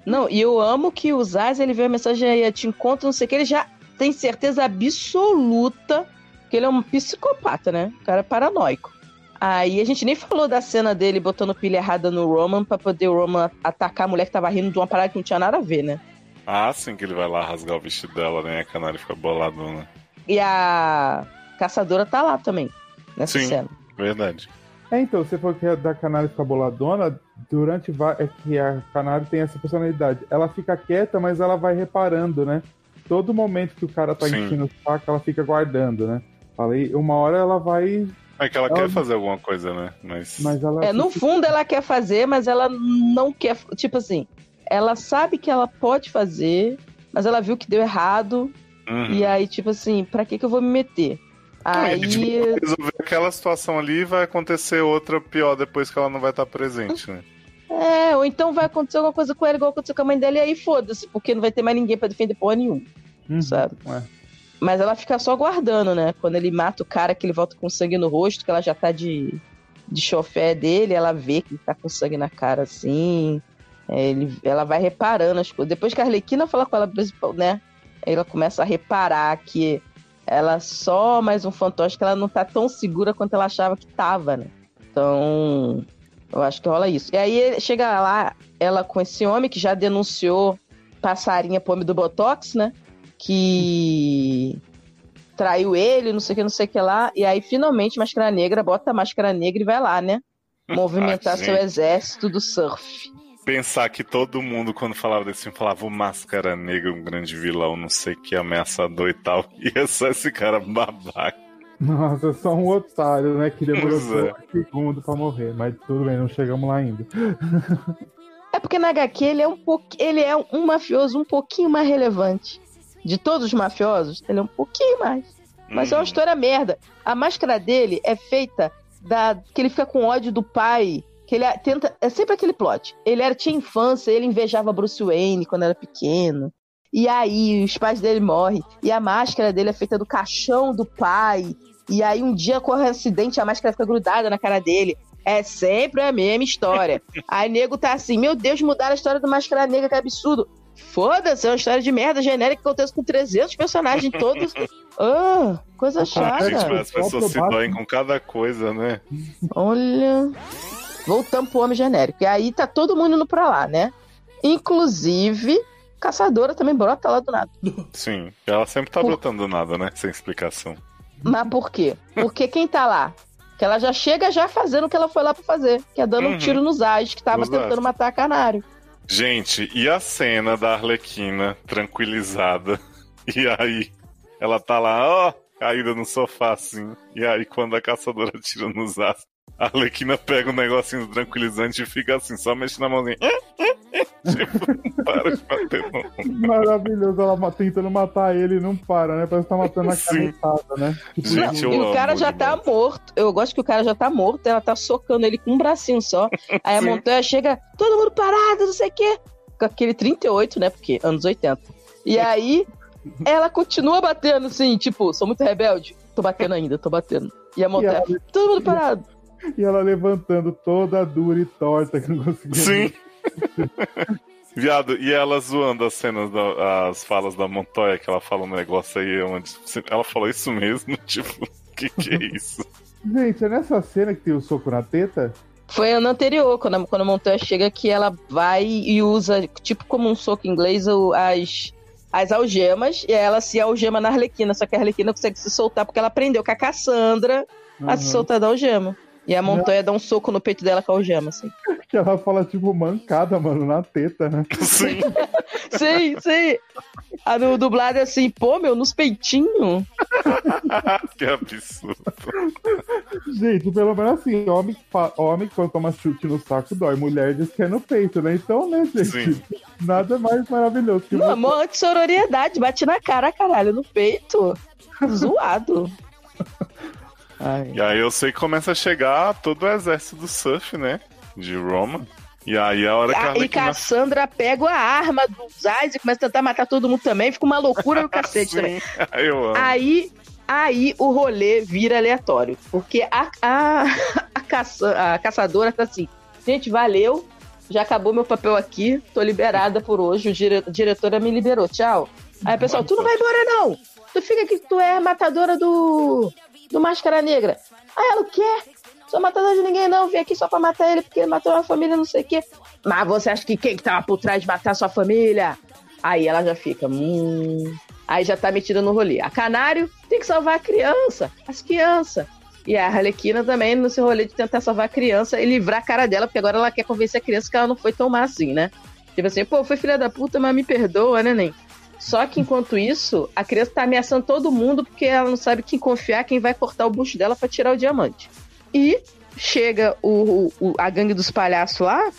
Speaker 3: Não, e eu amo que o Zaz, ele vê a mensagem aí, te encontro, não sei o que, ele já tem certeza absoluta que ele é um psicopata, né? Um cara paranoico. Aí a gente nem falou da cena dele botando pilha errada no Roman pra poder o Roman atacar a mulher que tava rindo de uma parada que não tinha nada a ver, né?
Speaker 2: Ah, sim que ele vai lá rasgar o vestido dela, né? A canária fica boladona.
Speaker 3: E a caçadora tá lá também, nessa
Speaker 2: Sim.
Speaker 3: cena.
Speaker 2: Verdade.
Speaker 4: É, então, você falou que a da Canário fica boladona, durante é que a Canário tem essa personalidade. Ela fica quieta, mas ela vai reparando, né? Todo momento que o cara tá
Speaker 2: Sim.
Speaker 4: enchendo o saco, ela fica guardando, né? Falei, uma hora ela vai,
Speaker 2: É que ela
Speaker 4: Ela-
Speaker 2: quer fazer alguma coisa, né? Mas.
Speaker 4: mas ela
Speaker 3: É, no fundo ela quer fazer, mas ela não quer. Tipo assim, ela sabe que ela pode fazer, mas ela viu que deu errado.
Speaker 2: Uhum.
Speaker 3: E aí, tipo assim, pra que, que eu vou me meter? Aí.
Speaker 2: tipo, resolver aquela situação ali vai acontecer outra pior depois que ela não vai estar presente, né?
Speaker 3: É, ou então vai acontecer alguma coisa com ela, igual aconteceu com a mãe dela, e aí foda-se, porque não vai ter mais ninguém pra defender porra nenhuma,
Speaker 4: Uhum,
Speaker 3: sabe?
Speaker 4: é.
Speaker 3: Mas ela fica só guardando, né? Quando ele mata o cara, que ele volta com sangue no rosto, que ela já tá de, de chofé dele, ela vê que ele tá com sangue na cara assim. É, ele, ela vai reparando as coisas. Depois que a Arlequina fala com ela, né? Ela começa a reparar que ela só mais um fantoche, que ela não tá tão segura quanto ela achava que tava, né? Então. Eu acho que rola isso. E aí chega lá, ela com esse homem que já denunciou passarinha pro homem do Botox, né? Que traiu ele, não sei o que, não sei o que lá. E aí, finalmente, Máscara Negra bota a Máscara Negra e vai lá, né? Movimentar
Speaker 2: Ah,
Speaker 3: seu exército do surf.
Speaker 2: Pensar que todo mundo, quando falava desse filme, falava o Máscara Negra, um grande vilão, não sei o que, ameaçador e tal. E é só esse cara babaca.
Speaker 4: Nossa, é só um otário, né? Que demorou
Speaker 2: é.
Speaker 4: um segundo pra morrer. Mas tudo bem, não chegamos lá ainda.
Speaker 3: É porque na HQ ele é um pouco, ele é um mafioso um pouquinho mais relevante. De todos os mafiosos, ele é um pouquinho mais. Mas é uma
Speaker 2: Hum,
Speaker 3: história merda. A máscara dele é feita da que ele fica com ódio do pai, que ele tenta, é sempre aquele plot. Ele era tinha infância, ele invejava Bruce Wayne quando era pequeno. E aí os pais dele morrem e a máscara dele é feita do caixão do pai. E aí um dia corre um acidente, a máscara fica grudada na cara dele. É sempre a mesma história. aí nego tá assim, meu Deus, mudaram a história do Máscara Negra, que absurdo. Foda-se, é uma história de merda genérica que acontece com 300 personagens todos. Ah, coisa
Speaker 2: Gente,
Speaker 3: chata.
Speaker 2: mas as pessoas se doem com cada coisa, né?
Speaker 3: Olha. Voltamos pro homem genérico. E aí tá todo mundo indo pra lá, né? Inclusive, caçadora também brota lá do nada.
Speaker 2: Sim. Ela sempre tá
Speaker 3: Por-
Speaker 2: brotando do nada, né? Sem explicação.
Speaker 3: Mas por quê? Porque quem tá lá? Que ela já chega já fazendo o que ela foi lá pra fazer, que é dando
Speaker 2: Uhum.
Speaker 3: um tiro nos ais, que tava tentando matar a canário.
Speaker 2: Gente, e a cena da Arlequina tranquilizada? E aí, ela tá lá, ó, caída no sofá assim. E aí, quando a caçadora tira nos aços, a Arlequina pega um negocinho tranquilizante e fica assim, só mexendo na mãozinha. tipo, não para de bater no.
Speaker 4: Maravilhoso, ela tentando matar ele e não para, né? Parece que tá matando a canetada, né? Tipo,
Speaker 2: Gente, eu
Speaker 3: e o cara já tá
Speaker 2: demais.
Speaker 3: morto. Eu gosto que o cara já tá morto, ela tá socando ele com um bracinho só. Aí a montanha chega, todo mundo parado, não sei o quê. Com aquele 38, né? Porque anos 80. E aí ela continua batendo, assim, tipo, sou muito rebelde. Tô batendo ainda, tô batendo. E a montanha,
Speaker 4: ela-
Speaker 3: todo mundo parado.
Speaker 4: E ela levantando toda dura e torta, que não conseguia.
Speaker 2: Sim. Viado, e ela zoando as cenas, da- as falas da Montoya, que ela fala um negócio aí onde. Ela falou isso mesmo? Tipo, o que, que é isso?
Speaker 4: Gente, é nessa cena que tem o soco na teta?
Speaker 3: Foi ano anterior, quando a, quando a montanha chega, que ela vai e usa, tipo como um soco inglês, as, as algemas, e aí ela se algema na Arlequina, só que a Arlequina consegue se soltar porque ela aprendeu com a Cassandra a se soltar da algema. E a montanha dá um soco no peito dela com a algema, assim.
Speaker 4: Que ela fala, tipo, mancada, mano, na teta, né?
Speaker 2: Sim.
Speaker 3: sim, sim. A do dublado é assim, pô, meu, nos peitinhos.
Speaker 2: que absurdo.
Speaker 4: Gente, pelo menos assim, homem, homem quando toma chute no saco dói, mulher diz que é no peito, né? Então, né, gente?
Speaker 2: Sim.
Speaker 4: Nada mais maravilhoso que
Speaker 3: Não, amor, anti-sororidade, bate na cara, caralho, no peito. Zoado. Ai.
Speaker 2: E aí eu sei que começa a chegar todo o exército do surf, né? De Roma. E aí a hora que a
Speaker 3: e
Speaker 2: Arlequina...
Speaker 3: Cassandra pega a arma dos Ais e começa a tentar matar todo mundo também. Fica uma loucura do cacete também.
Speaker 2: Sim.
Speaker 3: Aí, aí o rolê vira aleatório. Porque a, a, a, caça- a caçadora tá assim: gente, valeu. Já acabou meu papel aqui. Tô liberada por hoje. O dire, a diretora me liberou. Tchau. Aí pessoal, tu não vai embora, não. Tu fica aqui, tu é a matadora do. Do Máscara Negra. Aí ela, o quê? Sou matadora de ninguém, não. Vim aqui só pra matar ele, porque ele matou a família, não sei o quê. Mas você acha que quem que tava por trás de matar sua família? Aí ela já fica, hum. Aí já tá metida no rolê. A Canário tem que salvar a criança, as crianças. E a Arlequina também nesse rolê de tentar salvar a criança e livrar a cara dela, porque agora ela quer convencer a criança que ela não foi tão má assim, né? Tipo assim, pô, foi filha da puta, mas me perdoa, né, nem? Só que enquanto isso, a criança tá ameaçando todo mundo porque ela não sabe quem confiar, quem vai cortar o bucho dela pra tirar o diamante. E chega o, o- a gangue dos palhaços lá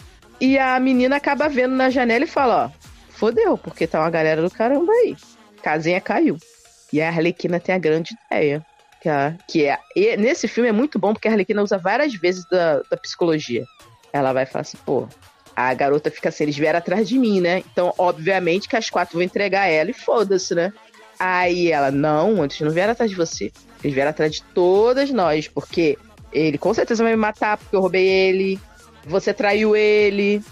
Speaker 3: e a menina acaba vendo na janela e fala: Ó, fodeu, porque tá uma galera do caramba aí. Casinha caiu. E a Arlequina tem a grande ideia. Que, a- que é. e nesse filme é muito bom porque a Arlequina usa várias vezes da, da psicologia. Ela vai falar assim, pô. A garota fica assim, eles vieram atrás de mim, né? Então, obviamente que as quatro vão entregar ela e foda-se, né? Aí ela, não, eles não vieram atrás de você. Eles vieram atrás de todas nós, porque ele com certeza vai me matar porque eu roubei ele. Você traiu ele.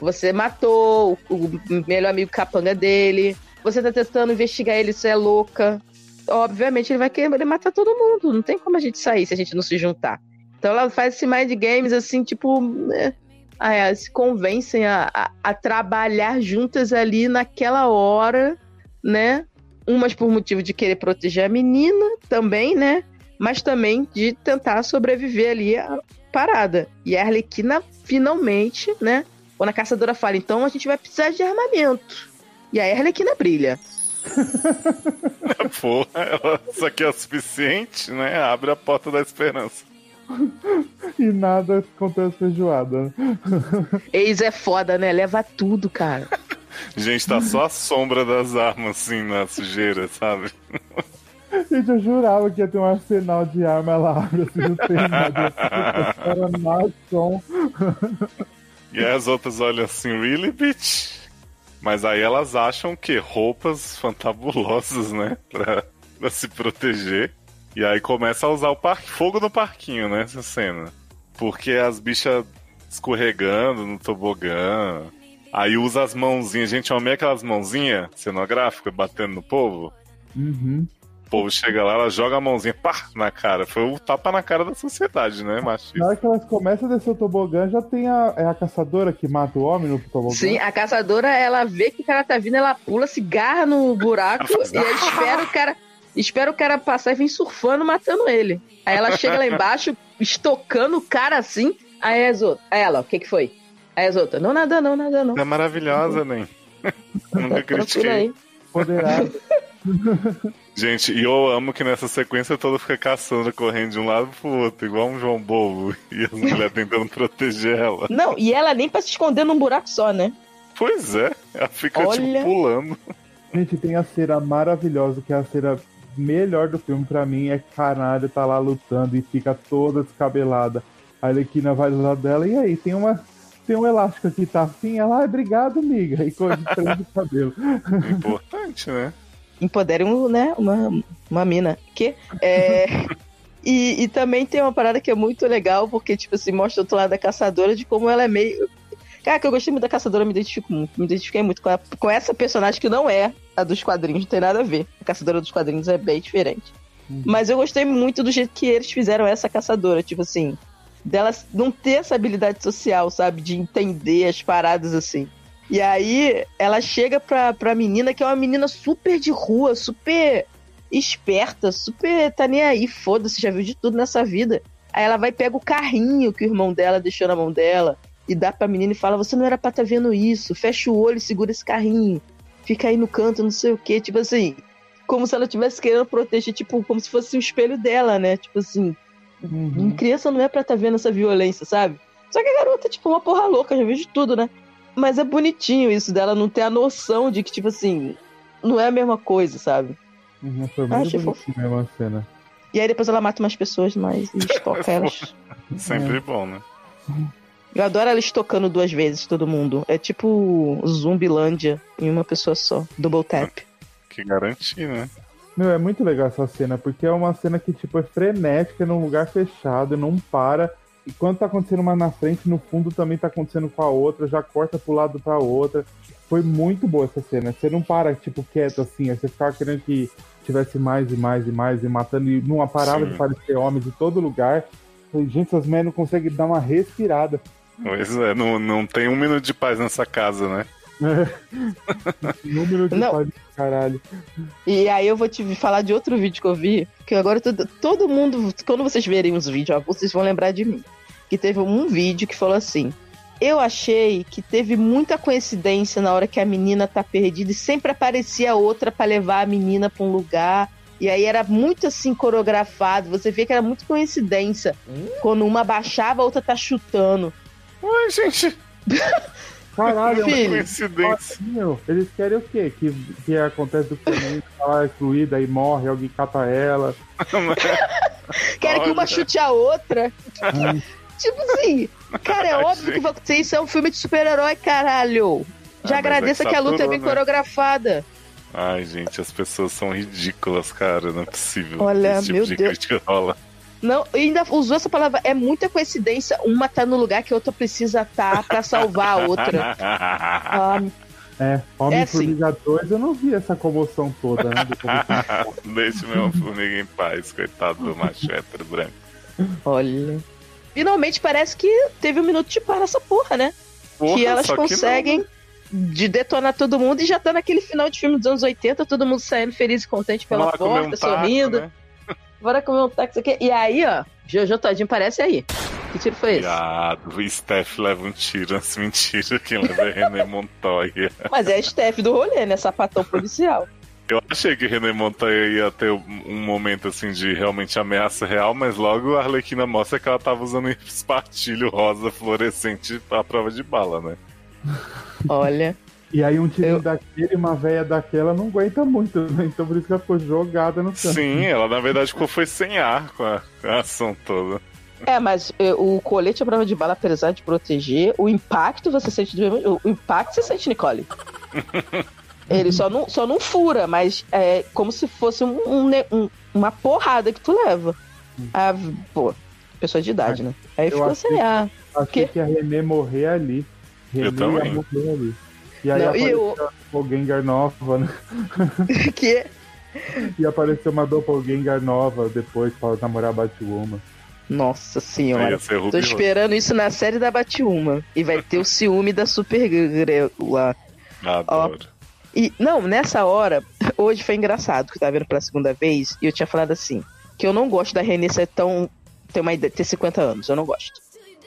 Speaker 3: Você matou o, o melhor amigo capanga dele. Você tá tentando investigar ele, você é louca. Obviamente ele vai querer matar todo mundo. Não tem como a gente sair se a gente não se juntar. Então ela faz esse mind games assim, tipo. Né? Ah, é, se convencem a, a, a trabalhar juntas ali naquela hora, né? Umas por motivo de querer proteger a menina também, né? Mas também de tentar sobreviver ali a parada. E a Arlequina finalmente, né? Quando a caçadora fala, então a gente vai precisar de armamento. E a Arlequina brilha.
Speaker 2: Porra, ela- isso aqui é o suficiente, né? Abre a porta da esperança.
Speaker 4: E nada acontece feijoada.
Speaker 3: Ex é foda, né? Leva tudo, cara.
Speaker 2: Gente, tá só a sombra das armas, assim, na sujeira, sabe?
Speaker 4: Gente, eu jurava que ia ter um arsenal de arma lá, assim, não tem nada. Era mais som.
Speaker 2: E aí as outras olham assim, really, bitch? Mas aí elas acham que roupas fantabulosas, né? Pra, pra se proteger. E aí começa a usar o parque, fogo no parquinho, né? Essa cena. Porque as bichas escorregando no tobogã. Aí usa as mãozinhas. Gente, eu amei aquelas mãozinhas cenográficas batendo no povo.
Speaker 4: Uhum.
Speaker 2: O povo chega lá, ela joga a mãozinha, pá, na cara. Foi o tapa na cara da sociedade, né,
Speaker 4: Na
Speaker 2: machista?
Speaker 4: hora que elas começam a descer o tobogã, já tem a, é a caçadora que mata o homem no tobogã.
Speaker 3: Sim, a caçadora, ela vê que o cara tá vindo, ela pula, se garra no buraco e aí espera o cara. Espera o cara passar e vem surfando, matando ele. Aí ela chega lá embaixo, estocando o cara assim. Aí as outras. Aí ela, o que que foi? Aí as outras, não nada, não, nada, não.
Speaker 2: É maravilhosa, nem. Nunca
Speaker 3: Tá
Speaker 2: critiquei.
Speaker 4: Poderado.
Speaker 2: Gente, e eu amo que nessa sequência toda fica caçando, correndo de um lado pro outro, igual um João Bobo. E as mulheres tentando proteger ela.
Speaker 3: Não, e ela nem pra se esconder num buraco só, né?
Speaker 2: Pois é, ela fica
Speaker 3: Olha.
Speaker 2: tipo pulando.
Speaker 4: Gente, tem a cena maravilhosa, que é a cena melhor do filme pra mim, é caralho, tá lá lutando e fica toda descabelada. A Arlequina vai do lado dela, e aí, tem uma. Tem um elástico aqui, tá afim? Ela, ah, obrigado, amiga. E coisa prende o cabelo.
Speaker 2: Importante, né?
Speaker 3: Empodere um, né, uma, uma mina. Que? É. E, e também tem uma parada que é muito legal, porque, tipo assim, mostra o outro lado da caçadora de como ela é meio. Cara, que eu gostei muito da caçadora, me identifico muito. Me identifiquei muito com, a- com essa personagem que não é a dos quadrinhos, não tem nada a ver. A caçadora dos quadrinhos é bem diferente. Mas eu gostei muito do jeito que eles fizeram essa caçadora, tipo assim, dela não ter essa habilidade social, sabe? De entender as paradas assim. E aí ela chega pra, pra menina, que é uma menina super de rua, super esperta, super tá nem aí, foda-se, já viu de tudo nessa vida. Aí ela vai e pega o carrinho que o irmão dela deixou na mão dela e dá pra menina e fala: Você não era pra estar vendo isso, fecha o olho e segura esse carrinho, fica aí no canto, não sei o que, tipo assim, como se ela estivesse querendo proteger, tipo, como se fosse o espelho dela, né? Tipo assim,
Speaker 4: Uhum.
Speaker 3: criança não é pra estar vendo essa violência, sabe? Só que a garota é tipo uma porra louca, já vejo de tudo, né? Mas é bonitinho isso dela não ter a noção de que, tipo assim, não é a mesma coisa, sabe?
Speaker 4: Uhum, foi muito bonitinho mesmo a cena.
Speaker 3: E aí depois ela mata umas pessoas mais e estoca elas.
Speaker 2: Sempre bom, né?
Speaker 3: Eu adoro ela estocando duas vezes todo mundo. É tipo Zumbilândia em uma pessoa só. Double tap.
Speaker 2: Que garantir, né?
Speaker 4: Meu, é muito legal essa cena, porque é uma cena que, tipo, é frenética num lugar fechado, não para. E quando tá acontecendo uma na frente, no fundo também tá acontecendo com a outra, já corta pro lado pra outra. Foi muito boa essa cena. Você não para, tipo, quieto assim, você ficava querendo que tivesse mais e mais e mais e matando, e não parava
Speaker 2: Sim.
Speaker 4: de aparecer homens em todo lugar. Falei, gente, essas mulheres não conseguem dar uma respirada.
Speaker 2: Pois é, não, não tem um minuto de paz nessa casa, né?
Speaker 4: Número de
Speaker 3: Não.
Speaker 4: paz, caralho.
Speaker 3: E aí eu vou te falar de outro vídeo que eu vi, que agora todo, todo mundo, quando vocês verem os vídeos, ó, vocês vão lembrar de mim. Que teve um vídeo que falou assim: Eu achei que teve muita coincidência na hora que a menina tá perdida e sempre aparecia outra pra levar a menina pra um lugar. E aí era muito assim coreografado, você vê que era muito coincidência. Quando uma baixava, a outra tá chutando.
Speaker 2: Ué, gente,
Speaker 4: Caralho, é
Speaker 3: Filho.
Speaker 2: coincidência.
Speaker 4: Meu, eles querem o quê? Que, que acontece do feminino, tá lá excluída e morre, alguém cata ela.
Speaker 3: Querem que uma chute a outra. Tipo assim, cara, é óbvio que vai acontecer isso. É um filme de super-herói, caralho. Já
Speaker 2: Ah,
Speaker 3: agradeça
Speaker 2: é que
Speaker 3: que a luta é bem
Speaker 2: né?
Speaker 3: coreografada.
Speaker 2: Ai, gente, as pessoas são ridículas, cara. Não é possível.
Speaker 3: Olha,
Speaker 2: Esse tipo
Speaker 3: meu
Speaker 2: de
Speaker 3: Deus.
Speaker 2: crítica rola.
Speaker 3: Não, e ainda usou essa palavra. É muita coincidência. Uma tá no lugar que a outra precisa estar pra salvar a outra. Ah,
Speaker 4: É, Homem
Speaker 3: É assim.
Speaker 4: Formiga 2, eu não vi essa comoção toda, né?
Speaker 2: Deixa meu formiga em paz, coitado do macho hétero branco.
Speaker 3: olha. finalmente parece que teve um minuto de par nessa porra, né?
Speaker 2: Porra,
Speaker 3: que elas conseguem de detonar todo mundo e já tá naquele final de filme dos anos 80, todo mundo saindo feliz e contente pela porta,
Speaker 2: um taco,
Speaker 3: sorrindo.
Speaker 2: né?
Speaker 3: Bora comer um táxi aqui. E aí, ó, Jojo Todinho parece aí. Que tiro foi esse?
Speaker 2: Viado, o Steph leva um tiro, mentira, quem leva é René Montoya.
Speaker 3: Mas é a Steph do rolê, né? Sapatão policial.
Speaker 2: Eu achei que René Montoya ia ter um momento assim de realmente ameaça real, mas logo a Arlequina mostra que ela tava usando espartilho rosa fluorescente à prova de bala, né?
Speaker 3: Olha.
Speaker 4: E aí um tiro
Speaker 3: Eu-
Speaker 4: daquele e uma véia daquela não aguenta muito, né? Então por isso que ela ficou jogada no canto.
Speaker 2: Sim, ela na verdade ficou foi sem ar com a, com a ação toda.
Speaker 3: É, mas eh, o colete à prova de bala, apesar de proteger, o impacto você sente do mesmo. O impacto você sente, Nicole. Ele só não, só não fura, mas é como se fosse um, um um- uma porrada que tu leva. Ah, pô, pessoa de idade, né? Aí
Speaker 4: Eu
Speaker 3: ficou
Speaker 4: achei-
Speaker 3: sem ar.
Speaker 4: Achei que a Renê morrer ali. Renê
Speaker 2: Eu também.
Speaker 4: ia morrer ali. E aí
Speaker 3: Não, e
Speaker 4: apareceu
Speaker 3: eu-
Speaker 4: a Doppelganger nova, né?
Speaker 3: que
Speaker 4: E apareceu uma Doppelganger nova depois pra namorar a Batwoman.
Speaker 3: Nossa senhora. Tô esperando isso na série da Batwoman. E vai ter o ciúme da Supergirl lá.
Speaker 2: Adoro.
Speaker 3: E, não, nessa hora, hoje foi engraçado, que eu tava vendo pela segunda vez, e eu tinha falado assim, que eu não gosto da Renée ser tão. ter uma ideia, ter 50 anos, eu não gosto.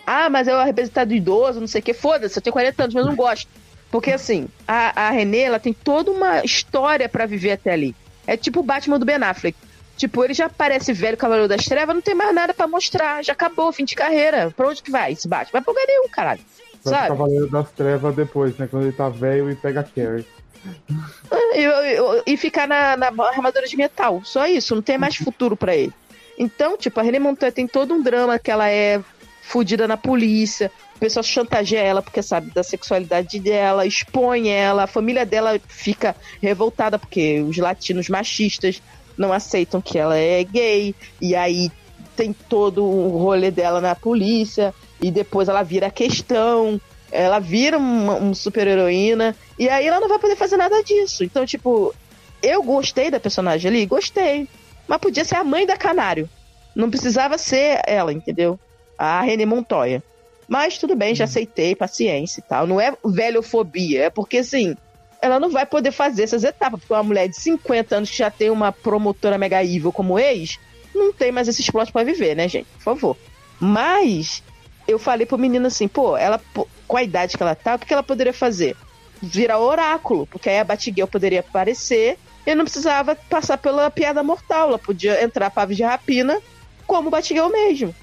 Speaker 3: Ah, mas é o representado idoso, não sei o que, foda-se, eu tenho 40 anos, mas eu não gosto. Porque assim, a, a Renée, ela tem toda uma história pra viver até ali. É tipo o Batman do Ben Affleck. Tipo, ele já parece velho Cavaleiro das Trevas, não tem mais nada pra mostrar, já acabou, fim de carreira. Pra onde que vai esse Batman? Vai pra lugar nenhum, caralho.
Speaker 4: Vai pro
Speaker 3: Sabe?
Speaker 4: Cavaleiro das Trevas depois, né? Quando ele tá velho e pega a Carrie.
Speaker 3: e, e- e ficar na, na armadura de metal. Só isso, não tem mais futuro pra ele. Então, tipo, a René Montoya tem todo um drama que ela é fudida na polícia, o pessoal chantageia ela porque sabe da sexualidade dela, expõe ela, a família dela fica revoltada porque os latinos machistas não aceitam que ela é gay, e aí tem todo o rolê dela na polícia, e depois ela vira a questão, ela vira uma, uma super heroína, e aí ela não vai poder fazer nada disso. Então, tipo, eu gostei da personagem ali, gostei. Mas podia ser a mãe da Canário. Não precisava ser ela, entendeu? A René Montoya. Mas tudo bem, já aceitei, paciência e tal. Não é velhofobia, é porque assim, ela não vai poder fazer essas etapas, porque uma mulher de 50 anos que já tem uma promotora mega evil como ex, não tem mais esse plot pra viver, né, gente? Por favor. Mas eu falei pro menino assim, pô, ela com a idade que ela tá, o que que ela poderia fazer? Virar oráculo, porque aí a Batgirl poderia aparecer e não precisava passar pela piada mortal, ela podia entrar pra aves de rapina como Batgirl mesmo.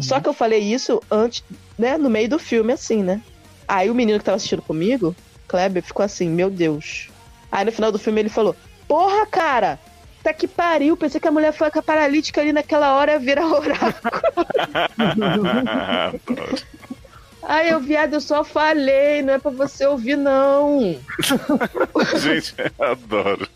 Speaker 3: Só que eu falei isso antes, né, no meio do filme, assim, né? Aí o menino que tava assistindo comigo, Kleber, ficou assim, meu Deus. Aí no final do filme ele falou, porra, cara, tá que pariu, pensei que a mulher foi paralítica ali naquela hora vira oráculo. Aí eu, viado, eu só falei, não é pra você ouvir, não.
Speaker 2: Gente, eu adoro.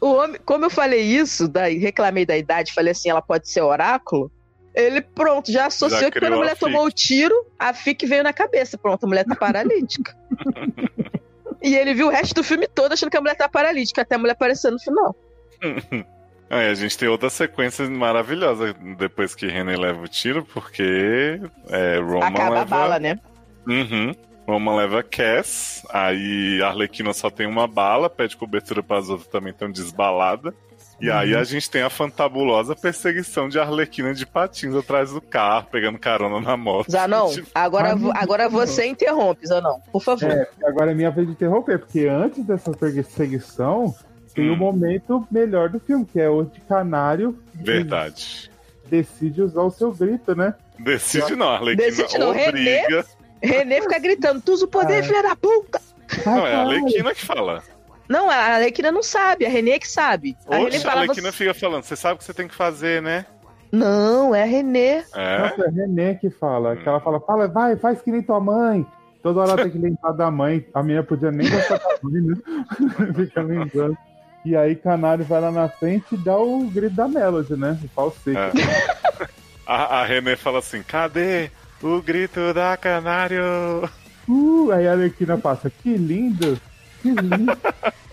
Speaker 3: O homem, como eu falei isso, daí reclamei da idade, falei assim, ela pode ser oráculo. Ele, pronto, já associou
Speaker 2: Já
Speaker 3: que quando a
Speaker 2: a
Speaker 3: mulher
Speaker 2: FIC.
Speaker 3: tomou o tiro, a FIC veio na cabeça. Pronto, a mulher tá paralítica. e ele viu o resto do filme todo achando que a mulher tá paralítica, até a mulher aparecer no final.
Speaker 2: Aí a gente tem outra sequência maravilhosa depois que René leva o tiro, porque é, Roman
Speaker 3: Acaba
Speaker 2: leva...
Speaker 3: a bala, né?
Speaker 2: Uhum. Roman leva Cass, aí a Arlequina só tem uma bala, pede cobertura para as outras também estão desbalada. E aí a gente tem a fantabulosa perseguição de Arlequina de patins atrás do carro, pegando carona na moto.
Speaker 3: Zanon,
Speaker 2: Tipo,
Speaker 3: agora, agora você interrompe, Zanon, por favor.
Speaker 4: É, agora é minha vez de interromper, porque antes dessa perseguição, tem o
Speaker 2: Hum.
Speaker 4: momento melhor do filme, que é o de Canário
Speaker 2: Verdade.
Speaker 4: decide usar o seu grito, né?
Speaker 2: Decide não, Arlequina
Speaker 3: Decide não,
Speaker 2: obriga.
Speaker 3: René fica gritando, tu usa o poder,
Speaker 4: Ah.
Speaker 3: filha da puta!
Speaker 2: Não, é a. Arlequina que fala.
Speaker 3: Não, a Arlequina não sabe, a René que sabe. A
Speaker 2: Oxe, a
Speaker 3: fala,
Speaker 2: Arlequina
Speaker 3: você...
Speaker 2: fica falando, você sabe o que você tem que fazer, né?
Speaker 3: Não, é a René.
Speaker 2: É.
Speaker 4: Nossa, é a René que fala. Que ela fala, fala, vai, faz que nem tua mãe. Toda hora ela tem que lembrar da mãe. A menina podia nem gostar da mãe, né? Fica lembrando. E aí Canário vai lá na frente e dá o grito da Melody, né? O falsete.
Speaker 2: É. A, a René fala assim: cadê o grito da canário?
Speaker 4: Uh, aí a Arlequina passa, que lindo! Que lindo!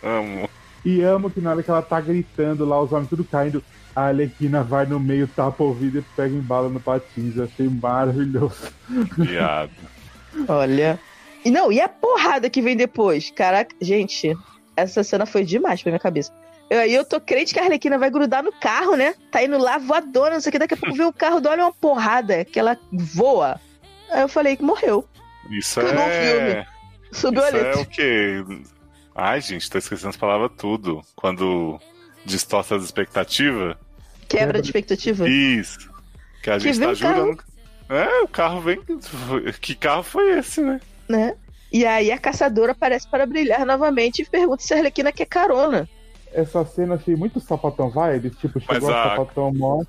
Speaker 2: Amo.
Speaker 4: E amo que na hora que ela tá gritando lá, os homens tudo caindo, a Arlequina vai no meio, tapa o ouvido e pega em bala no patins. Eu achei maravilhoso.
Speaker 2: Viado.
Speaker 3: Olha. E não, e a porrada que vem depois? Caraca, gente, essa cena foi demais pra minha cabeça. Eu, aí eu tô crente que a Arlequina vai grudar no carro, né? Tá indo lá voadora, não sei o que. Daqui a pouco vê o carro, olha uma porrada que ela voa. Aí eu falei que morreu.
Speaker 2: Isso
Speaker 3: Acabou o
Speaker 2: é.
Speaker 3: Subiu a
Speaker 2: Isso é
Speaker 3: letra.
Speaker 2: o quê? Ai, gente, tô esquecendo as palavras tudo. Quando distorce as expectativas.
Speaker 3: Quebra de expectativa.
Speaker 2: Isso. Que a
Speaker 3: Que
Speaker 2: gente tá
Speaker 3: o carro.
Speaker 2: jurando. É, o carro vem. Que carro foi esse, né?
Speaker 3: né? E aí a caçadora aparece para brilhar novamente e pergunta se a Arlequina quer carona.
Speaker 4: Essa cena achei muito sapatão vibes, tipo,
Speaker 2: Mas
Speaker 4: chegou a
Speaker 2: a-
Speaker 4: sapatão mó.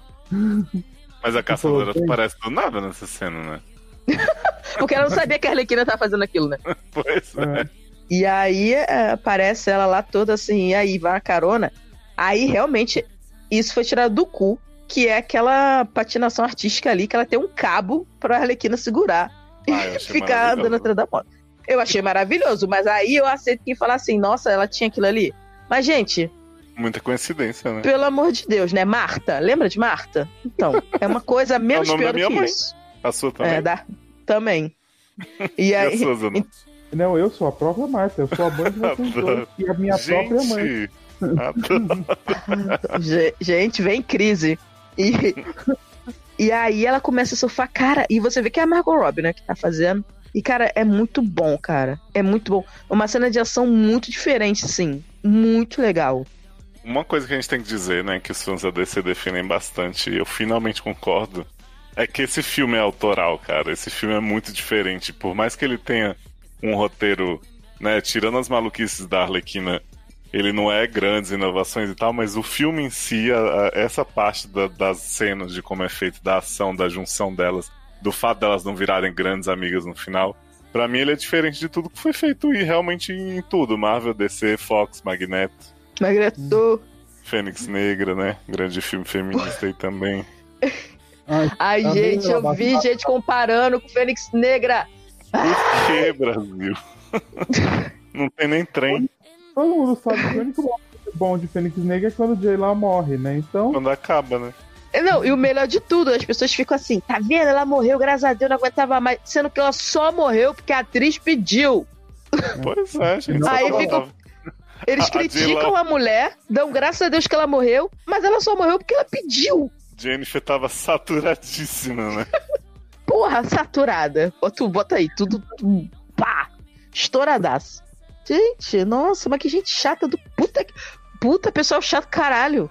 Speaker 2: Mas a caçadora
Speaker 4: Bem.
Speaker 2: aparece do nada nessa cena, né?
Speaker 3: Porque ela não sabia que a Arlequina tava fazendo aquilo, né?
Speaker 2: Pois é.
Speaker 4: É.
Speaker 3: E aí é, aparece ela lá toda assim, e aí vai a carona. Aí realmente isso foi tirado do cu, que é aquela patinação artística ali, que ela tem um cabo pra Arlequina segurar
Speaker 2: Ah,
Speaker 3: e ficar andando atrás da moto. Eu achei maravilhoso, mas aí eu aceito quem falar assim, nossa, ela tinha aquilo ali. Mas, gente,
Speaker 2: Muita coincidência, né?
Speaker 3: pelo amor de Deus, né? Marta, lembra de Marta? Então, é uma coisa menos
Speaker 2: nome
Speaker 3: pior
Speaker 2: da
Speaker 3: do que
Speaker 2: minha mãe.
Speaker 3: isso.
Speaker 2: A sua também.
Speaker 3: É, dá. Também. E
Speaker 2: E
Speaker 3: aí,
Speaker 2: a sua, Zanon?
Speaker 4: Não, eu sou a própria Marta, eu sou a mãe de vocês dois e a minha própria mãe.
Speaker 2: Gente!
Speaker 3: Gente, vem crise. E, e aí ela começa a surfar, cara, e você vê que é a Margot Robbie, né, que tá fazendo. E, cara, é muito bom, cara. É muito bom. Uma cena de ação muito diferente, sim. Muito legal.
Speaker 2: Uma coisa que a gente tem que dizer, né, que os fãs da DC definem bastante, e eu finalmente concordo, é que esse filme é autoral, cara. Esse filme é muito diferente. Por mais que ele tenha um roteiro, né, tirando as maluquices da Arlequina, ele não é grandes inovações e tal, mas o filme em si, a- a- essa parte da- das cenas, de como é feito, da ação, da junção delas, do fato delas não virarem grandes amigas no final, pra mim ele é diferente de tudo que foi feito e realmente em tudo. Marvel, DC, Fox, Magneto.
Speaker 3: Magneto.
Speaker 2: Fênix Negra, né? Grande filme feminista aí também.
Speaker 4: Ai,
Speaker 3: Ai,
Speaker 4: Tá
Speaker 3: gente, eu vi gente comparando com Fênix Negra.
Speaker 2: Por que, Brasil? Não tem nem trem
Speaker 4: todo mundo sabe que o único momento bom de Fênix Negra é quando o Jay lá morre, né? Então,
Speaker 2: quando acaba, né?
Speaker 3: Não, e o melhor de tudo, as pessoas ficam assim, tá vendo? Ela morreu, graças a Deus, não aguentava mais. Sendo que ela só morreu porque a atriz pediu.
Speaker 2: Pois é, gente.
Speaker 3: Aí
Speaker 2: só
Speaker 3: fica-
Speaker 2: faltava.
Speaker 3: Eles
Speaker 2: A- a
Speaker 3: criticam
Speaker 2: J-Lo.
Speaker 3: a mulher, dão graças a Deus que ela morreu, mas ela só morreu porque ela pediu.
Speaker 2: Jennifer tava saturadíssima, né?
Speaker 3: Porra, saturada. Tu bota aí, tudo, tudo pá, estouradaço. Gente, nossa, mas que gente chata do puta que. Puta, pessoal chato caralho.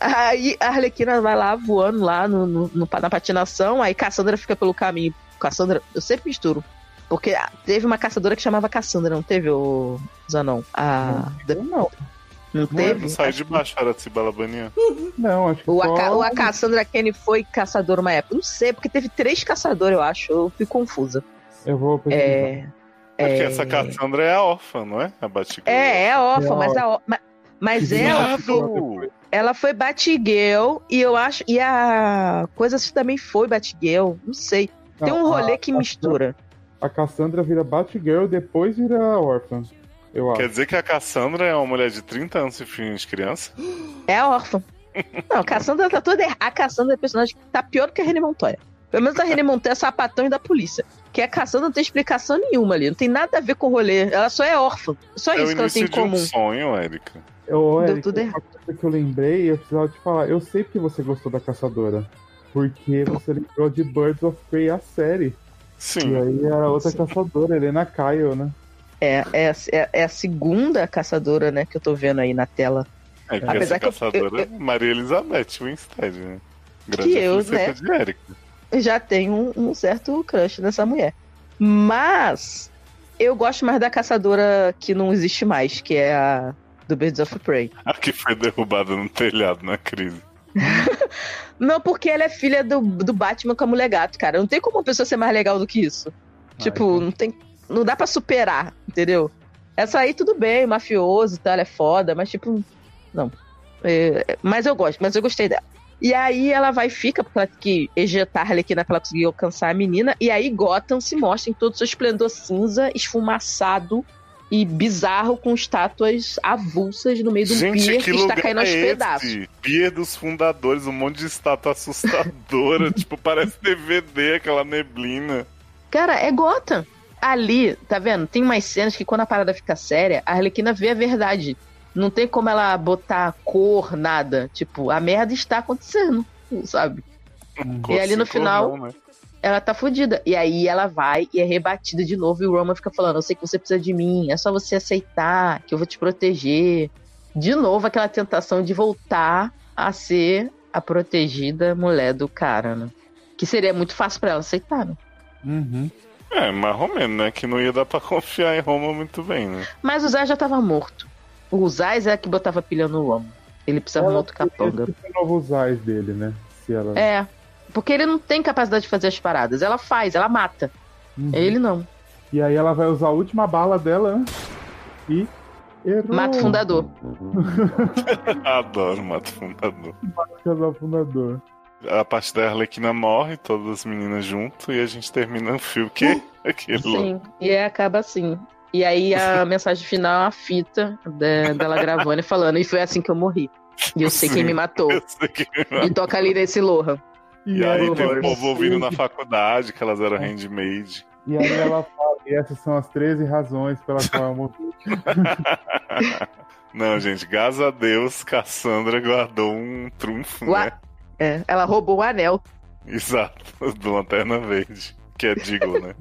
Speaker 3: Aí a Arlequina vai lá voando lá no, no- no- na patinação, aí Cassandra fica pelo caminho. Cassandra, eu sempre misturo. Porque teve uma caçadora que chamava Cassandra, não teve, o Zanon? A.
Speaker 4: não.
Speaker 3: Não
Speaker 2: Não
Speaker 3: teve?
Speaker 2: sai de baixo, era de Balabaninha.
Speaker 4: Não, acho que
Speaker 3: Ou a,
Speaker 4: só...
Speaker 3: Ou a Cassandra Kenny foi caçadora uma época? Não sei, porque teve três caçadores, eu acho. Eu fico confusa.
Speaker 4: Eu vou pesquisar.
Speaker 3: É.
Speaker 2: É
Speaker 3: é-
Speaker 2: essa Cassandra é a órfã, não é? A Batgirl.
Speaker 3: É, é órfã,
Speaker 4: É
Speaker 3: mas, a, ó- ma- mas ela,
Speaker 2: Viado!
Speaker 3: ela foi Batgirl e eu acho. E a coisa assim também foi Batgirl. Não sei. Tem um
Speaker 4: Não,
Speaker 3: rolê
Speaker 4: a-
Speaker 3: que mistura.
Speaker 4: A Cassandra vira Batgirl, depois vira Orphan. Eu acho.
Speaker 2: Quer dizer que a Cassandra é uma mulher de 30 anos e filho de criança?
Speaker 3: É a órfã. Não, a Cassandra tá toda errada. A Cassandra é a personagem que tá pior do que a René Montoya. Pelo menos a René Montoya é sapatão e da polícia. Que a Cassandra não tem explicação nenhuma ali. Não tem nada a ver com o rolê. Ela só é órfã. Só
Speaker 2: é
Speaker 3: isso que ela tem em
Speaker 2: de um
Speaker 3: comum.
Speaker 2: sonho, Érica.
Speaker 4: Eu,
Speaker 3: Deu
Speaker 4: Eric,
Speaker 3: tudo
Speaker 4: uma coisa que eu lembrei, eu precisava te falar. Eu sei que você gostou da Caçadora. Porque você lembrou de Birds of Prey, a série. E
Speaker 2: Sim.
Speaker 4: aí era outra caçadora, Helena Kyle, né?
Speaker 3: É, é, é, é a segunda caçadora, né, que eu tô vendo aí na tela.
Speaker 2: É porque
Speaker 3: Apesar
Speaker 2: essa
Speaker 3: que eu-
Speaker 2: caçadora é Maria Elizabeth Winstead, né? Grande
Speaker 3: Que eu, né? Eu já tenho um, um certo crush nessa mulher. Mas eu gosto mais da caçadora que não existe mais, que é a do Birds of Prey.
Speaker 2: A que foi derrubada no telhado na crise.
Speaker 3: Não, porque ela é filha do, do Batman com a mulher gato, cara. Não tem como uma pessoa ser mais legal do que isso. tipo,
Speaker 4: então.
Speaker 3: não tem. Não dá pra superar, entendeu? Essa aí tudo bem, mafioso e tal, é foda, mas tipo, não. É, mas eu gosto, mas eu gostei dela. E aí ela vai e fica, porque ela tem que ejetar a Arlequina pra ela conseguir alcançar a menina. E aí Gotham se mostra em todo o seu esplendor cinza, esfumaçado, e bizarro com estátuas avulsas no meio um
Speaker 2: Gente,
Speaker 3: pier
Speaker 2: que
Speaker 3: que, está caindo aos
Speaker 2: é
Speaker 3: pedaços.
Speaker 2: Pier dos fundadores, um monte de estátua assustadora, tipo, parece DVD, aquela neblina.
Speaker 3: Cara, é Gotham. Ali, tá vendo? Tem umas cenas que quando a parada fica séria, a Arlequina vê a verdade. Não tem como ela botar cor, nada. Tipo, a merda está acontecendo, sabe? E ali no final-
Speaker 2: não, né?
Speaker 3: ela tá fodida. E aí ela vai e é rebatida de novo. E o Roman fica falando: Eu sei que você precisa de mim, é só você aceitar, que eu vou te proteger. De novo, aquela tentação de voltar a ser a protegida mulher do cara, né? Que seria muito fácil pra ela aceitar, né?
Speaker 4: Uhum.
Speaker 2: É, mais ou menos, né? Que não ia dar pra confiar em Roma muito bem, né?
Speaker 3: Mas o Zay já tava morto. O Zay é que botava pilha no Roman. Ele precisava de um outro capanga.
Speaker 4: Esse é o novo Zais dele, né? Se ela...
Speaker 3: É. Porque ele não tem capacidade de fazer as paradas. Ela faz, ela mata.
Speaker 4: Uhum.
Speaker 3: Ele não.
Speaker 4: E aí ela vai usar a última bala dela né? e. Errou.
Speaker 3: Mata o fundador.
Speaker 2: Adoro Mato Fundador.
Speaker 4: Casal fundador.
Speaker 2: A parte da Arlequina morre, todas as meninas junto, e a gente termina o filme. Que? Aquilo.
Speaker 3: Sim, e aí acaba assim. E aí a mensagem final é uma fita de- dela gravando e falando, e foi assim que eu morri. E eu sei quem
Speaker 2: Sim.
Speaker 3: me matou.
Speaker 2: Eu sei que...
Speaker 3: E toca ali nesse Lohan.
Speaker 2: E aí tem o povo ouvindo na faculdade que elas eram handmade.
Speaker 4: E aí ela fala, e essas são as 13 razões pela qual eu morri.
Speaker 2: Não, gente, graças a Deus, Cassandra guardou um trunfo,
Speaker 3: Ua-
Speaker 2: né?
Speaker 3: É, ela roubou o anel.
Speaker 2: Exato, do Lanterna Verde. Que é Diggle, né?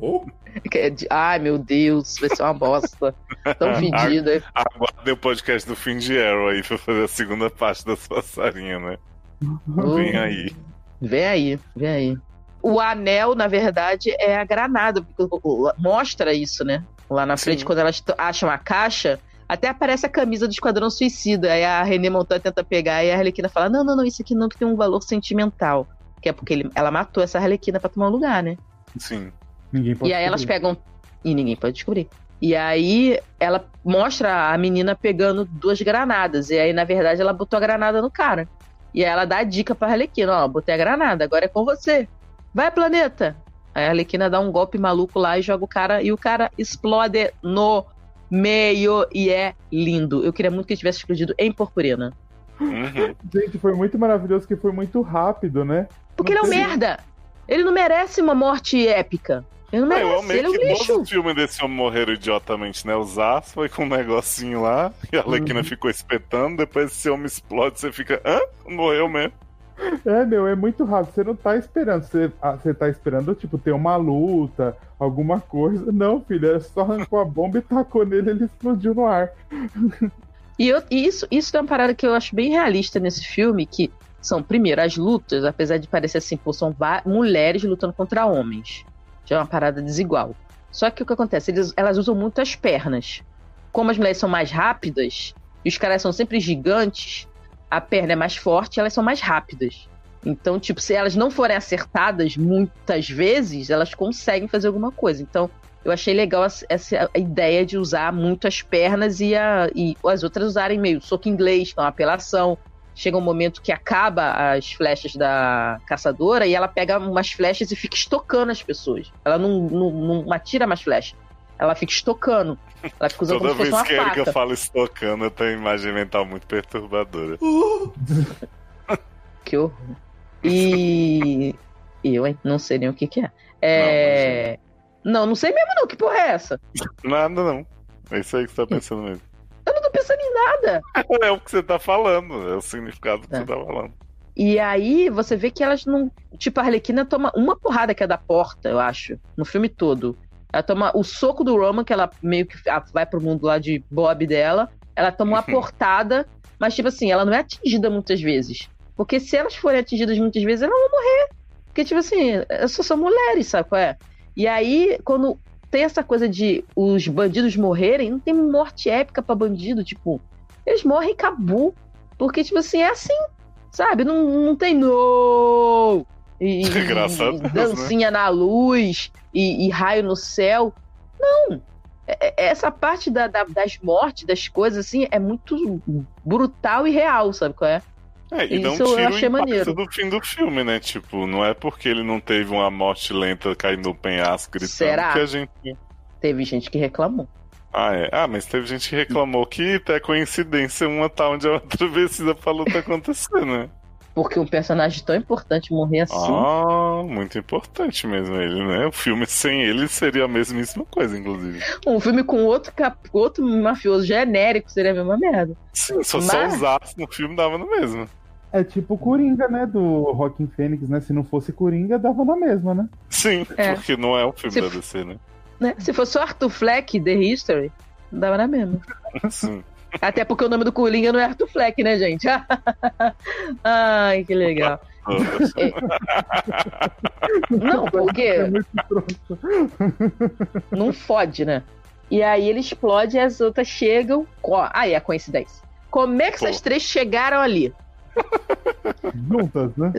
Speaker 3: Que é de- Ai, meu Deus, vai ser uma bosta. Tão fedida.
Speaker 2: Aguardem o podcast do fim de Arrow aí pra fazer a segunda parte das passarinhas, né? Vem aí.
Speaker 3: Vem aí, vem aí. O anel, na verdade, é a granada, porque mostra isso, né? Lá na frente,
Speaker 2: Sim.
Speaker 3: quando elas acham a caixa, até aparece a camisa do Esquadrão Suicida. Aí a René Montoya tenta pegar e a Arlequina fala: Não, não, não, isso aqui não que tem um valor sentimental. Que é porque ele- ela matou essa Arlequina pra tomar um lugar, né?
Speaker 2: Sim.
Speaker 4: Ninguém pode
Speaker 3: E aí elas pegam. E ninguém pode descobrir. E aí ela mostra a menina pegando duas granadas. E aí, na verdade, ela botou a granada no cara. E aí ela dá a dica pra Arlequina: Ó, botei a granada, agora é com você. Vai, planeta! Aí a Arlequina dá um golpe maluco lá e joga o cara. E o cara explode no meio. E é lindo. Eu queria muito que ele tivesse explodido em purpurina.
Speaker 2: Uhum.
Speaker 4: Gente, foi muito maravilhoso que foi muito rápido, né?
Speaker 3: Porque ele é um
Speaker 4: Não
Speaker 3: merda. Ele não merece uma morte épica. Ele não
Speaker 2: Ah, eu
Speaker 3: merece,
Speaker 2: amei
Speaker 3: ele é um
Speaker 2: que
Speaker 3: lixo.
Speaker 2: os filmes desse homem morreram idiotamente, né? O Zaz foi com um negocinho lá, e a Arlequina
Speaker 3: Uhum.
Speaker 2: ficou espetando, depois esse homem explode, você fica, hã? Morreu mesmo.
Speaker 4: É, meu, é muito rápido. Você não tá esperando. Você, ah, você tá esperando, tipo, ter uma luta, alguma coisa. Não, filho, é só arrancou a bomba e tacou nele ele explodiu no ar.
Speaker 3: E, eu- isso, isso é uma parada que eu acho bem realista nesse filme, que são, primeiro, as lutas, apesar de parecer assim, pô, são mulheres lutando contra homens. Já é uma parada desigual. Só que o que acontece? Eles- elas usam muito as pernas. Como as mulheres são mais rápidas, e os caras são sempre gigantes, a perna é mais forte elas são mais rápidas. Então, tipo, se elas não forem acertadas muitas vezes, elas conseguem fazer alguma coisa. Então, eu achei legal essa- ideia de usar muito as pernas e, a- e as outras usarem meio soco inglês, uma apelação. Chega um momento que acaba as flechas da caçadora e ela pega umas flechas e fica estocando as pessoas. Ela não, não, não atira mais flecha. Ela fica estocando. Ela fica usando
Speaker 2: Toda vez que
Speaker 3: uma
Speaker 2: a Erika
Speaker 3: faca.
Speaker 2: fala estocando, eu tenho uma imagem mental muito perturbadora.
Speaker 3: Que horror. E. Eu, hein? Não sei nem o que, que é. É. Não, não sei mesmo, não. Que porra é essa?
Speaker 2: Nada, não. É isso aí que você tá pensando mesmo.
Speaker 3: Eu não tô pensando em nada.
Speaker 2: É o que você tá falando, é o significado que
Speaker 3: É.
Speaker 2: você tá falando.
Speaker 3: E aí você vê que elas não. Tipo, a Arlequina toma uma porrada que é da porta, eu acho, no filme todo. Ela toma o soco do Roman, que ela meio que vai pro mundo lá de Bob dela. Ela toma uma portada, mas, tipo assim, ela não é atingida muitas vezes. Porque se elas forem atingidas muitas vezes, elas vão morrer. Porque, tipo assim, elas só são mulheres, sabe qual é? E aí, quando tem essa coisa de os bandidos morrerem, não tem morte épica pra bandido, tipo, eles morrem e acabou. Porque, tipo assim, é assim, sabe? Não, não tem no e, e
Speaker 2: Deus, né?
Speaker 3: dancinha na luz e, e raio no céu. Não. É- é- Essa parte da- da- das mortes, das coisas, assim, é muito brutal e real, sabe qual é?
Speaker 2: É, e não
Speaker 3: Isso eu
Speaker 2: tira o
Speaker 3: achei
Speaker 2: impacto
Speaker 3: maneiro.
Speaker 2: do fim do filme, né? Tipo, não é porque ele não teve uma morte lenta caindo no penhasco gritando
Speaker 3: Será?
Speaker 2: que a gente.
Speaker 3: Teve gente que reclamou.
Speaker 2: Ah, é. Ah, mas teve gente que reclamou que é coincidência uma tá onde a outra precisa pra luta acontecer, né?
Speaker 3: Porque um personagem tão importante morrer assim.
Speaker 2: Ah, muito importante mesmo ele, né? O filme sem ele seria a mesmíssima coisa, inclusive.
Speaker 3: Um filme com outro, cap... outro mafioso genérico seria a mesma merda.
Speaker 2: Sim, só,
Speaker 3: Mas-
Speaker 2: só usasse no filme dava no mesmo.
Speaker 4: É tipo o Coringa, né? Do Rockin' Fênix, né? Se não fosse Coringa, dava na mesma, né?
Speaker 2: Sim,
Speaker 3: É.
Speaker 2: porque não é o filme
Speaker 3: Se-
Speaker 2: da DC, né?
Speaker 3: Né? Se fosse o Arthur Fleck, The History, dava na mesma.
Speaker 2: Sim.
Speaker 3: Até porque o nome do Coringa não é Arthur Fleck, né, gente? Ai, que legal. Não, porque
Speaker 4: É
Speaker 3: não fode, né? E aí ele explode e as outras chegam. Ó, aí é a coincidência. Como é que essas três chegaram ali?
Speaker 4: Juntas, né?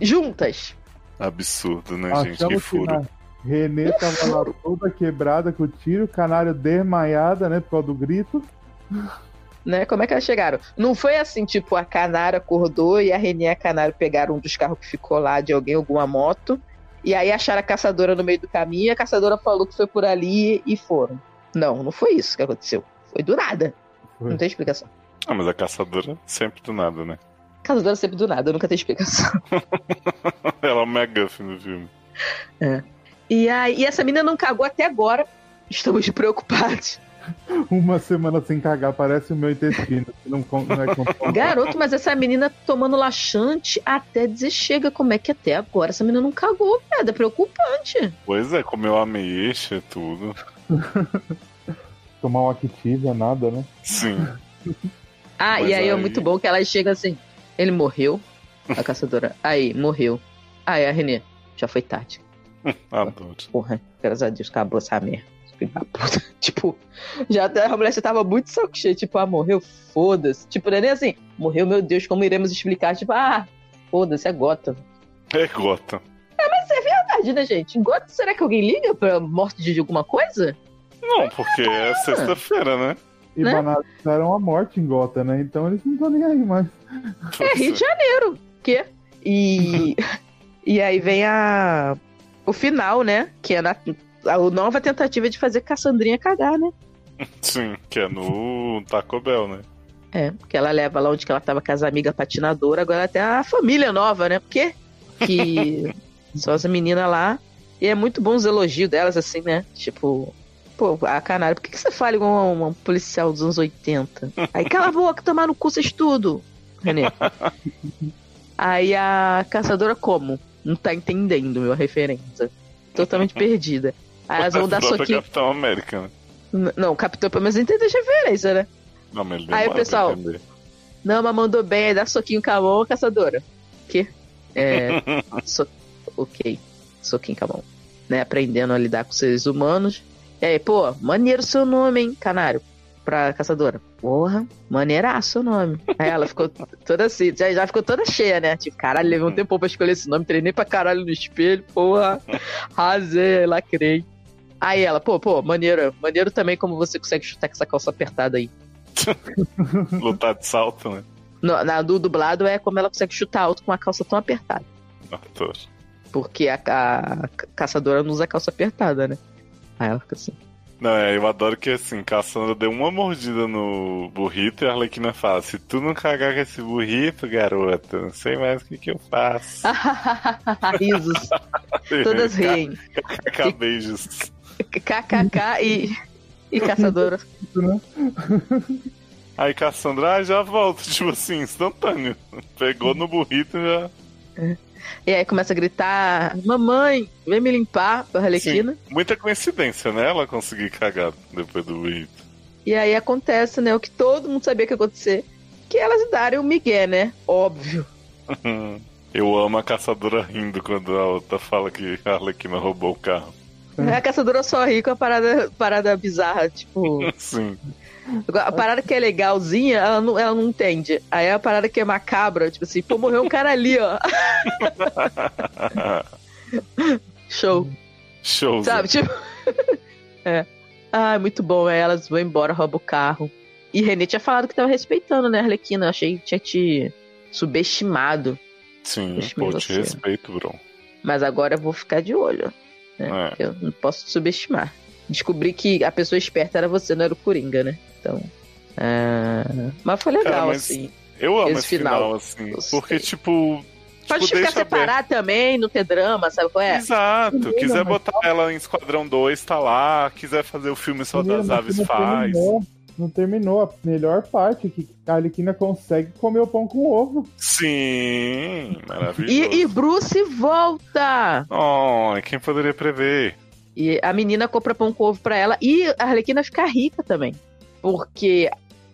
Speaker 3: Juntas.
Speaker 2: Absurdo, né, gente? Que
Speaker 4: Achamos que
Speaker 2: furo.
Speaker 4: na... Renê tava lá toda quebrada com o tiro, canário desmaiada, né? Por causa do grito.
Speaker 3: Né? Como é que elas chegaram? Não foi assim, tipo, a Canário acordou e a Renê e a Canário pegaram um dos carros que ficou lá de alguém, alguma moto, e aí acharam a caçadora no meio do caminho e a caçadora falou que foi por ali e foram. Não, não foi isso que aconteceu. Foi do nada.
Speaker 4: Foi.
Speaker 3: Não tem explicação.
Speaker 2: Ah, mas a caçadora sempre do nada, né?
Speaker 3: Caçadora sempre do nada, nunca tem explicação.
Speaker 2: Ela é o McGuffin do filme.
Speaker 3: E, aí, e essa menina não cagou até agora. Estamos preocupados.
Speaker 4: Uma semana sem cagar, parece o meu intestino. Não, não é.
Speaker 3: Garoto, mas essa menina tomando laxante até dizer chega. Como é que até agora essa menina não cagou, velho? É preocupante.
Speaker 2: Pois é, comeu ameixa e tudo.
Speaker 4: Tomar uma Activia, nada, né?
Speaker 2: Sim.
Speaker 3: Ah,
Speaker 2: Pois
Speaker 3: e aí é
Speaker 2: aí.
Speaker 3: muito bom que ela chega assim. Ele morreu, a caçadora. Aí, morreu. Aí a Renê, já foi tarde.
Speaker 2: Adoro.
Speaker 3: Porra, graças a Deus, acabou essa merda. Filho da puta. Tipo, já até a mulher já tava muito saco cheio. Tipo, ah, morreu, foda-se. Tipo, não é nem assim, morreu, meu Deus, como iremos explicar? Tipo, ah, foda-se, é Gotham.
Speaker 2: É Gotham.
Speaker 3: Verdade, né, gente? Gotham, será que alguém liga pra morte de alguma coisa?
Speaker 2: Não, porque é sexta-feira, né?
Speaker 4: E
Speaker 3: Né?
Speaker 4: banalizaram a morte em Gota, né? Então eles não estão nem aí mais.
Speaker 3: É Rio de Janeiro. Que? E. e aí vem a. O final, né? Que é na, a nova tentativa de fazer Cassandrinha cagar, né?
Speaker 2: Sim, que é no Taco Bell, né?
Speaker 3: É, porque ela leva lá onde que ela tava com as amigas patinadoras, agora tem a família nova, né? Porque que são as meninas lá. E é muito bom os elogios delas, assim, né? Tipo, pô, a canária, por que, que você fala igual uma, uma policial dos anos 80? Aí cala a boca, tomar no cu vocês tudo, Renê. Aí a caçadora como? Não tá entendendo, meu, a referência. Totalmente perdida. Aí elas vão dar soquinho.
Speaker 2: Capitão América, né?
Speaker 3: N- Não, o capitão pelo menos entende as referências, né?
Speaker 2: Não, mas ele
Speaker 3: Aí,
Speaker 2: pra
Speaker 3: pessoal. Não, mas mandou bem, aí dá soquinho com a mão, caçadora. Que? É. so... Ok. Soquinho com a mão. Né? Aprendendo a lidar com seres humanos. E aí, pô, maneiro seu nome, hein, canário? Pra caçadora. Porra, maneiraço o nome. Aí ela ficou toda assim, já, já ficou toda cheia, né? Tipo, caralho, levei um tempo pra escolher esse nome, treinei pra caralho no espelho, porra. Rasei, lacrei. Aí ela, pô, pô, maneiro, maneiro também como você consegue chutar com essa calça apertada aí.
Speaker 2: Lutar de salto, né?
Speaker 3: No, na do dublado é como ela consegue chutar alto com a calça tão apertada.
Speaker 2: Ator.
Speaker 3: Porque a, a caçadora não usa calça apertada, né? Aí ela fica assim.
Speaker 2: Não, é, eu adoro que assim, Cassandra deu uma mordida no burrito e a Arlequina fala: Se tu não cagar com esse burrito, garota, não sei mais o que, que eu faço.
Speaker 3: Risos. Todas riem.
Speaker 2: Beijos.
Speaker 3: KKK e, e caçadora.
Speaker 2: Aí Cassandra, ah, já volto, tipo assim, instantâneo. Pegou no burrito e já.
Speaker 3: E aí começa a gritar: Mamãe, vem me limpar Arlequina.
Speaker 2: Muita coincidência, né? Ela conseguir cagar depois do burrito.
Speaker 3: E aí acontece, né? O que todo mundo sabia que ia acontecer. Que elas darem o Miguel, né? Óbvio.
Speaker 2: Eu amo a caçadora rindo quando a outra fala que a Arlequina roubou o carro.
Speaker 3: A caçadora só ri com a parada, parada bizarra, tipo.
Speaker 2: Sim.
Speaker 3: A parada que é legalzinha, ela não, ela não entende. Aí a parada que é macabra, tipo assim, pô, morreu um cara ali, ó. Show.
Speaker 2: Show.
Speaker 3: Sabe? Tipo. é. Ah, muito bom. Aí elas vão embora, roubam o carro. E Renê tinha falado que tava respeitando, né, Arlequina? Eu achei que tinha te subestimado.
Speaker 2: Sim, pô, te respeito, bro.
Speaker 3: Mas agora eu vou ficar de olho. Né?
Speaker 2: É.
Speaker 3: Eu não posso te subestimar. descobri que a pessoa esperta era você, não era o Coringa, né? Então. ah, Mas foi legal,
Speaker 2: Cara, mas
Speaker 3: assim.
Speaker 2: Eu amo
Speaker 3: Esse
Speaker 2: final,
Speaker 3: final.
Speaker 2: assim.
Speaker 3: Gostei.
Speaker 2: Porque, tipo.
Speaker 3: Pode
Speaker 2: tipo,
Speaker 3: ficar separado também, não ter drama, sabe qual é?
Speaker 2: Exato. Quiser botar ela em Esquadrão 2, tá lá. Quiser fazer o filme só das aves, faz.
Speaker 4: Não terminou. A melhor parte é que a Arlequina consegue comer o pão com ovo.
Speaker 2: Sim, maravilhoso.
Speaker 3: E, e Bruce volta!
Speaker 2: Oh, quem poderia prever?
Speaker 3: E a menina compra pão com ovo pra ela e a Arlequina fica rica também. Porque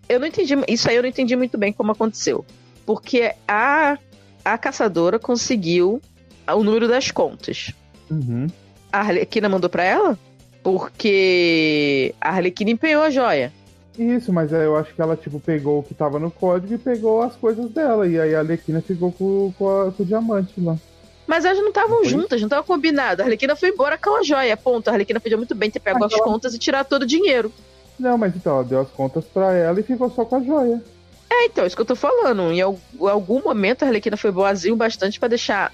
Speaker 3: eu não entendi, isso aí eu não entendi muito bem como aconteceu. Porque a, a caçadora conseguiu o número das contas.
Speaker 4: Uhum.
Speaker 3: A Arlequina mandou pra ela? Porque a Arlequina empenhou a joia.
Speaker 4: Isso, mas eu acho que ela, tipo, pegou o que tava no código e pegou as coisas dela. E aí a Arlequina ficou com, com, a- com o diamante lá.
Speaker 3: Mas elas não estavam juntas, não estavam combinadas. A Arlequina foi embora com a joia. Ponto. A Arlequina podia muito bem ter pego
Speaker 4: Mas
Speaker 3: as
Speaker 4: ela-
Speaker 3: contas e tirar todo o dinheiro.
Speaker 4: Não, mas então, ela deu as contas pra ela e ficou só com a joia.
Speaker 3: É, então, isso que eu tô falando. Em al- em algum momento a Arlequina foi boazinho bastante pra deixar,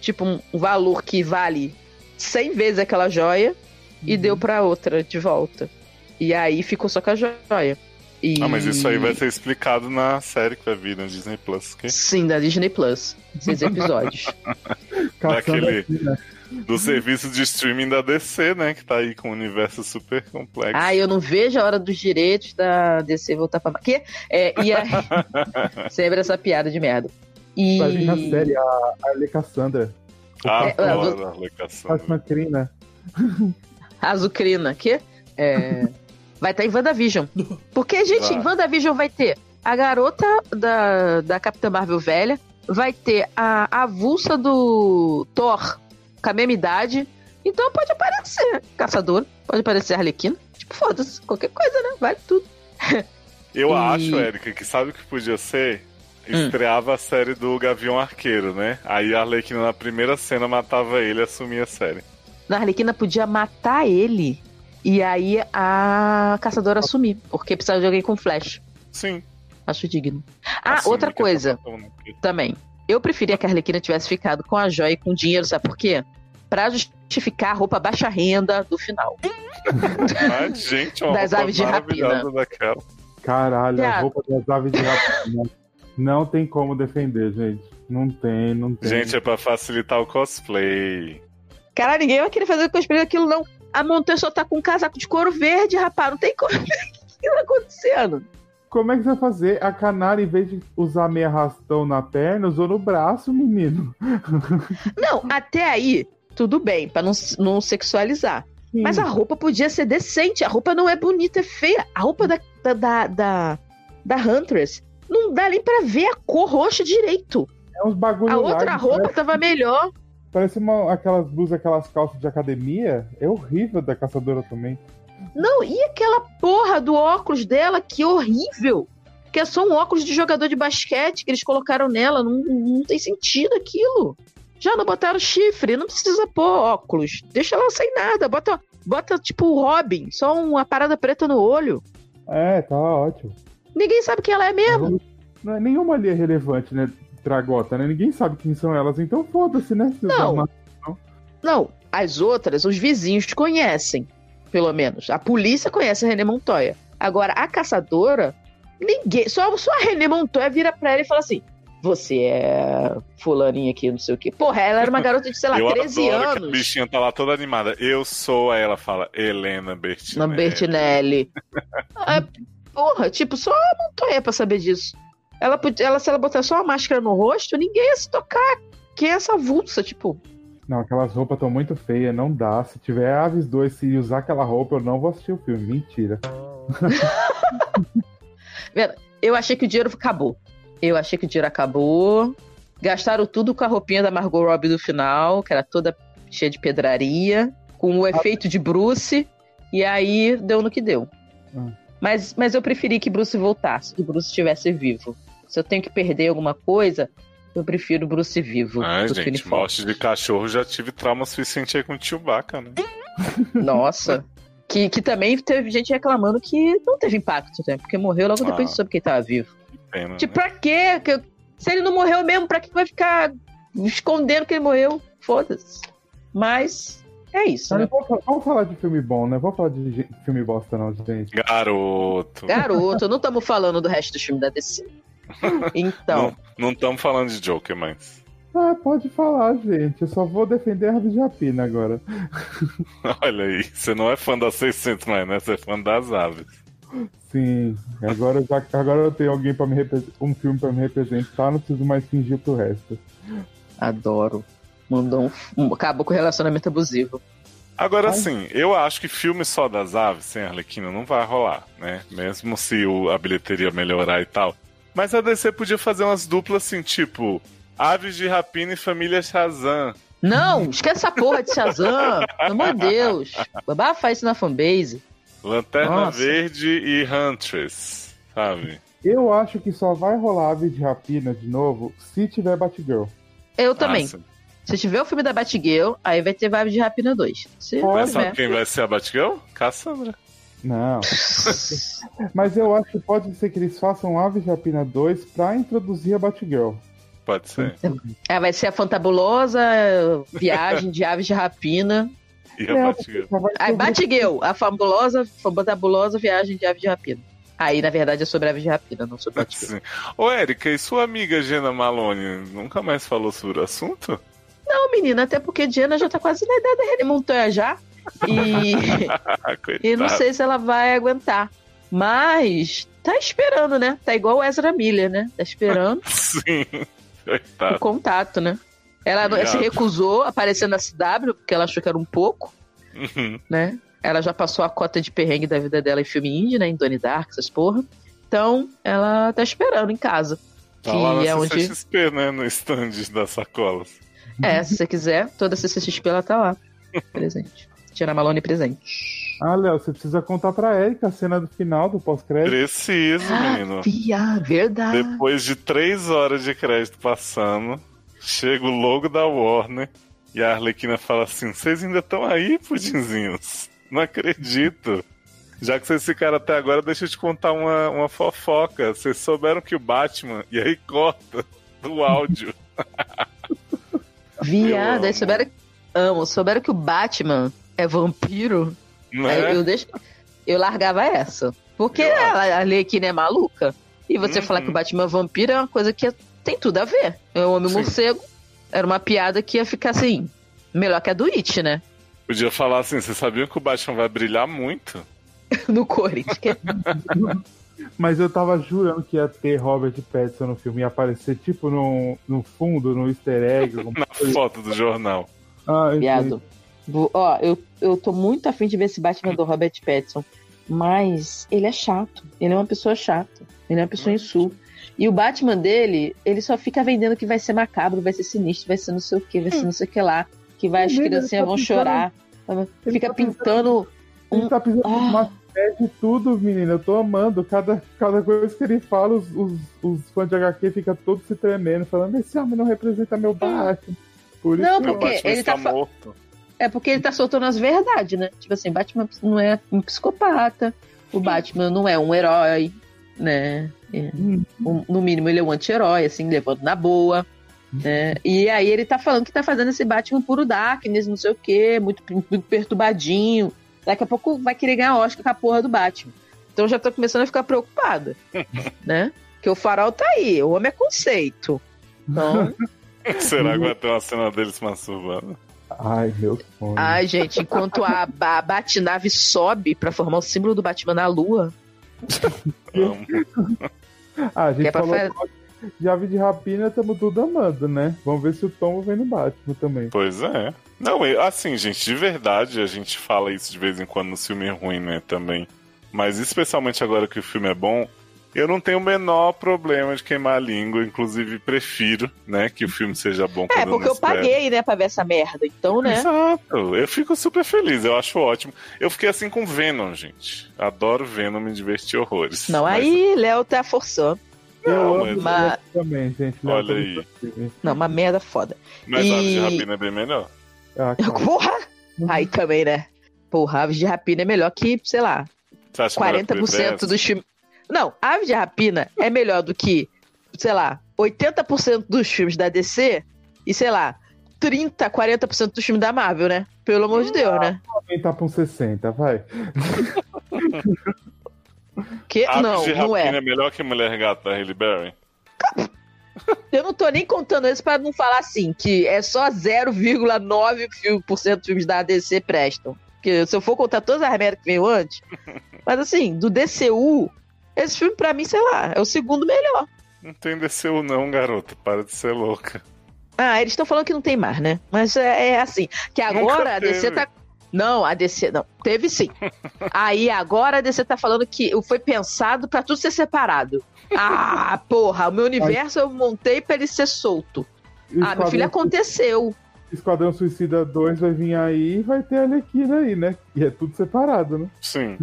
Speaker 3: tipo, um valor que vale 100 vezes aquela joia e
Speaker 2: Uhum.
Speaker 3: deu pra outra de volta. E aí ficou só com a joia. E...
Speaker 2: Ah, mas isso aí vai ser explicado na série que vai vir no Disney Plus, ok?
Speaker 3: Sim, da Disney Plus. Seis episódios.
Speaker 2: Daquele-
Speaker 4: né?
Speaker 2: Do serviço de streaming da DC, né? Que tá aí com um universo super complexo.
Speaker 3: ah, eu não vejo a hora dos direitos da DC voltar pra. Que? É, e aí... Sempre essa piada de merda. E...
Speaker 4: Vai vir na série a a Arle Cassandra.
Speaker 2: Ah,
Speaker 3: É,
Speaker 2: adoro a alocação.
Speaker 4: Fátima Crina.
Speaker 3: Azucrina, que? É... vai estar em WandaVision. Porque, gente,
Speaker 2: Vai.
Speaker 3: em WandaVision vai ter a garota da, da Capitã Marvel velha, vai ter a avulsa do Thor com a mesma idade. Então pode aparecer Caçador, pode aparecer Arlequina. Tipo, foda-se, qualquer coisa, né? Vale tudo.
Speaker 2: Eu
Speaker 3: E-
Speaker 2: acho, Érica, que sabe o que podia ser?
Speaker 3: Hum.
Speaker 2: Estreava a série do Gavião Arqueiro, né? Aí a Arlequina na primeira cena matava ele e assumia a série.
Speaker 3: Na Arlequina podia matar ele e aí a Caçadora assumir, porque precisava de alguém com flash.
Speaker 2: Sim.
Speaker 3: Acho digno. Ah,
Speaker 2: assumir
Speaker 3: outra
Speaker 2: é
Speaker 3: coisa.
Speaker 2: né? Porque-
Speaker 3: também. Eu preferia que a Arlequina tivesse ficado com a joia e com dinheiro, sabe por quê? Pra justificar a roupa baixa renda do final.
Speaker 2: Ai, gente, uma
Speaker 3: Das
Speaker 2: roupa
Speaker 3: aves de rapina.
Speaker 2: daquela.
Speaker 4: Caralho, a roupa das aves de rapina. Não tem como defender, gente. Não tem, não tem.
Speaker 2: Gente, é pra facilitar o cosplay.
Speaker 3: Cara, ninguém vai querer fazer cosplay daquilo, não. A Montanha só tá com um casaco de couro verde, rapaz. Não tem como. O que tá acontecendo?
Speaker 4: Como é que você vai fazer? A Canara, em vez de usar meia rastão na perna, usou no braço, menino.
Speaker 3: Não, até aí, tudo bem, pra não, não sexualizar.
Speaker 4: Sim.
Speaker 3: Mas a roupa podia ser decente. A roupa não é bonita, é feia. A roupa da, da, da, da, da Huntress não dá nem pra ver a cor roxa direito.
Speaker 4: É uns bagulho
Speaker 3: A outra roupa
Speaker 4: Parece,
Speaker 3: tava melhor.
Speaker 4: Parece uma, aquelas blusas, aquelas calças de academia. É horrível da caçadora também.
Speaker 3: Não, e aquela porra do óculos dela, que horrível. Que é só um óculos de jogador de basquete que eles colocaram nela. Não, não tem sentido aquilo. Já não botaram chifre, não precisa pôr óculos. Deixa ela sem nada. Bota, bota tipo o Robin, só uma parada preta no olho.
Speaker 4: É, tá ótimo.
Speaker 3: Ninguém sabe quem ela é mesmo.
Speaker 4: Não é, nenhuma ali é relevante, né? Dragota, né? Ninguém sabe quem são elas, então foda-se, né?
Speaker 3: Não.
Speaker 4: uma-
Speaker 3: Não, as outras, os vizinhos conhecem, pelo menos. A polícia conhece a René Montoya. Agora, a caçadora, ninguém. Só, só a René Montoya vira pra ela e fala assim: Você é fulaninha aqui, não sei o quê. Porra, ela era uma garota de, sei lá,
Speaker 2: eu
Speaker 3: 13
Speaker 2: adoro que a
Speaker 3: anos.
Speaker 2: bichinha tá lá toda animada. Eu sou, aí ela fala, Helena Bertinelli.
Speaker 3: Na Bertinelli. É, porra, tipo, só a Montoya pra saber disso. Ela, podia- ela, se ela botar só uma máscara no rosto, ninguém ia se tocar. Quem é essa vulsa? Tipo,
Speaker 4: Não, aquelas roupas estão muito feias, não dá. Se tiver Aves 2, se usar aquela roupa, eu não vou assistir o filme. Mentira.
Speaker 3: Eu achei que o dinheiro acabou. Eu achei que o dinheiro acabou. Gastaram tudo com a roupinha da Margot Robbie do final, que era toda cheia de pedraria, com o efeito de Bruce, e aí deu no que deu.
Speaker 4: Hum.
Speaker 3: Mas, mas eu preferi que Bruce voltasse, que Bruce estivesse vivo. Se eu tenho que perder alguma coisa, eu prefiro Bruce vivo. Que
Speaker 2: gente, morte de cachorro já tive trauma suficiente aí com o Chewbacca, né?
Speaker 3: Nossa. Que, que também teve gente reclamando que não teve impacto, né? Porque morreu logo depois
Speaker 2: Ah.
Speaker 3: de soube que ele tava vivo.
Speaker 2: Que pena.
Speaker 3: Tipo,
Speaker 2: né?
Speaker 3: pra quê? Que- Se ele não morreu mesmo, pra que vai ficar escondendo que ele morreu? Foda-se. Mas É isso, né?
Speaker 4: vamos, falar- vamos falar de filme bom, né? Vamos falar de filme bosta, não, gente.
Speaker 2: Garoto.
Speaker 3: Garoto, não estamos falando do resto do filme da DC. Então,
Speaker 2: Não estamos falando de Joker, mas.
Speaker 4: Ah, pode falar, gente. Eu só vou defender a de Rapina agora.
Speaker 2: Olha aí, você não é fã das 600 mais, né? Você é fã das aves.
Speaker 4: Sim, agora, já, agora eu tenho alguém para me um filme pra me representar, não preciso mais fingir pro resto.
Speaker 3: adoro. Mandou um, um- acabou com o relacionamento abusivo.
Speaker 2: Agora
Speaker 4: Ai.
Speaker 2: sim, eu acho que filme só das aves sem Arlequina não vai rolar, né? Mesmo se o- a bilheteria melhorar e tal. Mas a DC podia fazer umas duplas assim, tipo Aves de Rapina e Família Shazam.
Speaker 3: Não, esquece essa porra de Shazam. Pelo amor de Deus. Babá faz isso na fanbase.
Speaker 2: Lanterna
Speaker 3: Nossa.
Speaker 2: Verde e Huntress, sabe?
Speaker 4: Eu acho que só vai rolar Ave de Rapina de novo se tiver Batgirl.
Speaker 3: Eu também.
Speaker 2: Ah, sim.
Speaker 3: Se tiver o filme da Batgirl, aí vai ter Vibe de Rapina 2. Se
Speaker 4: Pode,
Speaker 2: Mas sabe
Speaker 3: tiver.
Speaker 2: quem vai ser a Batgirl? Cassandra.
Speaker 4: Não. Mas eu acho que pode ser que eles façam Ave de Rapina 2 pra introduzir a Batgirl.
Speaker 2: Pode ser.
Speaker 3: É, vai ser a fantabulosa viagem de aves de rapina.
Speaker 2: E a
Speaker 4: É,
Speaker 2: Batgirl.
Speaker 3: a fabulosa, fantabulosa viagem de aves de rapina. Aí, na verdade, é sobre aves de rapina, não sobre Batgirl.
Speaker 2: Sim. Ô, Érica, e sua amiga Gena Malone nunca mais falou sobre o assunto?
Speaker 3: Não, menina, até porque Diana já tá quase na idade da Montanha já. E, e não sei se ela vai aguentar. Mas tá esperando, né? Tá igual o Ezra Miller, né? Tá esperando
Speaker 2: Sim.
Speaker 3: o
Speaker 2: Coitado.
Speaker 3: contato, né? Ela não- se
Speaker 2: Obrigado.
Speaker 3: recusou a aparecer na CW, porque ela achou que era um pouco.
Speaker 2: Uhum.
Speaker 3: né? Ela já passou a cota de perrengue da vida dela em filme indie, né? Em Donnie Dark, essas porra. Então, ela tá esperando em casa.
Speaker 2: Tá
Speaker 3: Que
Speaker 2: lá na
Speaker 3: é onde.
Speaker 2: CCXP, né? No stand das sacolas.
Speaker 3: É, se você quiser, toda a CCXP ela tá lá. Presente. Tia Malone presente.
Speaker 4: Ah, Léo, você precisa contar pra Erika a cena do final do pós-crédito.
Speaker 2: Preciso, menino.
Speaker 3: Fia, verdade.
Speaker 2: Depois de três horas de crédito passando, chega o logo da Warner e a Arlequina fala assim: Vocês ainda estão aí, pudinzinhos? Não acredito. Já que vocês ficaram até agora, deixa eu te contar uma, uma fofoca. Vocês souberam que o Batman. E aí corta do áudio.
Speaker 3: Viado, aí souberam. Amo, souberam que o Batman é vampiro. Aí eu, deixo, eu largava essa. Porque ela, a Arlequina é maluca. E você
Speaker 2: Uhum.
Speaker 3: falar que o Batman é vampiro é uma coisa que tem tudo a ver. É o Homem
Speaker 2: Sim.
Speaker 3: Morcego. Era uma piada que ia ficar assim. Melhor que a do It, né?
Speaker 2: Podia falar assim: Vocês sabiam que o Batman vai brilhar muito?
Speaker 3: No Corinthians. que-
Speaker 4: Mas eu tava jurando que ia ter Robert Pattinson no filme, ia aparecer tipo no, no fundo, no easter egg.
Speaker 2: Na
Speaker 4: coisa.
Speaker 2: foto do jornal.
Speaker 4: Ah,
Speaker 3: Viado. Vou- Ó, eu, eu tô muito afim de ver esse Batman do Robert Pattinson. Mas ele é chato. Ele é uma pessoa chata. Ele é uma pessoa insulta. E o Batman dele, ele só fica vendendo que vai ser macabro, vai ser sinistro, vai ser não sei o que, vai ser não sei o que lá. Que vai, as
Speaker 4: Ele
Speaker 3: criancinhas
Speaker 4: tá
Speaker 3: vão
Speaker 4: pintando-
Speaker 3: chorar.
Speaker 4: ele
Speaker 3: Fica
Speaker 4: tá
Speaker 3: pintando.
Speaker 4: Ele
Speaker 3: um-
Speaker 4: tá pisando
Speaker 3: Ah.
Speaker 4: uma de tudo, menina. Eu tô amando. Cada, cada coisa que ele fala, os, os, os fãs de HQ ficam todos se tremendo, falando: esse homem não representa meu Batman. Por isso
Speaker 3: Não, porque
Speaker 2: Batman
Speaker 3: ele
Speaker 2: está
Speaker 3: tá fa-
Speaker 2: morto.
Speaker 3: É porque ele tá soltando as verdades, né? Tipo assim, Batman não é um psicopata. O Batman não é um herói, né? É,
Speaker 4: Hum.
Speaker 3: um- no mínimo, ele é um anti-herói, assim, levando na boa. né? E aí ele tá falando que tá fazendo esse Batman puro Darkness, não sei o quê, muito, muito perturbadinho. Daqui a pouco vai querer ganhar Oscar com a porra do Batman. Então eu já tô começando a ficar preocupada, né? Porque o farol tá aí, o homem é conceito. Então,
Speaker 2: Será que vai ter uma cena deles masturbando?
Speaker 4: Ai, meu sonho.
Speaker 3: ai, gente, enquanto a, a Batnave sobe pra formar o símbolo do Batman na lua.
Speaker 4: Ah, a gente
Speaker 3: é
Speaker 4: falou
Speaker 3: fa-
Speaker 4: de ave de rapina, estamos tudo amando, né? Vamos ver se o Tom vem no Batman também.
Speaker 2: Pois é. Não, assim, gente, de verdade, a gente fala isso de vez em quando no filme ruim, né, também. Mas especialmente agora que o filme é bom, eu não tenho o menor problema de queimar a língua. Inclusive, prefiro, né, que o filme seja bom.
Speaker 3: É, porque eu
Speaker 2: espero.
Speaker 3: paguei, né, pra ver essa merda. Então, né?
Speaker 2: Exato. Eu fico super feliz, eu acho ótimo. Eu fiquei assim com Venom, gente. Adoro Venom, me diverti horrores.
Speaker 3: Não,
Speaker 2: Mas-
Speaker 3: aí Léo tá forçando.
Speaker 4: Eu
Speaker 2: Não, mas-
Speaker 4: também, gente. Léo
Speaker 2: Olha aí.
Speaker 4: tá assim.
Speaker 3: Não, uma merda foda.
Speaker 2: Mas
Speaker 3: E-
Speaker 2: Aves de Rapina é bem melhor.
Speaker 4: Ah.
Speaker 3: Porra! Aí também, né? Porra, Aves de Rapina é melhor que, sei lá,
Speaker 2: Você acha melhor que
Speaker 3: 40%
Speaker 2: Bebês?
Speaker 3: dos filmes. Não, Aves de Rapina é melhor do que, sei lá, 80% dos filmes da DC e, sei lá, 30, 40% do filme da Marvel, né? Pelo amor de Deus, né?
Speaker 4: Aumentar pra uns 60, vai.
Speaker 3: Que,
Speaker 2: Aves
Speaker 3: não,
Speaker 2: de
Speaker 3: não
Speaker 2: Rapina
Speaker 3: é.
Speaker 2: é melhor que Mulher Gata da Halle Berry?
Speaker 3: Eu não tô nem contando isso pra não falar assim, que é só 0,9% dos filmes da DC prestam. Porque se eu for contar todas as merdas que veio antes. Mas assim, do DCU, esse filme pra mim, sei lá, é o segundo melhor.
Speaker 2: Não tem DCU não, garota. Para de ser louca.
Speaker 3: Ah, eles estão falando que não tem mais, né? Mas é, é assim, que agora a DC tá. Não, a DC. Não, teve sim. Aí agora a DC tá falando que foi pensado pra tudo ser separado. Ah, porra, o meu universo eu montei pra ele ser solto.
Speaker 4: E
Speaker 3: Ah, meu filho, aconteceu.
Speaker 4: Esquadrão Suicida 2 vai vir aí e vai ter a Arlequina aí, né? E é tudo separado, né?
Speaker 2: Sim,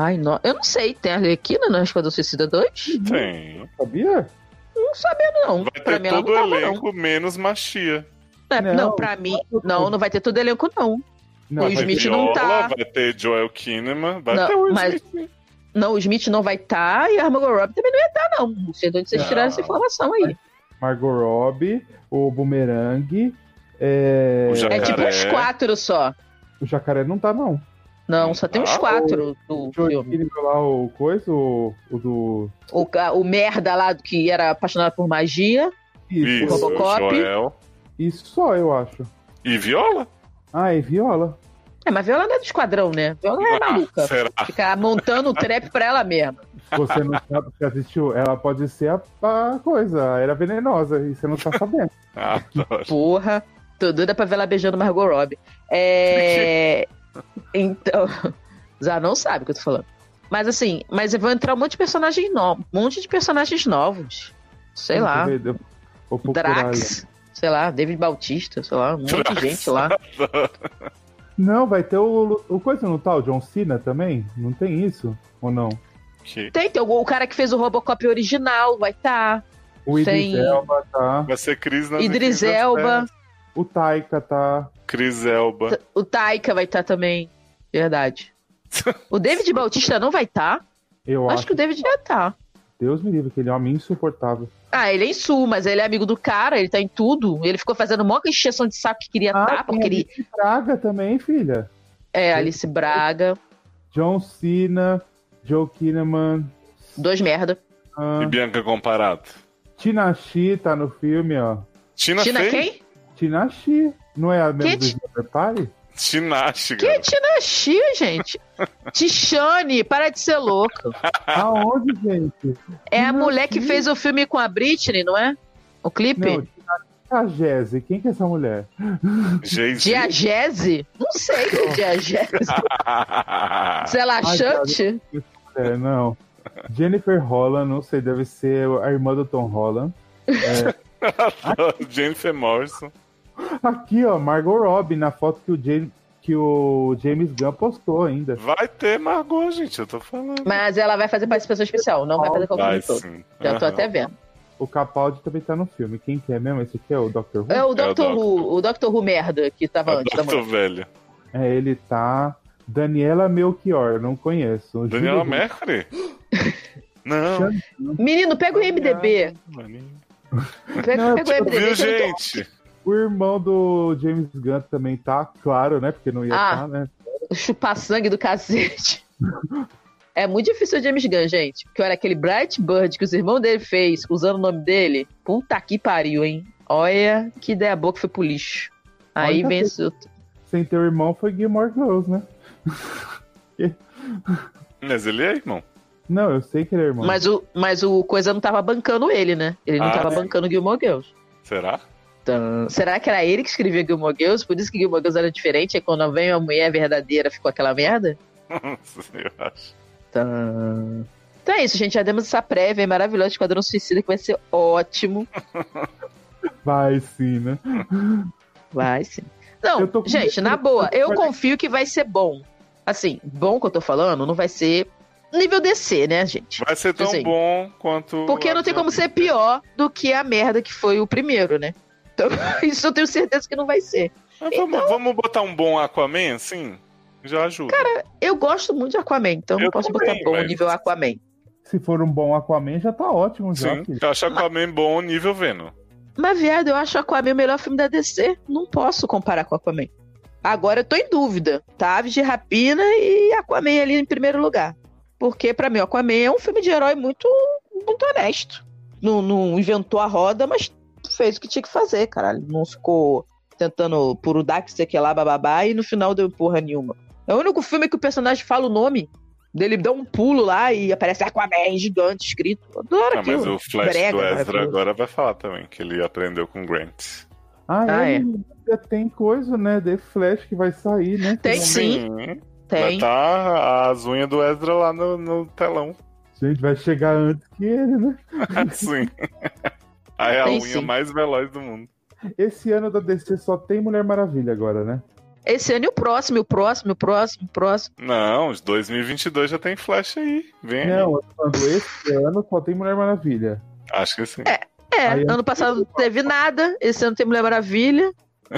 Speaker 3: Ai, não, eu não sei, tem Arlequina no Esquadrão Suicida 2?
Speaker 2: tem.
Speaker 4: Sabia?
Speaker 3: Não sabia, não.
Speaker 2: Vai
Speaker 3: pra
Speaker 2: ter todo o
Speaker 3: tava, não.
Speaker 2: elenco, menos Machia.
Speaker 3: É,
Speaker 4: Não,
Speaker 3: não, pra mim, não, não vai ter todo elenco, não.
Speaker 4: Não,
Speaker 3: O
Speaker 4: vai
Speaker 3: Smith
Speaker 4: ter-
Speaker 3: não tá.
Speaker 2: Vai ter Joel Kinnaman, vai
Speaker 3: Não,
Speaker 2: ter o
Speaker 3: mas-
Speaker 2: Smith.
Speaker 3: Não, o Smith não vai estar e a Margot Robbie também não ia estar, não. Não sei de onde vocês
Speaker 4: Não.
Speaker 3: tiraram essa informação aí.
Speaker 4: Margot Robbie, o Boomerang, é...
Speaker 2: O
Speaker 3: É tipo uns quatro só.
Speaker 4: o Jacaré não tá, não.
Speaker 3: Não, só tem uns
Speaker 2: Ah,
Speaker 3: quatro do
Speaker 4: O
Speaker 3: filme.
Speaker 4: Joaquim lá, o coisa, o, o do...
Speaker 3: O, o merda lá que era apaixonado por magia.
Speaker 4: Isso,
Speaker 2: Isso,
Speaker 3: Robocop.
Speaker 2: o Joel.
Speaker 4: isso só, eu acho.
Speaker 2: E Viola?
Speaker 4: Ah, é Viola.
Speaker 3: É, mas Viola não é do esquadrão, né? Viola é maluca.
Speaker 2: Será?
Speaker 3: Ficar montando o trap pra ela mesma.
Speaker 4: Você não sabe, você assistiu, ela pode ser a, a coisa, a era venenosa, e você não tá sabendo.
Speaker 2: Adoro.
Speaker 3: Porra. Tô doida pra ver ela beijando Margot Robbie. É. então. Já não sabe o que eu tô falando. Mas assim, mas vão entrar um monte de personagens novos. Um monte de personagens novos. Sei lá. Drax. Sei lá, David Bautista, sei lá, um monte de
Speaker 2: Drax.
Speaker 3: gente lá.
Speaker 4: Não, vai ter o, o coisa no tal, John Cena também? Não tem isso? Ou não?
Speaker 2: Que
Speaker 3: Tem, tem o, o cara que fez o Robocop original, vai estar.
Speaker 4: O Idris
Speaker 3: Tem-
Speaker 4: Elba tá.
Speaker 2: Vai ser Cris nas
Speaker 3: Idris Elba.
Speaker 4: O Taika tá.
Speaker 2: Cris Elba.
Speaker 3: o Taika vai estar também. Verdade. O David Bautista não vai estar?
Speaker 4: Eu
Speaker 3: Acho
Speaker 4: acho,
Speaker 3: que o David vai estar.
Speaker 4: Deus me livre, que ele é um homem insuportável.
Speaker 3: Ah, ele é em Sul, mas ele é amigo do cara, ele tá em tudo. Ele ficou fazendo mó encheção de saco que queria estar,
Speaker 4: tem
Speaker 3: porque ele.
Speaker 4: Alice Braga também, filha.
Speaker 3: É, Alice Braga.
Speaker 4: John Cena, Joe Kinnaman,
Speaker 3: Dois merda.
Speaker 4: ah,
Speaker 2: E Bianca Comparado.
Speaker 4: Tina Chi tá no filme, ó.
Speaker 2: Tina,
Speaker 3: Tina quem?
Speaker 4: Tina Chi, não é a mesma do
Speaker 3: Que
Speaker 4: Slumber Party?
Speaker 2: Tinashe,
Speaker 3: Que
Speaker 2: cara.
Speaker 3: Tina Chi, gente? Tichane, para de ser louco.
Speaker 4: Aonde, gente?
Speaker 3: É a
Speaker 4: Tina
Speaker 3: mulher que fez o filme com a Britney, não é? O clipe?
Speaker 4: Não, Tina Cagese. Quem que é essa mulher?
Speaker 2: Jay-Z.
Speaker 3: Diagese? Não sei que é Diagese. Se ela
Speaker 4: Ai,
Speaker 3: chante?
Speaker 4: É, não. Jennifer Holland, não sei, deve ser a irmã do Tom Holland.
Speaker 2: Jennifer Morrison.
Speaker 4: Aqui, ó, Margot Robbie, na foto que o, James, que o James Gunn postou ainda.
Speaker 2: Vai ter Margot, gente, eu tô falando.
Speaker 3: Mas ela vai fazer participação especial, não vai fazer qualquer todo.
Speaker 2: sim.
Speaker 3: Já tô até vendo.
Speaker 4: O Capaldi também tá no filme. Quem que é mesmo? Esse aqui é o Dr. Who?
Speaker 3: É o
Speaker 2: É o
Speaker 3: Dr.
Speaker 2: Doctor.
Speaker 3: Who, o Dr. Who merda que tava
Speaker 2: É
Speaker 3: antes da
Speaker 2: Dr.
Speaker 3: mulher.
Speaker 2: Velho.
Speaker 4: É, ele tá. Daniela Melchior, não conheço.
Speaker 2: Daniela
Speaker 4: Júlio-
Speaker 2: Mercury? Não.
Speaker 3: Menino, pega o IMDB.
Speaker 2: Maninho.
Speaker 3: Pega,
Speaker 4: Não,
Speaker 3: pega o IMDB.
Speaker 2: Viu, gente?
Speaker 4: O irmão do James Gunn também tá, claro, né? Porque não ia
Speaker 3: Ah.
Speaker 4: estar, né?
Speaker 3: Chupar sangue do cacete. É muito difícil o James Gunn, gente. Porque olha, aquele Bright Bird que os irmãos dele fez, usando o nome dele, puta que pariu, hein? Olha que ideia boa que foi pro lixo. Aí vem esse...
Speaker 4: Sem ter o irmão foi Gilmore Girls, né?
Speaker 2: Mas ele é irmão.
Speaker 4: Não, eu sei que ele é irmão.
Speaker 3: Mas o, mas o Coisa não tava bancando ele, né? Ele não
Speaker 2: Ah,
Speaker 3: tava
Speaker 2: sim.
Speaker 3: bancando Gilmore Girls.
Speaker 2: Será?
Speaker 3: Então, será que era ele que escrevia Gilmore Girls? Por isso que Gilmore Girls era diferente? E quando vem a mulher verdadeira ficou aquela merda?
Speaker 2: eu acho.
Speaker 3: Então... então é isso, gente. Já demos essa prévia maravilhosa de Esquadrão Suicida que vai ser ótimo.
Speaker 4: Vai sim, né?
Speaker 3: Vai sim. Não, gente, na boa, eu confio que vai ser bom. Assim, bom que eu tô falando, não vai ser nível DC, né, gente?
Speaker 2: Vai ser tão
Speaker 3: Assim,
Speaker 2: bom quanto.
Speaker 3: Porque não tem como ser pior do que a merda que foi o primeiro, né? Então, isso eu tenho certeza que não vai ser.
Speaker 2: Mas vamos, vamos botar um bom Aquaman, assim? Já ajuda.
Speaker 3: Eu gosto muito de Aquaman, então
Speaker 2: Eu
Speaker 3: não posso
Speaker 2: também,
Speaker 3: botar bom
Speaker 2: mas-
Speaker 3: nível Aquaman.
Speaker 4: Se for um bom Aquaman, já tá ótimo, já.
Speaker 2: Sim.
Speaker 4: filho.
Speaker 2: Eu acho Aquaman bom nível Venom.
Speaker 3: Mas, viado, eu acho Aquaman o melhor filme da DC. Não posso comparar com Aquaman. Agora eu tô em dúvida. Tá Aves de Rapina e Aquaman ali em primeiro lugar. Porque, pra mim, o Aquaman é um filme de herói muito, muito honesto. Não, não inventou a roda, mas fez o que tinha que fazer, caralho. Não ficou tentando purudar que sei que lá, bababá, e no final deu porra nenhuma. É o único filme que o personagem fala o nome. Dele dá um pulo lá e aparece Aquaman gigante escrito. Adoro
Speaker 2: Ah,
Speaker 3: aquilo.
Speaker 2: mas o Flash
Speaker 3: Brega,
Speaker 2: do Ezra agora vai falar também, que ele aprendeu com o Grant.
Speaker 4: Ah,
Speaker 3: Ah,
Speaker 4: é?
Speaker 3: é.
Speaker 4: Tem coisa, né? The Flash que vai sair, né?
Speaker 3: Tem sim,
Speaker 2: Vai
Speaker 3: tem.
Speaker 2: estar as unhas do Ezra lá no, no telão.
Speaker 4: Gente, vai chegar antes que ele, né?
Speaker 2: Sim. Aí é a
Speaker 3: Tem
Speaker 2: unha
Speaker 3: sim.
Speaker 2: mais veloz do mundo.
Speaker 4: Esse ano da DC só tem Mulher Maravilha agora, né?
Speaker 3: Esse ano e o próximo, e o próximo, e o próximo, e o próximo.
Speaker 2: Não, de 2022 já tem Flash aí. Vem aí.
Speaker 4: Não, falando, esse ano só tem Mulher Maravilha.
Speaker 2: Acho que sim.
Speaker 3: É,
Speaker 4: Aí eu-
Speaker 3: ano passado não teve nada, esse ano tem Mulher Maravilha.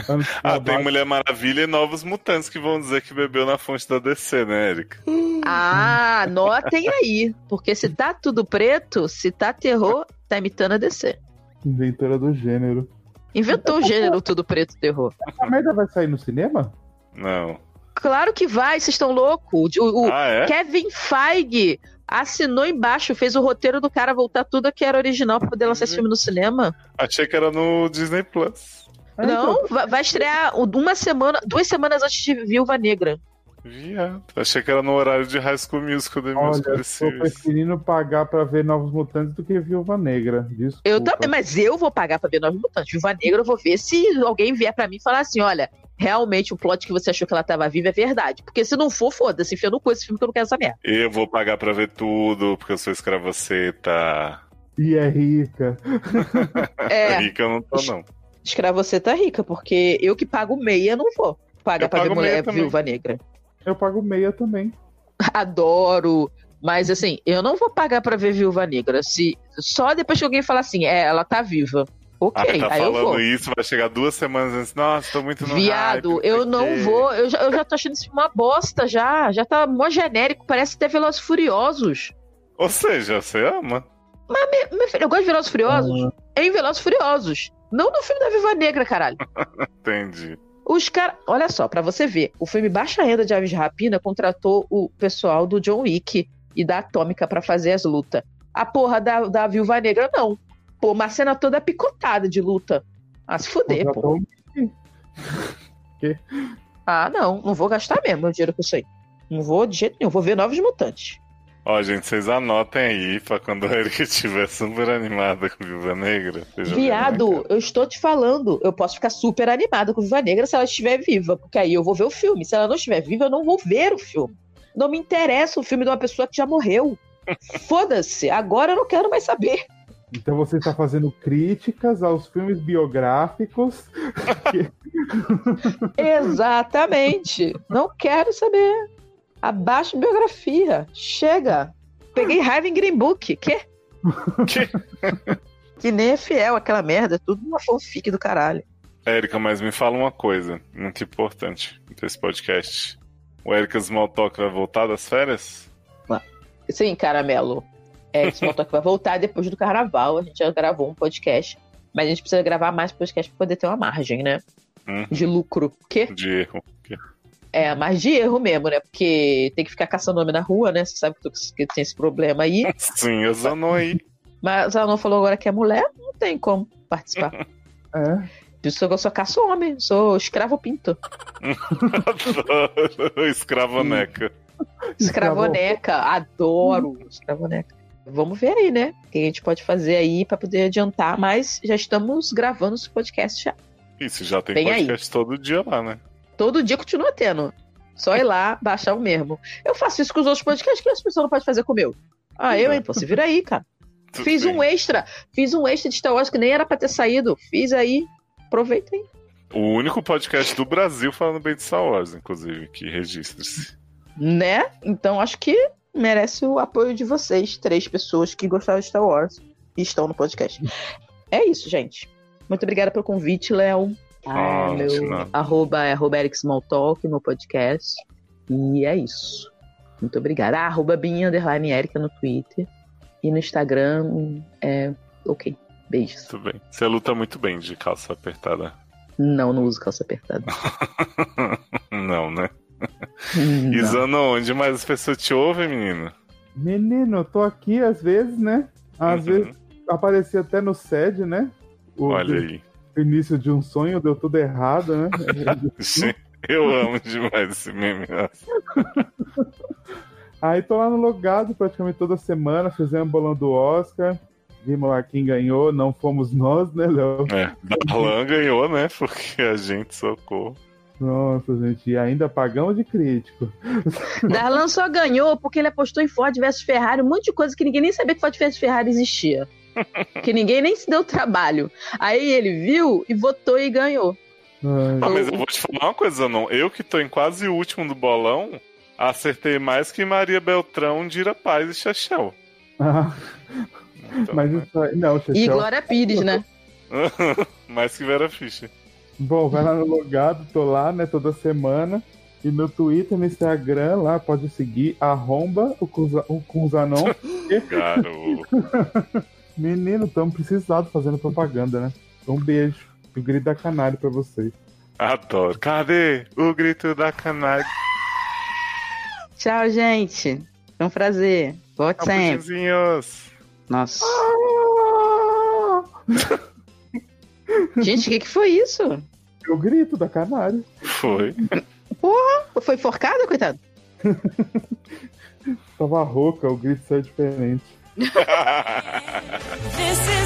Speaker 4: Ano
Speaker 2: Ah, tem Mulher Maravilha e Novos Mutantes que vão dizer que bebeu na fonte da DC, né, Erika?
Speaker 3: Ah, anotem aí. Porque se tá tudo preto, se tá terror, tá imitando a DC.
Speaker 4: Inventora do gênero.
Speaker 3: Inventou o gênero tudo preto terror.
Speaker 4: Essa merda vai sair no cinema?
Speaker 2: Não.
Speaker 3: Claro que vai, vocês estão loucos. O, o
Speaker 2: Ah, é?
Speaker 3: Kevin Feige assinou embaixo, fez o roteiro do cara voltar tudo que era original pra poder lançar esse filme no cinema.
Speaker 2: Achei que era no Disney Plus.
Speaker 4: Então,
Speaker 3: Não, vai, vai estrear uma semana, duas semanas antes de Viúva Negra.
Speaker 2: Viado. Achei que era no horário de High School Musical The
Speaker 4: Olha,
Speaker 2: Musical
Speaker 4: tô preferindo pagar pra ver Novos Mutantes do que Viúva Negra. Desculpa.
Speaker 3: Eu também, mas eu vou pagar pra ver Novos Mutantes. Viúva Negra, eu vou ver se alguém vier pra mim e falar assim: olha, realmente o plot que você achou que ela tava viva é verdade. Porque se não for, foda-se, enfia no cu esse filme que eu não quero essa merda.
Speaker 2: Eu vou pagar pra ver tudo, porque eu sou escravoceta.
Speaker 4: E é rica.
Speaker 3: É,
Speaker 2: Rica eu não tô, não.
Speaker 3: escrava você tá rica, porque eu que pago meia não vou pagar
Speaker 2: Eu
Speaker 3: pra ver mulher
Speaker 2: também.
Speaker 3: Viúva Negra.
Speaker 4: Eu pago meia também.
Speaker 3: Adoro. Mas assim, eu não vou pagar pra ver Viúva Negra. Se só depois que alguém falar assim, é, ela tá viva. Ok,
Speaker 2: Ah, tá
Speaker 3: aí eu vou.
Speaker 2: falando isso, vai chegar duas semanas antes. Nossa, tô muito no
Speaker 3: Viado,
Speaker 2: hype,
Speaker 3: eu não
Speaker 2: quê.
Speaker 3: vou. Eu já, eu já tô achando isso uma bosta já. Já tá mó genérico, parece até Velozes Furiosos.
Speaker 2: Ou seja, você ama.
Speaker 3: Meu filho, eu gosto de Velozes Furiosos.
Speaker 2: Ah.
Speaker 3: Em Velozes Furiosos. Não no filme da Viva Negra, caralho.
Speaker 2: Entendi.
Speaker 3: Os caras. Olha só, pra você ver, o filme Baixa Renda de Aves de Rapina contratou o pessoal do John Wick e da Atômica pra fazer as lutas. A porra da, da Viúva Negra, não. Pô, uma cena toda picotada de luta. Ah, se fuder, pô. Ah, não. Não vou gastar mesmo meu dinheiro com isso aí. Não vou de jeito nenhum. Vou ver Novos Mutantes.
Speaker 2: Ó, gente, vocês anotem aí pra quando a Erika estiver super animada com Viúva Negra. né,
Speaker 3: Viado, eu estou te falando. Eu posso ficar super animada com Viva Negra se ela estiver viva. Porque aí eu vou ver o filme. Se ela não estiver viva, eu não vou ver o filme. Não me interessa o filme de uma pessoa que já morreu. Foda-se. Agora eu não quero mais saber.
Speaker 4: Então você está fazendo críticas aos filmes biográficos.
Speaker 3: Exatamente. Não quero saber. Abaixa a biografia. Chega. Peguei raiva em Green Book. Quê?
Speaker 2: Que?
Speaker 3: Que nem é fiel aquela merda. É tudo uma fanfic do caralho.
Speaker 2: Érica, mas me fala uma coisa muito importante desse podcast. O Erika Smalltalk vai voltar das férias?
Speaker 3: Sim, caramelo. É, esse Smalltalk vai voltar depois do carnaval. A gente já gravou um podcast. Mas a gente precisa gravar mais podcast pra poder ter uma margem, né?
Speaker 2: Hum.
Speaker 3: De lucro. Quê?
Speaker 2: De erro.
Speaker 3: É, mais de erro mesmo, né? Porque tem que ficar caçando nome na rua, né? Você sabe que, tu- que tem esse problema aí.
Speaker 2: Sim, eu Zanon aí.
Speaker 3: Mas ela não falou agora que é mulher, não tem como participar.
Speaker 4: É.
Speaker 3: Por isso que eu só caço homem, sou escravo pinto.
Speaker 2: Adoro. Escravoneca.
Speaker 3: Escravoneca, adoro escravoneca. Vamos ver aí, né? O que a gente pode fazer aí pra poder adiantar, mas já estamos gravando esse podcast já.
Speaker 2: Isso, já tem
Speaker 3: aí.
Speaker 2: podcast todo dia lá, né?
Speaker 3: Todo dia continua tendo. Só ir lá, baixar o mesmo. Eu faço isso com os outros podcasts que as pessoas não podem fazer com o meu. Ah, eu, hein? Pô, se vira aí, cara.
Speaker 2: Tudo
Speaker 3: Fiz
Speaker 2: bem.
Speaker 3: um extra. Fiz um extra de Star Wars que nem era pra ter saído. Fiz aí. Aproveita aí.
Speaker 2: O único podcast do Brasil falando bem de Star Wars, inclusive, que registre-se.
Speaker 3: Né? Então acho que merece o apoio de vocês, três pessoas que gostaram de Star Wars e estão no podcast. É isso, gente. Muito obrigada pelo convite, Léo. Ah,
Speaker 2: Ah,
Speaker 3: meu arroba é arroba Eric Smalltalk, meu podcast. E é isso. Muito obrigada. Ah, arroba Binha Underline Erika no Twitter. E no Instagram é ok. Beijos.
Speaker 2: Muito bem. Você luta muito bem de calça apertada.
Speaker 3: Não, não uso calça apertada.
Speaker 2: Não, né?
Speaker 3: Não.
Speaker 2: Isano, onde mais as pessoas te ouvem, menino?
Speaker 4: Menino, eu tô aqui às vezes, né? Às
Speaker 2: Uhum.
Speaker 4: vezes apareci até no SED, né? O
Speaker 2: Olha aí.
Speaker 4: O início de um sonho deu tudo errado, né?
Speaker 2: Gente, Eu amo demais esse meme. nossa.
Speaker 4: Aí tô lá no logado praticamente toda semana, fizemos bolão do Oscar. Vimos lá quem ganhou, não fomos nós, né, Léo?
Speaker 2: É, Darlan ganhou, né? Porque a gente socorro.
Speaker 4: Nossa, gente, e ainda pagamos de crítico.
Speaker 3: Darlan só ganhou porque ele apostou em Ford versus Ferrari, um monte de coisa que ninguém nem sabia que Ford versus Ferrari existia. Que ninguém nem se deu trabalho. Aí ele viu e votou e ganhou.
Speaker 2: Ah, mas eu vou te falar uma coisa, não. Eu que tô em quase o último do bolão, acertei mais que Maria Beltrão, Dira Paz e Chachel.
Speaker 4: ah,
Speaker 2: Então,
Speaker 4: mas
Speaker 2: né?
Speaker 4: isso aí, não,
Speaker 3: E
Speaker 4: Chechel.
Speaker 3: Glória Pires, né?
Speaker 2: mais que Vera Fischer.
Speaker 4: Bom, vai lá no logado, tô lá, né, toda semana. E no Twitter, no Instagram, lá pode seguir, arromba o Cunza- o Cunzanon.
Speaker 2: Garoto.
Speaker 4: Menino, tamo precisado fazendo propaganda, né? Um beijo. O grito da canário pra vocês.
Speaker 2: Adoro. Cadê o grito da canária?
Speaker 3: Tchau, gente. Foi um prazer. Volte sempre. Nossa. Gente, o que, que foi isso?
Speaker 4: O grito da canário.
Speaker 2: Foi.
Speaker 3: Foi forcada, coitado?
Speaker 4: Tava rouca, o grito saiu diferente.
Speaker 5: This is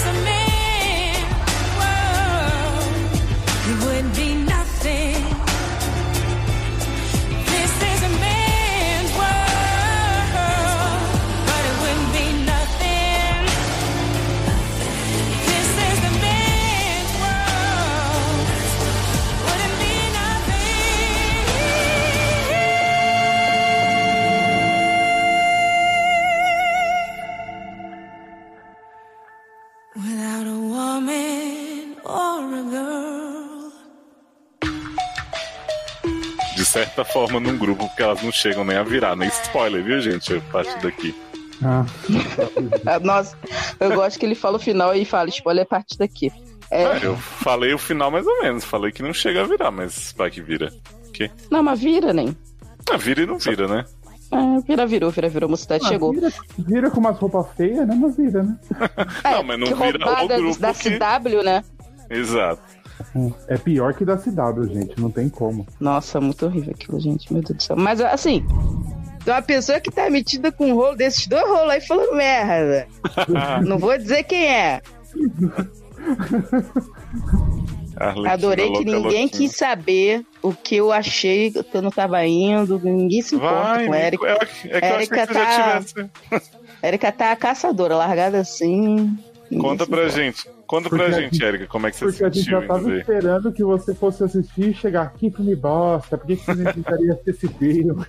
Speaker 2: certa forma, num grupo, porque elas não chegam nem a virar, nem spoiler, viu, gente? A partir daqui.
Speaker 4: Ah,
Speaker 3: Nossa, eu gosto que ele fala o final e fala, spoiler a partir daqui. É,
Speaker 2: Ah, eu falei o final mais ou menos. Falei que não chega a virar, mas vai que vira.
Speaker 3: não, mas vira, nem.
Speaker 2: Ah, vira e não vira, né?
Speaker 3: É, vira, virou, vira, virou, mocidade
Speaker 4: ah,
Speaker 3: chegou.
Speaker 4: Vira, vira com umas roupas feias, né? Mas vira, né?
Speaker 3: É,
Speaker 2: Não, mas não
Speaker 3: que
Speaker 2: vira o grupo
Speaker 3: da
Speaker 2: que-
Speaker 3: CW, né?
Speaker 2: Exato.
Speaker 4: É pior que da CW, gente. Não tem como.
Speaker 3: Nossa, muito horrível aquilo, gente. Meu Deus do céu. Mas assim, uma pessoa que tá metida com um rolo desses dois rolos aí falando merda. Não vou dizer quem é.
Speaker 2: Arlequina,
Speaker 3: Adorei que ninguém
Speaker 2: louquinha.
Speaker 3: quis saber o que eu achei que eu não tava indo. Ninguém se importa
Speaker 2: Vai,
Speaker 3: com Erika.
Speaker 2: é, é já
Speaker 3: tá-
Speaker 2: tivesse.
Speaker 3: Erika tá caçadora, largada assim.
Speaker 2: Conta pra gente. Conta pra
Speaker 4: Porque a
Speaker 2: gente, Erika, como é que você
Speaker 4: Porque a gente já tava esperando que você fosse assistir e chegar aqui filme bosta. Por que que você necessitaria assistir esse filme?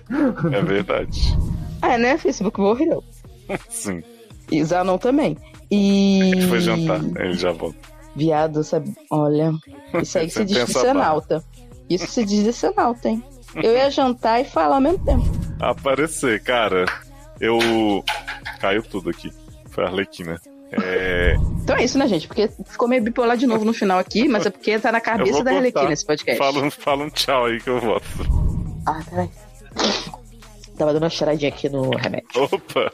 Speaker 2: É verdade.
Speaker 3: Ah, né? Facebook morreu.
Speaker 2: Sim.
Speaker 3: E Zanon também. E.
Speaker 2: A gente foi jantar, ele já volta.
Speaker 3: Viado, sabe? Olha. Isso aí se diz de
Speaker 2: pensa
Speaker 3: ser
Speaker 2: bem.
Speaker 3: nauta. Isso se diz de ser nauta, hein? Eu ia jantar e falar ao mesmo tempo.
Speaker 2: Aparecer, cara. Eu. Caiu tudo aqui. Foi a Arlequina. É.
Speaker 3: Então é isso, né, gente? Porque ficou meio bipolar de novo no final aqui, mas é porque tá na cabeça da. Arlequina esse podcast.
Speaker 2: Fala, um- fala um tchau aí que eu volto.
Speaker 3: Ah, peraí. Tava dando uma cheiradinha aqui no remédio.
Speaker 2: Opa!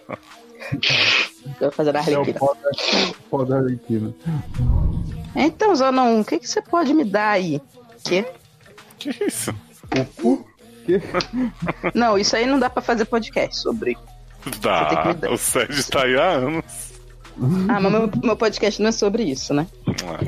Speaker 3: Eu vou fazer a
Speaker 4: É o
Speaker 3: Arlequina.
Speaker 4: pó da, pó da Arlequina.
Speaker 3: Então, Zanon, o que, que você pode me dar aí? Que?
Speaker 2: Que isso?
Speaker 4: O cu? Que?
Speaker 3: Não, isso aí não dá pra fazer podcast sobre. Você tem que
Speaker 2: Dá. O Sérgio tá aí há anos.
Speaker 3: Ah, mas meu, meu podcast não é sobre isso, né?
Speaker 2: Ah,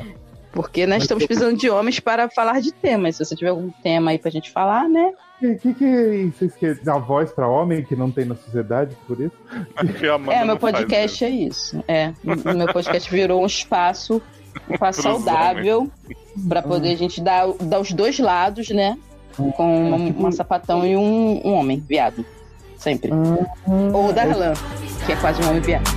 Speaker 3: Porque nós estamos precisando de homens para falar de temas. Se você tiver algum tema aí pra gente falar, né?
Speaker 4: Que, que, que vocês querem dar voz pra homem que não tem na sociedade, por isso?
Speaker 2: a
Speaker 3: É, meu podcast é isso. É, o meu podcast virou um espaço, um espaço saudável pra poder a gente dar, dar os dois lados, né? Com uma, uma sapatão e um, um homem, viado. Sempre. Ou o Darlan, que é quase um homem viado.